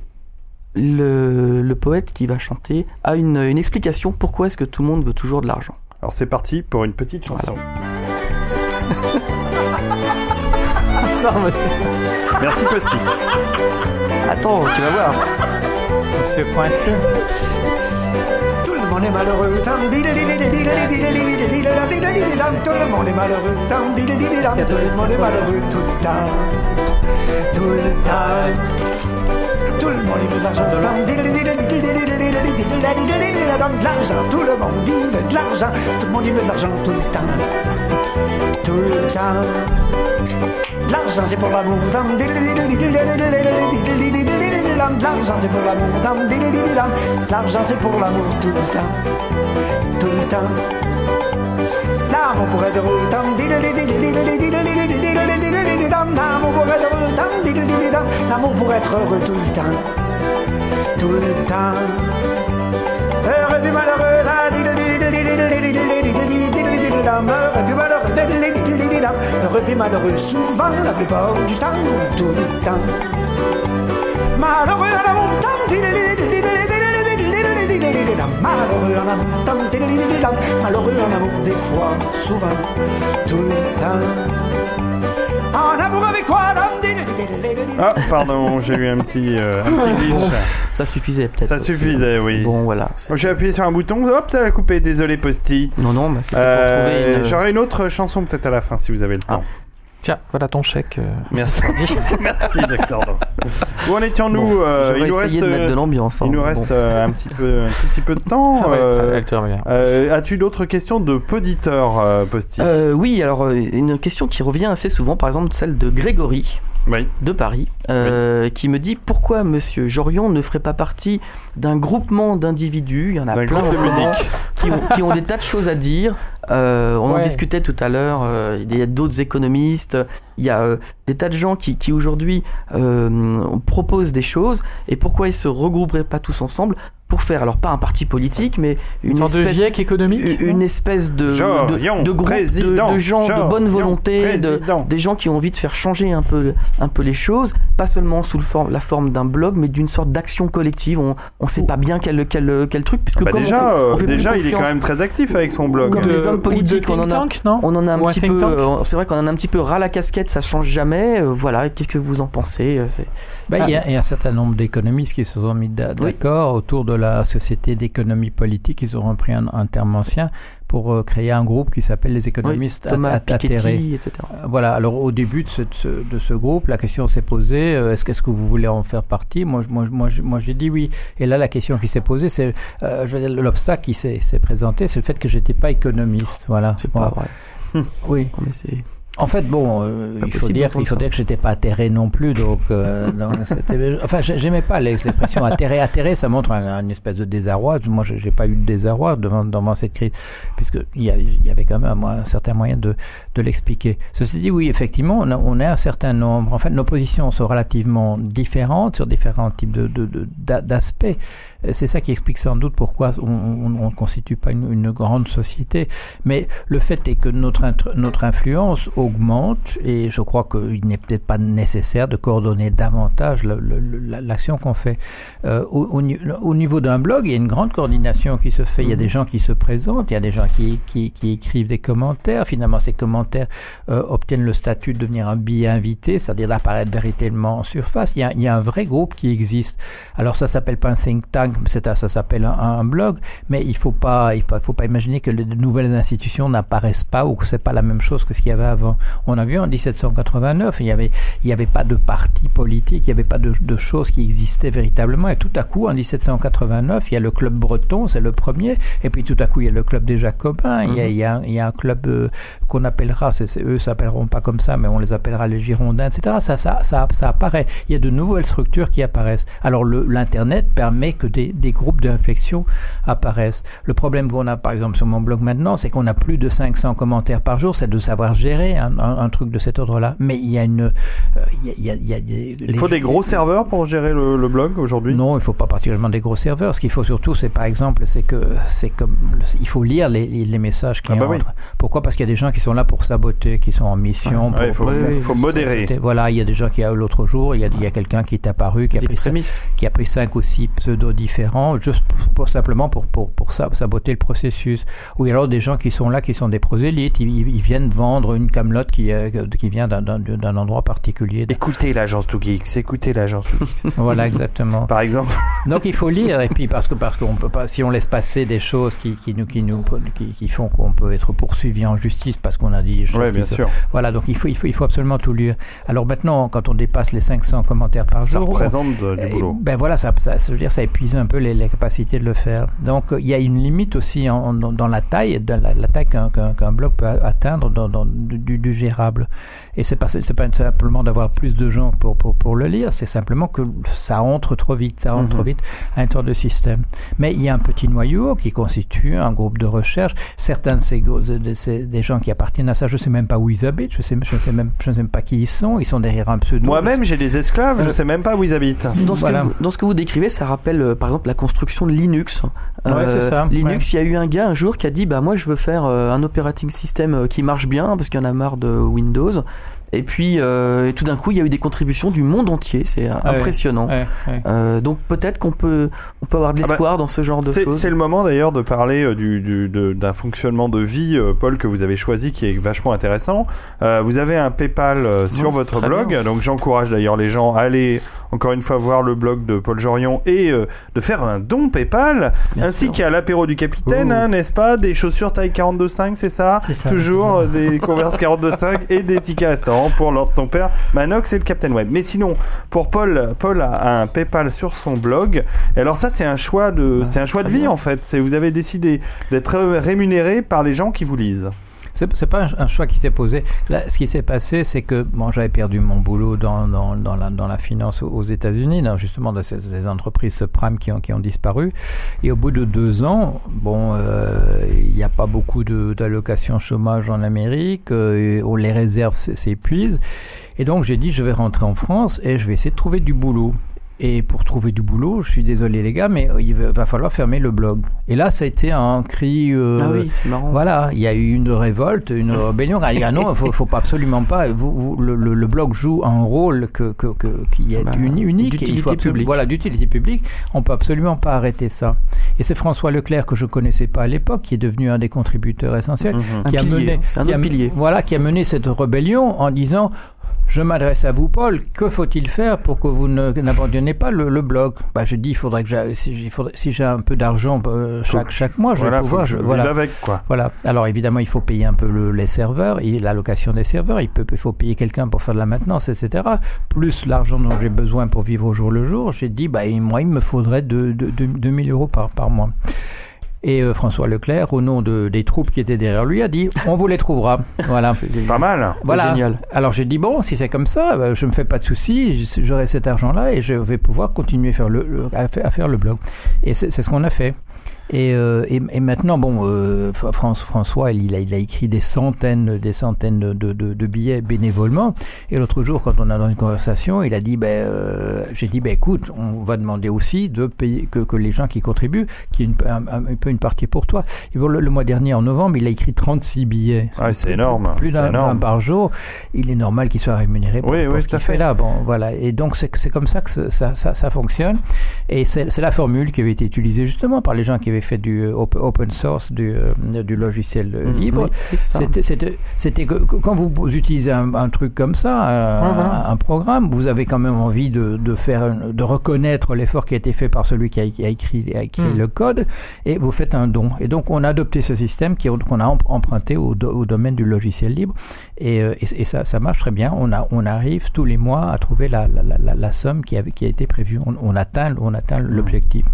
le, le poète qui va chanter a une, une explication pourquoi est-ce que tout le monde veut toujours de l'argent. Alors c'est parti pour une petite chanson. Non, Merci Posti. Attends, tu vas voir. Tout le monde est malheureux. Tout le monde est malheureux. Tout le monde est malheureux tout le temps. Tout le temps. Tout le monde veut de l'argent. De l'argent. Tout le monde veut de l'argent. Tout le monde veut de l'argent tout le temps. Tout le temps l'argent c'est pour l'amour. L'argent c'est pour l'amour. L'argent c'est pour l'amour tout le temps. Tout le temps. L'amour pourrait être heureux. L'amour pour être heureux tout le temps. Tout le temps. Heureux puis malheureux. Heureux puis malheureux le repli malheureux, souvent la plupart du temps, tout le temps. Malheureux à la montagne, malheureux à la montagne, malheureux en amour des fois, souvent, tout le temps. En amour avec toi, Ah, pardon, j'ai eu un petit, euh, un petit oh. glitch. Ça suffisait peut-être. Ça suffisait, oui. Bon, voilà. J'ai appuyé sur un bouton, hop, ça a coupé, désolé Posti. Non, non, mais c'était pour euh, trouver une- euh, J'aurai une autre chanson peut-être à la fin si vous avez le ah, temps. Tiens, voilà ton chèque. euh. Merci. Merci docteur. Où en étions-nous Bon, euh, Il nous reste, de mettre de l'ambiance. il hein, nous bon. reste euh, un petit peu, un petit peu de temps. Euh, euh, As-tu d'autres questions de poditeurs, euh, Posti Euh, oui, alors euh, une question qui revient assez souvent, par exemple celle de Grégory Oui. de Paris, euh, qui me dit pourquoi Monsieur Jorion ne ferait pas partie d'un groupement d'individus, il y en a plein de musique. qui ont, qui ont des tas de choses à dire. Euh, on en discutait tout à l'heure, euh, il y a d'autres économistes, il y a euh, des tas de gens qui, qui aujourd'hui euh, proposent des choses, et pourquoi ils se regrouperaient pas tous ensemble pour faire, alors pas un parti politique, mais une, de espèce GIEC économique une une espèce de, de, de groupe de, de gens de bonne volonté, de, des gens qui ont envie de faire changer un peu, un peu les choses, pas seulement sous le forme, la forme d'un blog, mais d'une sorte d'action collective. On ne sait pas bien quel, quel, quel truc, puisque Bah comme déjà, on fait, on fait plus déjà il est quand même très actif avec son blog. Comme de- les on en a- tank, non on en a un Ou petit peu. euh, c'est vrai qu'on en a un petit peu ras la casquette, ça change jamais. euh, voilà, qu'est-ce que vous en pensez euh, c'est- Ben, il, y a, il y a un certain nombre d'économistes qui se sont mis d'a- d'accord autour de la société d'économie politique. Ils ont repris un, un terme ancien pour euh, créer un groupe qui s'appelle les économistes Oui, Thomas. Piketty, etc. Euh, Voilà, alors au début de ce, de ce, de ce groupe, la question s'est posée, euh, est-ce que, est-ce que vous voulez en faire partie? Moi, moi, moi, moi j'ai dit oui. Et là, la question qui s'est posée, c'est, euh, je veux dire, l'obstacle qui s'est s'est présenté, c'est le fait que j'étais pas économiste. Voilà. C'est pas vrai. Oui. Mais c'est- En fait, bon, euh, il faut dire, il faut dire que j'étais pas atterré non plus, donc, euh, c'était- enfin, j'ai- j'aimais pas l'expression atterré. Atterré, ça montre un, une espèce de désarroi. Moi, j'ai pas eu de désarroi devant, devant cette crise, puisque il y, avait quand même un, certain moyen de, de l'expliquer. Ceci dit, oui, effectivement, on a, on a un certain nombre. En fait, nos positions sont relativement différentes sur différents types de de- de- d'a- d'aspects. Euh, C'est ça qui explique sans doute pourquoi on ne constitue pas une, une grande société. Mais le fait est que notre, notre influence augmente et je crois qu'il n'est peut-être pas nécessaire de coordonner davantage l'action qu'on fait. Euh, au, au ni- au niveau d'un blog, il y a une grande coordination qui se fait. Il y a des gens qui se présentent, il y a des gens qui, qui, qui écrivent des commentaires. Finalement, ces commentaires euh, obtiennent le statut de devenir un billet invité, c'est-à-dire d'apparaître véritablement en surface. Il y, a, il y a un vrai groupe qui existe. Alors ça s'appelle pas un think tank, ça s'appelle un, un blog, mais il faut pas, il faut, faut pas imaginer que les nouvelles institutions n'apparaissent pas ou que c'est pas la même chose que ce qu'il y avait avant. On, a vu en 1789, il y avait, il y avait pas de parti politique, il n'y avait pas de, de choses qui existaient véritablement. Et tout à coup, en 1789, il y a le club breton, c'est le premier. Et puis tout à coup, il y a le club des Jacobins. Il, y a, il, y a, il y a un club euh, qu'on appellera, c'est, c'est- eux s'appelleront pas comme ça, mais on les appellera les Girondins, etc. Ça, ça, ça, ça apparaît. Il y a de nouvelles structures qui apparaissent. Alors l'internet permet que des, des groupes de réflexion apparaissent. Le problème qu'on a, par exemple, sur mon blog maintenant, c'est qu'on a plus de 500 commentaires par jour. C'est de savoir gérer un, un, un truc de cet ordre-là. Mais il y a une, euh, il y a, il y a, il y a des- Il faut les- des gros serveurs pour gérer le, le blog aujourd'hui? Non, il faut pas particulièrement des gros serveurs. Ce qu'il faut surtout, c'est par exemple, c'est que c'est comme il faut lire les, les messages qui Ah bah entrent. oui. Pourquoi? Parce qu'il y a des gens qui sont là pour saboter, qui sont en mission. Il faut- pour- faut- faut pour modérer. Voilà, il y a des gens qui l'autre jour, il y a, quelqu'un qui est apparu, qui a, pris, cin- extrémistes. qui a pris cinq ou six pseudos différents, juste pour, simplement pour pour pour ça, saboter le processus. Ou alors des gens qui sont là, qui sont des prosélytes, ils, viennent vendre une camelote qui euh, qui vient d'un- endroit particulier. Écoutez l'agence to Geeks, écoutez l'agence Geeks. Voilà, exactement. Par exemple. Donc il faut lire et puis parce que parce qu'on peut pas si on laisse passer des choses qui, qui nous qui nous qui, qui font qu'on peut être poursuivi en justice parce qu'on a dit des choses qui bien sûr. Voilà donc il faut il faut il faut absolument tout lire. Alors maintenant quand on dépasse les 500 commentaires par Ça jour, représente eh, du boulot. Ben voilà ça ça ça veut dire ça épuise un peu les, les capacités de le faire. Donc il y a une limite aussi en- dans, dans la taille dans la, la taille qu'un qu'un qu'un blog peut atteindre dans, dans du, du gérable. Et c'est pas c'est pas simplement d'avoir plus de gens pour pour pour le lire, c'est simplement que ça entre trop vite, ça entre Mhm. trop vite à l'intérieur de système. Mais il y a un petit noyau qui constitue un groupe de recherche. Certains de ces, gros- de, de ces des gens qui appartiennent à ça, je sais même pas où ils habitent, je sais je sais même je sais même pas qui ils sont. Ils sont derrière un pseudo. Moi-même, j'ai des esclaves, je Euh, sais même pas où ils habitent. Dans ce, Voilà. que vous, dans ce que vous décrivez, ça rappelle euh, par exemple la construction de Linux. Euh, Ouais, c'est ça, Linux, il y a eu un gars un jour qui a dit bah moi je veux faire euh, un operating system euh, qui marche bien parce qu'il y en a marre de Windows. Et puis euh, et tout d'un coup il y a eu des contributions du monde entier, c'est impressionnant. ouais, ouais. Euh, donc peut-être qu'on peut on peut avoir de Ah bah, l'espoir dans ce genre de C'est choses. c'est le moment d'ailleurs de parler euh, du, du- de- d'un fonctionnement de vie, Paul, que vous avez choisi, qui est vachement intéressant. Euh, vous avez un PayPal sur votre blog, bien. donc j'encourage d'ailleurs les gens à aller encore une fois voir le blog de Paul Jorion et euh, de faire un don PayPal, Bien ainsi qu'à l'apéro du capitaine, Oh. hein, n'est-ce pas? Des chaussures taille 42.5, c'est ça? C'est ça. Toujours des Converse 42.5 et des tickets restaurant pour Lord ton père, Manox et le Captain Web. Mais sinon, pour Paul, Paul a un PayPal sur son blog. Et alors ça, c'est un choix de, Bah, c'est un choix de vie bien. en fait. C'est vous avez décidé d'être rémunéré par les gens qui vous lisent. C'est c'est pas un, choix qui s'est posé. Là, ce qui s'est passé, c'est que bon, j'avais perdu mon boulot dans, dans, dans, la, dans la finance aux- États-Unis, dans justement dans ces, entreprises subprimes qui ont, qui ont disparu. Et au bout de deux ans, bon, euh, il n'y a pas beaucoup de- d'allocations chômage en Amérique, euh, on les réserves s'épuisent. Et donc j'ai dit, je vais rentrer en France et je vais essayer de trouver du boulot. Et pour trouver du boulot, je suis désolé les gars, mais euh, il va falloir fermer le blog. Et là, ça a été un cri. euh, Ah oui, c'est marrant. voilà, il y a eu une révolte, une rébellion. Ah, il y a- non, faut, faut pas absolument pas. Vous, vous- le, le- le blog joue un rôle que, que, que- qui est Bah, uni- unique, et il d'utilité publique. Voilà, d'utilité publique. On peut absolument pas arrêter ça. Et c'est François Leclerc que je connaissais pas à l'époque, qui est devenu un des contributeurs essentiels, Un qui a pilier, mené, c'est un qui a- voilà, qui a mené cette rébellion en disant. Je m'adresse à vous, Paul. Que faut-il faire pour que vous n'abandonniez pas le, le blog bah, Je dis, il faudrait que j'ai, si, j'ai un peu d'argent euh, chaque, chaque mois, je voilà, vais pouvoir. je voilà. avec quoi. Voilà. Alors évidemment, il faut payer un peu le- les serveurs, et l'allocation des serveurs. Il, peut, il faut payer quelqu'un pour faire de la maintenance, etc. Plus l'argent dont j'ai besoin pour vivre au jour le jour. J'ai dit, bah, moi, il me faudrait de, de, de- 2000 euros par, par mois. Et euh, François Leclerc, au nom de, des troupes qui étaient derrière lui, a dit, on vous les trouvera. Voilà. Pas mal. Voilà. génial. Alors j'ai dit bon, si c'est comme ça, euh, je me fais pas de soucis, j'aurai cet argent-là et je vais pouvoir continuer à faire le, à, faire, à faire le blog. Et c'est ce qu'on a fait. Et, euh, et, et maintenant, bon, euh, France, François, il, il a, il a écrit des centaines, des centaines de, de, de billets bénévolement. Et l'autre jour, quand on a dans une conversation, il a dit, ben, euh, j'ai dit, ben, écoute, on va demander aussi de payer que, que les gens qui contribuent, qu'il y ait une, un, un- peu une partie pour toi. Et bon, le, le mois dernier, en novembre, il a écrit 36 billets. Ouais, c'est énorme. Plus d'un par jour. Il est normal qu'il soit rémunéré pour, Oui, pour oui, ce qu'il fait. fait là. Bon, voilà. Et donc, c'est comme ça que ça, ça, ça fonctionne. Et c'est la formule qui avait été utilisée justement par les gens qui avait fait du euh, op- open source, du, euh, du logiciel euh, Mhm. libre. Oui. C'était- quand vous utilisez un, un truc comme ça, un, Ouais, voilà. un programme, vous avez quand même envie de, de faire, de reconnaître l'effort qui a été fait par celui qui a, qui a écrit, a écrit Mhm. le code, et vous faites un don. Et donc on a adopté ce système qu'on a em- emprunté au, do- au domaine du logiciel libre, et, et, et ça, ça marche très bien. On, a, on arrive tous les mois à trouver la, la, la, la- la somme qui a, qui a été prévue. On, on atteint, on atteint l'objectif.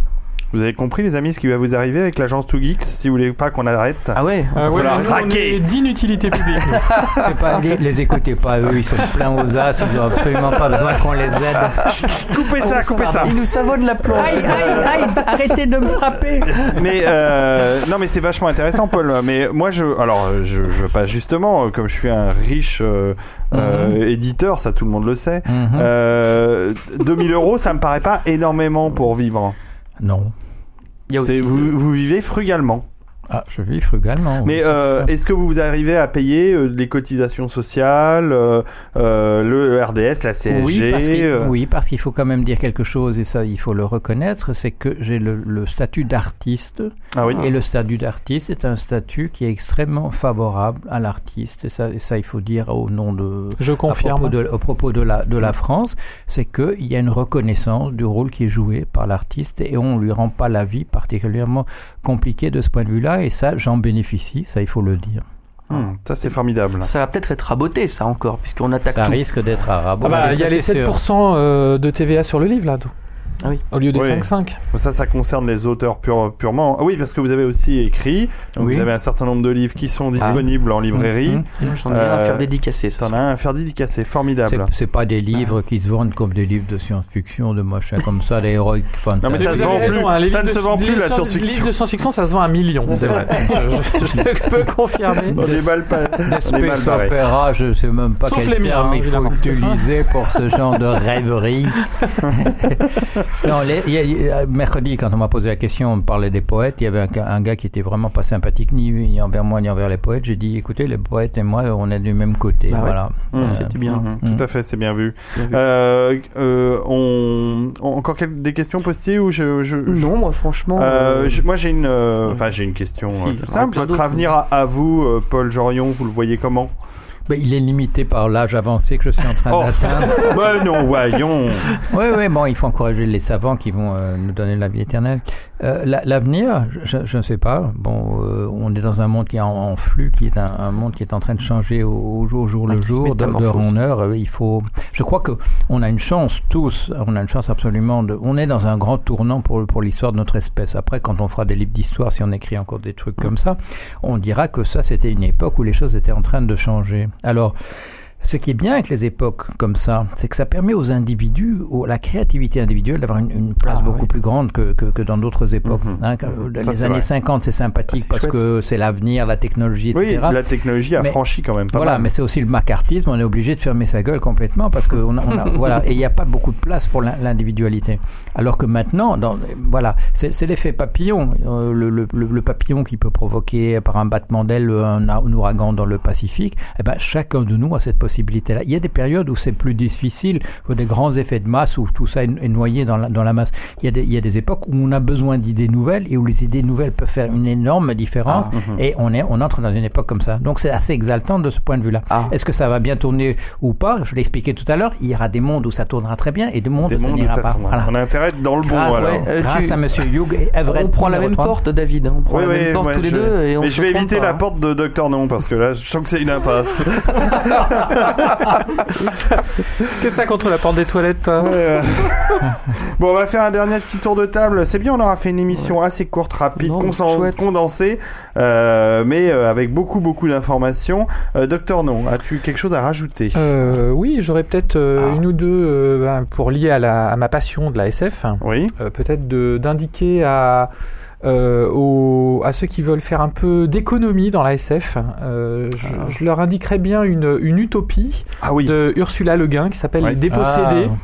Vous avez compris, les amis, ce qui va vous arriver avec l'agence 2Geeks si vous voulez pas qu'on arrête Ah ouais Ah Il va ouais, nous, on raquer. est d'inutilité publique. C'est pas, les, les écoutez pas, eux, ils sont pleins aux as, ils ont absolument pas besoin qu'on les aide. Chut, chut, coupez ça, coupez ça. Il nous savonne la planche. Aïe, aïe, aïe, arrêtez de me frapper. Mais euh, non, mais c'est vachement intéressant, Paul. Mais moi, je, alors, je, je pas justement, euh, comme je suis un riche euh, euh, éditeur, ça tout le monde le sait. Mhm. Euh, 2000 euros, ça me paraît pas énormément pour vivre. Non. Il y a C'est- aussi. vous, vous vivez frugalement. Ah, je vis frugalement. Mais oui, euh, est-ce que vous arrivez à payer euh, les cotisations sociales, euh, euh, le RDS, la CSG oui, parce qu'il euh, oui, parce qu'il faut quand même dire quelque chose, et ça, il faut le reconnaître, c'est que j'ai le, le statut d'artiste, Ah oui. et le statut d'artiste est un statut qui est extrêmement favorable à l'artiste, et ça, et ça, il faut dire au nom de... Je À propos confirme. de, au propos de la, de la France, c'est qu'il y a une reconnaissance du rôle qui est joué par l'artiste et on lui rend pas la vie particulièrement compliquée de ce point de vue-là et ça, j'en bénéficie, ça il faut le dire. Hum, ça c'est formidable. Ça va peut-être être raboté, ça encore, puisqu'on attaque Ça tout. risque d'être arabe. Ah bah, il y a les 7% euh, de TVA sur le livre là. Ah oui. Au lieu des Oui. 5,5. Ça, ça concerne les auteurs pure- purement. Ah oui, parce que vous avez aussi écrit. Donc Oui. Vous avez un certain nombre de livres qui sont disponibles en librairie. Mhm. J'en ai rien à Euh, faire dédicacer. ce T'en as un à faire dédicacer, formidable. c'est pas des livres qui se vendent comme des livres de science-fiction, de machin comme ça, des heroic fantasy. Non, mais ça se vend raison, plus. hein, les Ça livres ne se de- vend plus, les la science- science-fiction. Les livres de science-fiction, ça se vend un million. C'est vrai. je, peux confirmer. On mal, pas... Barré. opéra, je sais même pas Sauf quel les miens, terme il faut utiliser pour ce genre de rêverie. Non, les- il y a- il y a- mercredi, quand on m'a posé la question, on parlait des poètes. Il y avait un, ga- un gars qui était vraiment pas sympathique ni, ni envers moi ni envers les poètes. J'ai dit, écoutez, les poètes et moi, on est du même côté. Bah ouais. voilà. Mhm. Euh, C'était bien. Mhm. Tout à fait, c'est bien vu. Bien vu. Euh, euh, on... on- Encore des questions postées ou je, je, je- Non, moi franchement. Euh, euh, je- moi j'ai une, euh, enfin j'ai une question Si, euh, simple. Votre avenir à, à vous, Paul Jorion, vous le voyez comment? Ben, il est limité par l'âge avancé que je suis en train Oh. d'atteindre. Bah non, voyons. Oui, oui, bon, il faut encourager les savants qui vont euh, nous donner la vie éternelle. Euh, la- L'avenir, je, je ne sais pas. Bon, euh, on est dans un monde qui est en, en flux, qui est un, un monde qui est en train de changer au, au jour, au jour Ah, le jour, de- d'heure en heure. Euh, Il faut. Je crois que on a une chance tous. On a une chance absolument de. On est dans un grand tournant pour pour l'histoire de notre espèce. Après, quand on fera des livres d'histoire, si on écrit encore des trucs comme ça, on dira que ça c'était une époque où les choses étaient en train de changer. Alors. Ce qui est bien avec les époques comme ça, c'est que ça permet aux individus, aux- la créativité individuelle, d'avoir une, une place Ah, beaucoup oui. plus grande que, que, que dans d'autres époques. Mhm. Hein, que- dans Ça, les années vrai. 50, c'est sympathique Ah, parce chouette. que c'est l'avenir, la technologie, Oui, etc. la technologie a Mais- franchi quand même pas voilà, mal. mais c'est aussi le macartisme. On est obligé de fermer sa gueule complètement parce que on a, on a- voilà, et il n'y a pas beaucoup de place pour l'in- l'individualité. Alors que maintenant, dans, voilà, c'est l'effet papillon, euh, le, le, le- le papillon qui peut provoquer par un battement d'aile un, un ouragan dans le Pacifique. Eh ben, chacun de nous a cette possibilité-là. Il y a des périodes où c'est plus difficile, où des grands effets de masse, où tout ça est, est noyé dans la, dans la masse. Il y, a des, il y a des époques où on a besoin d'idées nouvelles et où les idées nouvelles peuvent faire une énorme différence. Mhm. Et on est, on entre dans une époque comme ça. Donc c'est assez exaltant de ce point de vue-là. Ah. Est-ce que ça va bien tourner ou pas? Je l'ai expliqué tout à l'heure. Il y aura des mondes où ça tournera très bien et des mondes Des où ça n'ira pas. Voilà. On a intérêt à être dans le bon Grâce, alors. ouais, euh, Grâce tu- à Monsieur Hugh et Everett. on prend la numéro même 3. porte, David. hein. On prend Oui, la oui, même porte ouais, tous les deux et on Mais se je vais éviter pas, la hein. porte de Docteur Non parce que là, je sens que c'est une impasse. Qu'est-ce que ça contre la porte des toilettes toi Euh, bon, on va faire un dernier petit tour de table. C'est bien, on aura fait une émission assez courte, rapide, Non, condensée, euh, mais euh, avec beaucoup, beaucoup d'informations. Euh, Docteur Non, as-tu quelque chose à rajouter? Oui, j'aurais peut-être Ah. une ou deux ben, pour lier à, la, à ma passion de la SF. Oui. Peut-être d'indiquer à, euh, aux- à ceux qui veulent faire un peu d'économie dans la SF. euh, je, Ah. je leur indiquerais bien une, une utopie Ah oui. de Ursula Le Guin qui s'appelle Ouais. Les Dépossédés, Ah.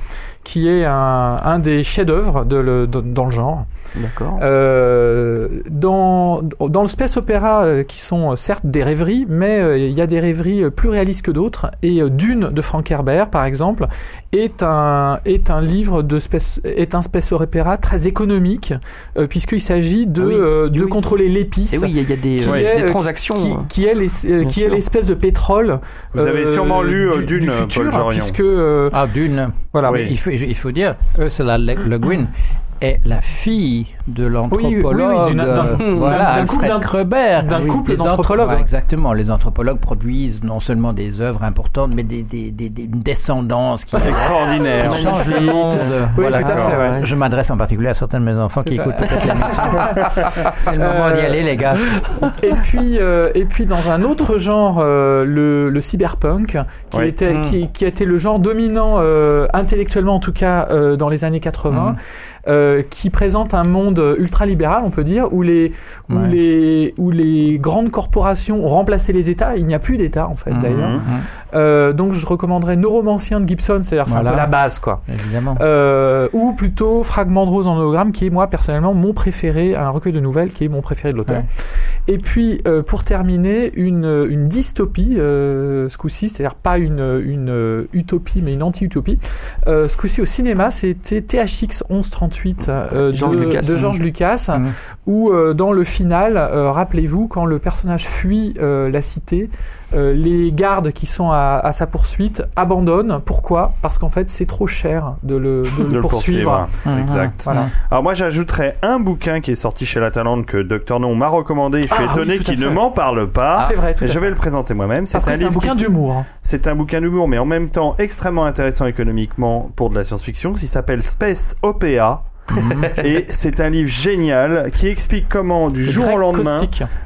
Qui est un, un des chefs-d'œuvre de le- de- dans le genre. D'accord. Euh, dans, dans le space opéra, euh, qui sont euh, certes des rêveries, mais euh, il y a des rêveries plus réalistes que d'autres. Et euh, Dune de Frank Herbert, par exemple, est un, est un livre de space, est un space opéra très économique, euh, puisqu'il s'agit de, Ah oui. euh, de Oui. contrôler l'épice. Et oui, il y a- il y, a des, qui est, des transactions. Qui, qui est les- euh, l'espèce de pétrole. Vous avez sûrement lu, euh, du, Dune, du futur, puisque euh, Ah, d'une. voilà. Oui. Il, faut, il faut dire, Ursula Le, Le Guin est la fille de l'anthropologue. Oui, oui, euh, voilà, d'un couple- Alfred d'un d'anthropologues, ouais. Exactement. Les anthropologues produisent non seulement des œuvres importantes, mais des, des, des- des- une descendance qui Extraordinaire. qui change le monde. Oui, voilà. tout à fait, ouais. Je m'adresse en particulier à certains de mes enfants qui écoutent peut-être l'émission. C'est le moment d'y Euh, aller, les gars. et puis euh, et puis dans un autre genre euh, le, le cyberpunk qui Oui. était Mm. qui, qui a été le genre dominant euh, intellectuellement en tout cas euh, dans les années 80 Mm. Euh, qui présente un monde ultra libéral on peut dire où les où les où les grandes corporations ont remplacé les États il n'y a plus d'État en fait Mhm. d'ailleurs. Euh, donc je recommanderais Neuromancien de Gibson c'est-à-dire c'est un Voilà. peu la base quoi Évidemment. euh, ou plutôt Fragment de rose en hologramme, qui est moi personnellement mon préféré, un recueil de nouvelles qui est mon préféré de l'auteur. Ouais. Et puis euh, pour terminer, une, une dystopie, euh, ce coup-ci, c'est-à-dire pas une, une euh, utopie, mais une anti-utopie. Euh, ce coup-ci au cinéma, c'était THX 1138 euh, George de, Lucas. de George Lucas, Mhm. où euh, dans le final, euh, rappelez-vous, quand le personnage fuit euh, la cité, euh, les gardes qui sont à, à sa poursuite abandonnent. Pourquoi? Parce qu'en fait, c'est trop cher de le, de le de le poursuivre. Exact. Voilà. Alors moi j'ajouterais un bouquin qui est sorti chez La Talente que Dr Non m'a recommandé. Je suis Ah, étonné qu'il ne m'en parle pas. c'est vrai. tout je vais le présenter moi-même. C'est un livre bouquin qui- d'humour. C'est un bouquin d'humour, mais en même temps extrêmement intéressant économiquement pour de la science-fiction, qui s'appelle Space Opéa. Et c'est un livre génial qui explique comment du jour au lendemain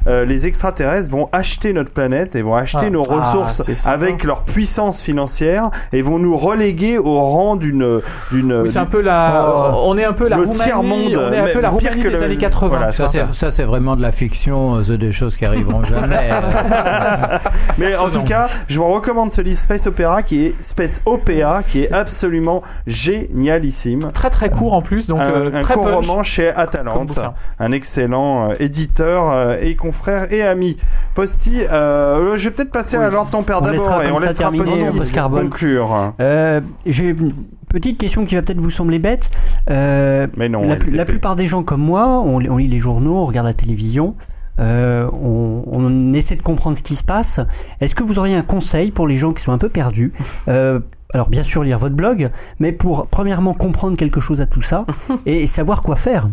euh, les extraterrestres vont acheter notre planète et vont acheter Ah. nos Ah, ressources avec leur puissance financière et vont nous reléguer au rang d'une d'une Oui, c'est un peu la. Oh, on est un peu la le Roumanie. tiers-monde, on est un peu la pire Roumanie que des le- années 80. voilà, Ça, c'est, ça, c'est vraiment de la fiction, euh, c'est des choses qui arriveront jamais. euh. Mais en tout cas, je vous recommande ce livre Space Opera qui est Space Opéa qui est absolument génialissime. Très très court en plus, donc un, un très court punch. roman chez Atalante, un excellent euh, éditeur euh, et confrère et ami. Posti, euh, je vais peut-être passer Oui. à ton père d'abord et on laissera terminer, Posti euh, conclure. Euh, J'ai une petite question qui va peut-être vous sembler bête. Euh, Mais non, la, plupart des gens comme moi, on, on lit les journaux, on regarde la télévision, euh, on, on essaie de comprendre ce qui se passe. Est-ce que vous auriez un conseil pour les gens qui sont un peu perdus Euh, alors bien sûr lire votre blog, mais pour premièrement comprendre quelque chose à tout ça et savoir quoi faire.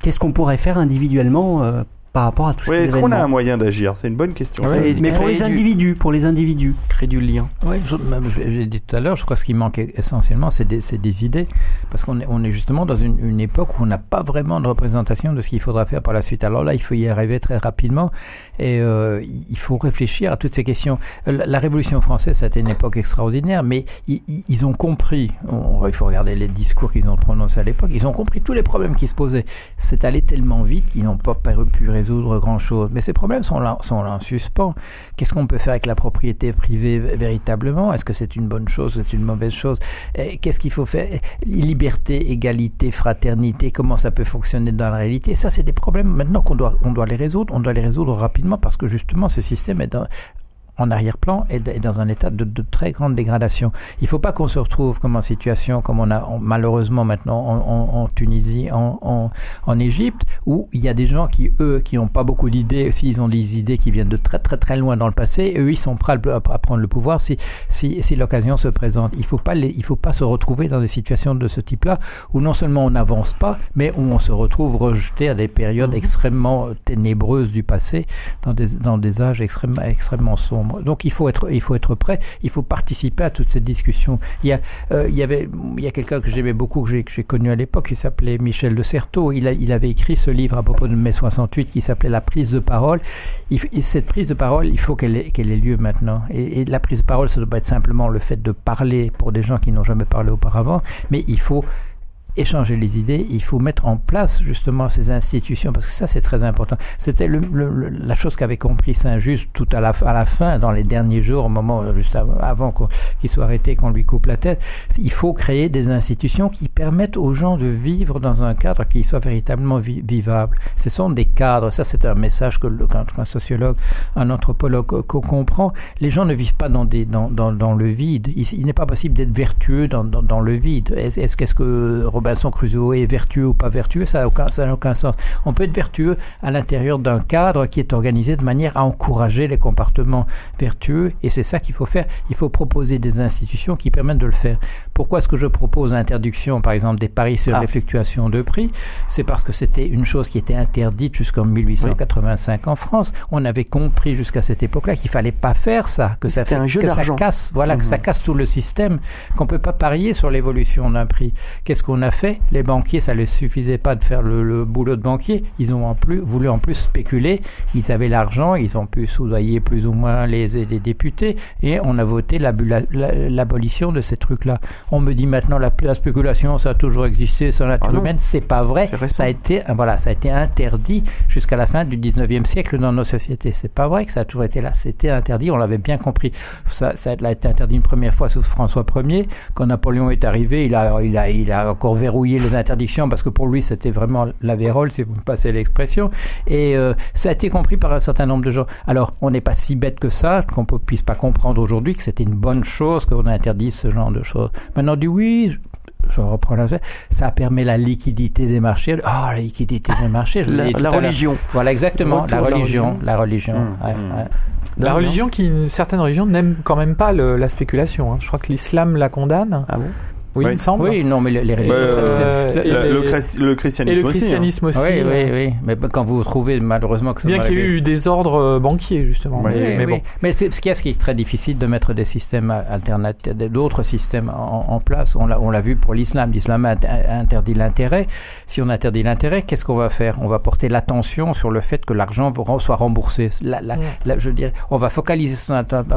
Qu'est-ce qu'on pourrait faire individuellement euh, par rapport à tout Oui, ces est-ce qu'on a un moyen d'agir? C'est une bonne question. Ouais. Mais pour les du- individus, pour les individus. Créer du lien. Oui, j'ai dit tout à l'heure, je crois que ce qui manque essentiellement, c'est des, c'est des idées. Parce qu'on est, on est justement dans une, une époque où on n'a pas vraiment de représentation de ce qu'il faudra faire par la suite. Alors là, il faut y arriver très rapidement et euh, il faut réfléchir à toutes ces questions. La, Révolution française, ça a été une époque extraordinaire, mais ils, ont compris, il faut regarder les discours qu'ils ont prononcés à l'époque, ils ont compris tous les problèmes qui se posaient. C'est allé tellement vite qu'ils n'ont pas pu résoudre grand-chose. Mais ces problèmes sont là, sont là en suspens. Qu'est-ce qu'on peut faire avec la propriété privée véritablement? Est-ce que c'est une bonne chose C'est une mauvaise chose? Qu'est-ce qu'il faut faire? Liberté, égalité, fraternité, comment ça peut fonctionner dans la réalité? Ça, c'est des problèmes maintenant qu'on doit, on doit les résoudre. On doit les résoudre rapidement parce que justement, ce système est en arrière-plan et dans un état de, de très grande dégradation. Il ne faut pas qu'on se retrouve comme en situation, comme on a en- malheureusement maintenant en, en- en Tunisie, en, Égypte, où il y a des gens qui, eux, qui n'ont pas beaucoup d'idées, s'ils ont des idées qui viennent de très très très loin dans le passé, eux, ils sont prêts à, prendre le pouvoir si, si, si l'occasion se présente. Il ne faut, pas les- il faut pas se retrouver dans des situations de ce type-là, où non seulement on n'avance pas, mais où on se retrouve rejeté à des périodes extrêmement ténébreuses du passé, dans des, dans des âges extrêmement, extrêmement sombres. Donc il faut être, il faut être prêt, il faut participer à toute cette discussion. Il y a, euh, il y avait, il y a quelqu'un que j'aimais beaucoup, que j'ai, connu à l'époque, qui s'appelait Michel de Certeau. Il, a, il avait écrit ce livre à propos de mai 68 qui s'appelait La prise de parole. Et cette prise de parole, il faut qu'elle ait, ait lieu maintenant. Et, et la prise de parole, ça ne doit pas être simplement le fait de parler pour des gens qui n'ont jamais parlé auparavant, mais il faut échanger les idées, il faut mettre en place justement ces institutions, parce que ça c'est très important. C'était la chose qu'avait compris Saint-Just tout à la, fin, dans les derniers jours, au moment euh, juste avant, qu'il soit arrêté, qu'on lui coupe la tête. Il faut créer des institutions qui permettent aux gens de vivre dans un cadre qui soit véritablement vi- vivable. Ce sont des cadres. Ça, c'est un message que qu'un sociologue, un anthropologue co- co- comprend. Les gens ne vivent pas dans, le vide. Il, n'est pas possible d'être vertueux dans, le vide. Est-ce qu'est-ce que Robinson Crusoe est vertueux ou pas vertueux Ça n'a aucun, ça n'a aucun sens. On peut être vertueux à l'intérieur d'un cadre qui est organisé de manière à encourager les comportements vertueux et c'est ça qu'il faut faire. Il faut proposer des institutions qui permettent de le faire. Pourquoi est-ce que je propose l'interdiction, par exemple, des paris sur Ah. les fluctuations de prix? C'est parce que c'était une chose qui était interdite jusqu'en 1885 en France. On avait compris jusqu'à cette époque-là qu'il fallait pas faire ça, que ça fait un jeu que ça casse, voilà, que ça casse tout le système, qu'on peut pas parier sur l'évolution d'un prix. Qu'est-ce qu'on a fait? Les banquiers, ça ne suffisait pas de faire le, le boulot de banquier. Ils ont en plus voulu en plus spéculer. Ils avaient l'argent, ils ont pu soudoyer plus ou moins les, les députés, et on a voté l'abolition de ces trucs-là. On me dit maintenant la, la spéculation, ça a toujours existé sur la nature Ah humaine. C'est pas vrai. C'est. Ça a été, voilà, ça a été interdit jusqu'à la fin du 19e siècle dans nos sociétés. C'est pas vrai que ça a toujours été là. C'était interdit. On l'avait bien compris. Ça, ça a été interdit une première fois sous François Ier. Quand Napoléon est arrivé, il a, il a, il a encore verrouillé les interdictions parce que pour lui, c'était vraiment la vérole, si vous me passez l'expression. Et euh, ça a été compris par un certain nombre de gens. Alors, on n'est pas si bête que ça, qu'on ne puisse pas comprendre aujourd'hui que c'était une bonne chose qu'on interdise ce genre de choses. Maintenant, on dit oui, je reprends la ça permet la liquidité des marchés. Ah, la liquidité des marchés, je La- la religion. Voilà, exactement, la religion, la religion. Mmh, ouais, mmh. ouais. La Non, religion, qui, certaines religions n'aiment quand même pas le- la spéculation. hein. Je crois que l'islam la condamne. Ah bon? Oui, Oui. il me semble. Oui, non, mais les, les religions. Euh, Euh, le- Le, christianisme aussi, hein. christianisme aussi. oui, oui, oui. Mais quand vous trouvez malheureusement que ça Bien qu'il y ait eu des ordres euh, banquiers, justement. Mais, Oui, mais oui. bon. Mais c'est ce qui est, ce qui est très difficile de mettre des systèmes alternatifs, d'autres systèmes en, en place. On l'a, on l'a vu pour l'islam. L'islam a int- a interdit l'intérêt. Si on interdit l'intérêt, qu'est-ce qu'on va faire? On va porter l'attention sur le fait que l'argent soit remboursé. La- la- la- je dirais, on va focaliser son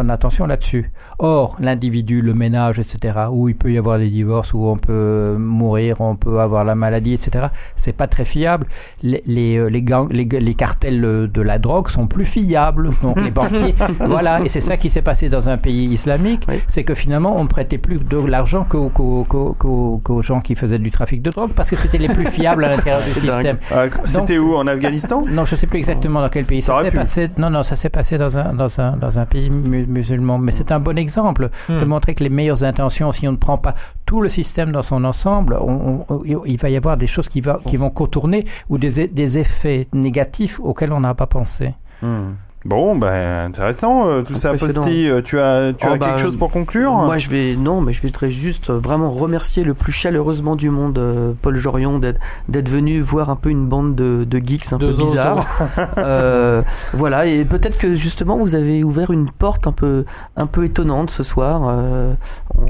attention là-dessus. Or, l'individu, le ménage, etc., où il peut y avoir des divorces, où on peut mourir, on peut avoir la maladie, etc., c'est pas très fiable. Les, les, euh, les, gangs- les, les cartels euh, de la drogue sont plus fiables. Donc, les banquiers, voilà. Et c'est ça qui s'est passé dans un pays islamique. Oui. C'est que finalement, on ne prêtait plus de l'argent qu'aux, gens qui faisaient du trafic de drogue parce que c'était les plus fiables à l'intérieur du système. Euh, C'était où En Afghanistan Non, je sais plus exactement dans quel pays Ça s'est passé. Non, non, ça s'est passé dans un dans un dans un pays mu- musulman. Mais c'est un bon exemple de Hmm. montrer que les meilleures intentions, si on ne prend pas tout le système dans son ensemble, il va y avoir des choses qui vont contourner ou des des effets négatifs auxquels on n'a pas pensé. Hmm. Bon, ben intéressant euh, tout ça. Posti. Euh, Tu as, tu Oh, as bah, quelque chose pour conclure? Moi, je vais non, mais je voudrais juste euh, vraiment remercier le plus chaleureusement du monde euh, Paul Jorion d'être d'être venu voir un peu une bande de, de geeks un De peu zozo. bizarres. Euh, voilà, et peut-être que justement vous avez ouvert une porte un peu un peu étonnante ce soir, euh, on-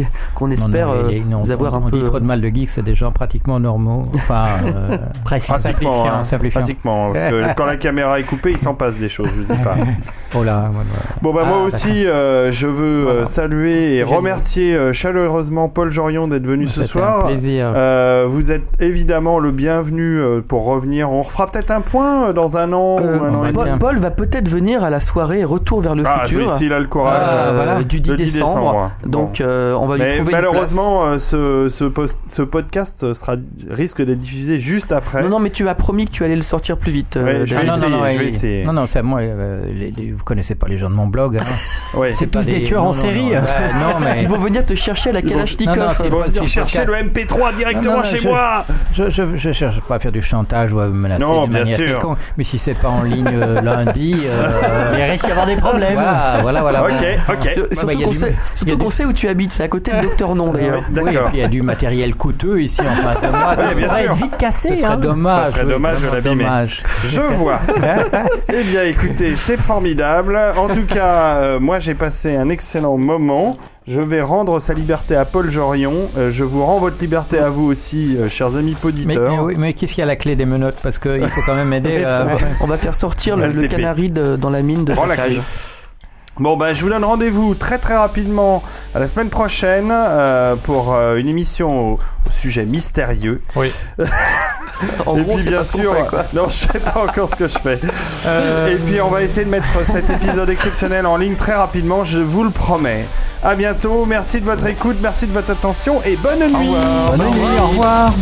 qu'on espère Non, non, les- non, vous on- avoir on un peu. dit trop de mal de geeks, c'est des gens pratiquement normaux. Enfin, euh, Presque. Pratiquement, simplifiant, hein. simplifiant. pratiquement, parce que quand la caméra est coupée, il s'en passe des choses, je dis pas. oh là, voilà. Bon bah moi Ah, aussi, euh, je veux euh, Voilà. saluer et remercier euh, chaleureusement Paul Jorion d'être venu ce soir. un plaisir. Euh, vous êtes évidemment le bienvenu pour revenir. On refera peut-être un point dans un an Euh, ou un an et Paul, demi. Paul va peut-être venir à la soirée Retour vers le Ah, futur oui, s'il a le courage. voilà, du 10 le décembre. Bon. Donc euh, on va lui Mais trouver une place. malheureusement, euh, ce, ce, post- ce podcast sera, risque d'être diffusé juste après. Non, non, mais tu as promis que tu allais le sortir plus vite. euh, Ouais, je vais. Ah, non, non, non, essayer, je vais ouais, essayer. non, non, c'est moi. euh, les- les- vous connaissez pas les gens de mon blog. Hein. Ouais. C'est tous des tueurs en non, série. Non, ouais, non, mais Ils vont venir te chercher à la Kalachnikov. Ils vont venir chercher le podcast. MP3 directement Non, non, chez je- moi. je, je, je cherche pas à faire du chantage ou à me menacer Non, de bien manière sûr. quelconque. Mais si c'est pas en ligne euh, lundi, euh, Il risque d'y avoir des problèmes. voilà, voilà, voilà. Ok, bon. ok. Sur- Surtout qu'on sait, du- où tu habites, c'est à côté de Docteur Non d'ailleurs. Oui, il y a du matériel coûteux ici en face de On va être vite cassé. Ce serait hein. dommage. Ça serait dommage de l'abîmer. Je vois. eh bien, écoutez, c'est formidable. En tout cas, euh, moi, j'ai passé un excellent moment. Je vais rendre sa liberté à Paul Jorion. Euh, je vous rends votre liberté à vous aussi, euh, chers amis Mais, poditeurs. mais oui, mais qu'est-ce qu'il y a à la clé des menottes? Parce qu'il faut quand même aider. euh, On va faire sortir le, le canari de- dans la mine de Prends la sa cage. clé. Bon, ben, je vous donne rendez-vous très très rapidement à la semaine prochaine euh, pour euh, une émission au, au sujet mystérieux. Oui. En Et gros, puis bien pas sûr, fait, quoi. non, je sais pas encore ce que je fais. Euh, Et puis on va essayer de mettre cet épisode exceptionnel en ligne très rapidement, je vous le promets. À bientôt. Merci de votre écoute, merci de votre attention et bonne nuit. revoir. Bonne nuit, au revoir.